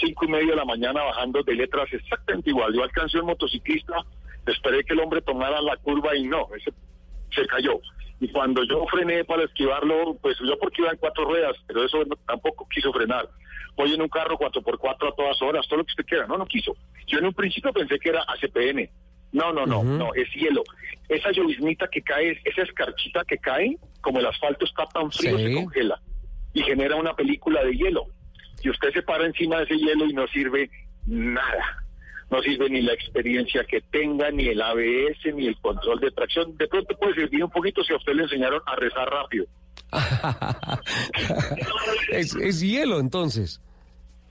cinco y media de la mañana bajando de letras exactamente igual. Yo alcancé un motociclista, esperé que el hombre tomara la curva y no, ese se cayó. Y cuando yo frené para esquivarlo, pues yo porque iba en cuatro ruedas, pero eso no- tampoco quiso frenar. Voy en un carro 4x4 a todas horas, todo lo que usted quiera. No, no quiso. Yo en un principio pensé que era ACPN. No, no, no, no, es hielo. Esa lloviznita que cae, esa escarchita que cae, como el asfalto está tan frío, Sí. se congela y genera una película de hielo. Y usted se para encima de ese hielo y no sirve nada. No sirve ni la experiencia que tenga, ni el ABS, ni el control de tracción. De pronto puede servir un poquito si a usted le enseñaron a rezar rápido. es, es hielo entonces.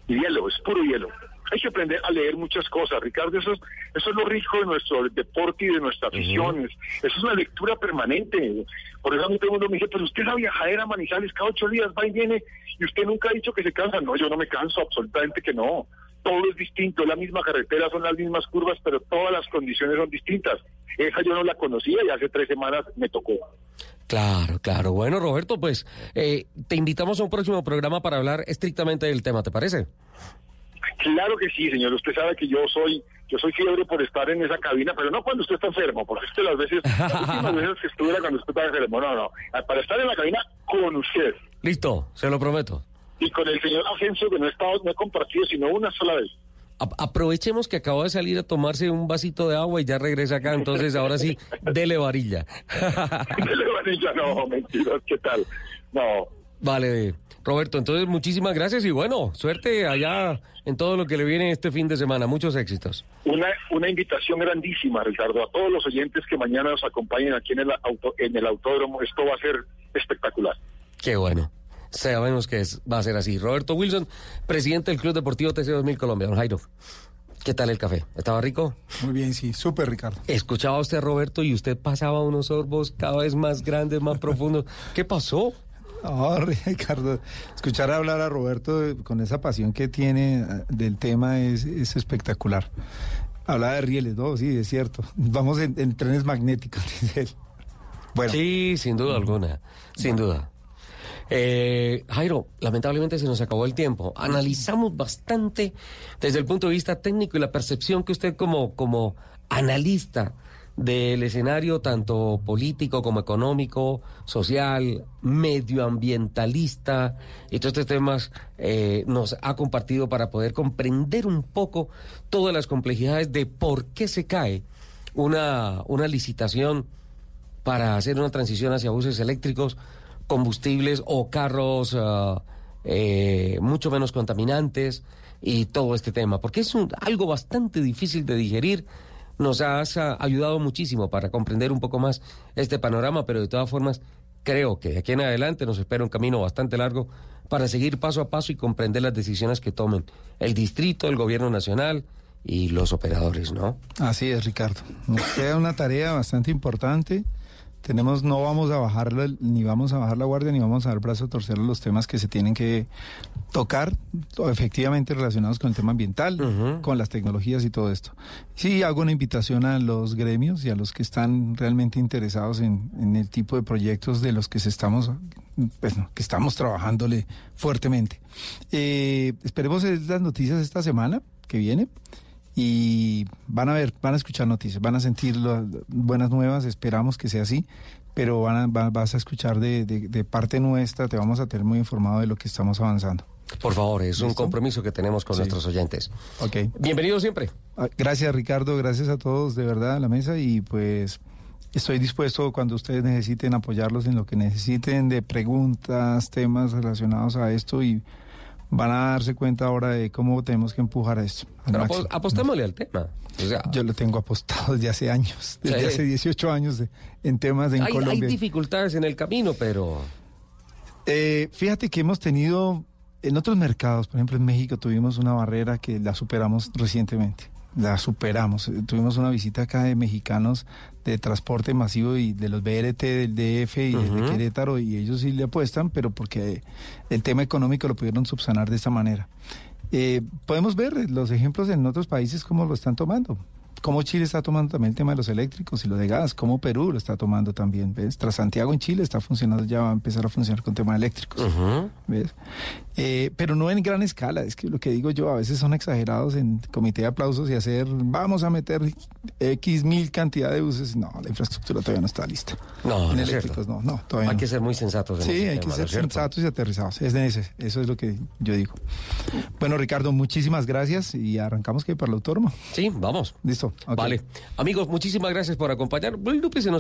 Hielo, es puro hielo. Hay que aprender a leer muchas cosas, Ricardo. Eso es, eso es lo rico de nuestro deporte y de nuestra afición. Es- Eso es una lectura permanente. Por eso a mí todo el mundo me dice, pero usted es la viajadera Manizales cada ocho días, va y viene, y usted nunca ha dicho que se cansa. No, yo no me canso, absolutamente que no. Todo es distinto, es la misma carretera, son las mismas curvas, pero todas las condiciones son distintas. Esa yo no la conocía y hace tres semanas me tocó. Claro, claro. Bueno, Roberto, pues eh, te invitamos a un próximo programa para hablar estrictamente del tema, ¿te parece? Claro que sí, señor. Usted sabe que yo soy yo soy fiebre por estar en esa cabina, pero no cuando usted está enfermo, porque es que las veces, las últimas veces que estuviera cuando usted está enfermo, no, no. Para estar en la cabina con usted Listo, se lo prometo. Y con el señor Agencio, que no he, estado, no he compartido sino una sola vez. Aprovechemos que acabó de salir a tomarse un vasito de agua y ya regresa acá, entonces ahora sí, dele varilla. Dele varilla, no, mentiras, ¿qué tal? No. Vale, Roberto, entonces muchísimas gracias y bueno, suerte allá en todo lo que le viene este fin de semana. Muchos éxitos. Una, una invitación grandísima, Ricardo, a todos los oyentes que mañana nos acompañen aquí en el, auto, en el autódromo. Esto va a ser espectacular. Qué bueno. Sabemos que es- va a ser así. Roberto Wilson, presidente del Club Deportivo TC 2000 Colombia. Don Jairo. ¿Qué tal el café? ¿Estaba rico? Muy bien, sí, súper Ricardo. Escuchaba usted a Roberto y usted pasaba unos sorbos cada vez más grandes, más profundos. ¿Qué pasó? Oh, Ricardo, escuchar hablar a Roberto con esa pasión que tiene eh, del tema es, es espectacular. Hablaba de rieles, ¿no? Sí, es cierto. Vamos en, en trenes magnéticos, dice él. Bueno. Sí, sin duda alguna, sin duda. Eh, Jairo, lamentablemente se nos acabó el tiempo. Analizamos bastante desde el punto de vista técnico y la percepción que usted como, como analista del escenario tanto político como económico, social, medioambientalista y todos estos temas eh, nos ha compartido para poder comprender un poco todas las complejidades de por qué se cae una, una licitación para hacer una transición hacia buses eléctricos, combustibles o carros uh, mucho menos contaminantes y todo este tema, porque es un, algo bastante difícil de digerir. Nos has uh, ayudado muchísimo para comprender un poco más este panorama, pero de todas formas creo que de aquí en adelante nos espera un camino bastante largo para seguir paso a paso y comprender las decisiones que tomen el distrito, el gobierno nacional y los operadores, ¿no? Así es, Ricardo. Nos queda una tarea bastante importante tenemos no vamos a bajar ni vamos a bajar la guardia ni vamos a dar brazo a torcer los temas que se tienen que tocar efectivamente relacionados con el tema ambiental, con las tecnologías y todo esto. Sí hago una invitación a los gremios y a los que están realmente interesados en, el tipo de proyectos de los que se estamos pues, que estamos trabajándole fuertemente. Eh, esperemos las noticias esta semana que viene y van a ver, van a escuchar noticias, van a sentir las buenas nuevas, esperamos que sea así, pero van a, vas a escuchar de, de, parte nuestra, te vamos a tener muy informado de lo que estamos avanzando. Por favor, es un compromiso que tenemos con nuestros oyentes. Ok. Bienvenido siempre. Ah, gracias Ricardo, gracias a todos de verdad a la mesa y pues estoy dispuesto cuando ustedes necesiten apoyarlos en lo que necesiten de preguntas, temas relacionados a esto y van a darse cuenta ahora de cómo tenemos que empujar esto. Pero apostémosle al tema. Yo lo tengo apostado desde hace años, desde hace 18 años en temas de en hay, Colombia. Hay dificultades en el camino, pero... Eh, fíjate que hemos tenido en otros mercados, por ejemplo en México tuvimos una barrera que la superamos recientemente la superamos. Tuvimos una visita acá de mexicanos de transporte masivo y de los BRT del DF y de Querétaro y ellos sí le apuestan, pero porque el tema económico lo pudieron subsanar de esta manera. Eh, podemos ver los ejemplos en otros países cómo lo están tomando cómo Chile está tomando también el tema de los eléctricos y lo de gas, cómo Perú lo está tomando también, ¿ves? Tras Santiago en Chile está funcionando, ya va a empezar a funcionar con temas eléctricos, ¿ves? Eh, pero no en gran escala, es que lo que digo yo, a veces son exagerados en comité de aplausos y hacer, vamos a meter X mil cantidad de buses, no, la infraestructura todavía no está lista. No, en eléctricos no, no, todavía Hay que ser muy sensatos. sí, hay que ser sensatos y aterrizados, es de ese, eso es lo que yo digo. Bueno, Ricardo, muchísimas gracias y arrancamos que para el autónomo. Sí, vamos. Listo. Vale. Amigos, muchísimas gracias por acompañar. se nos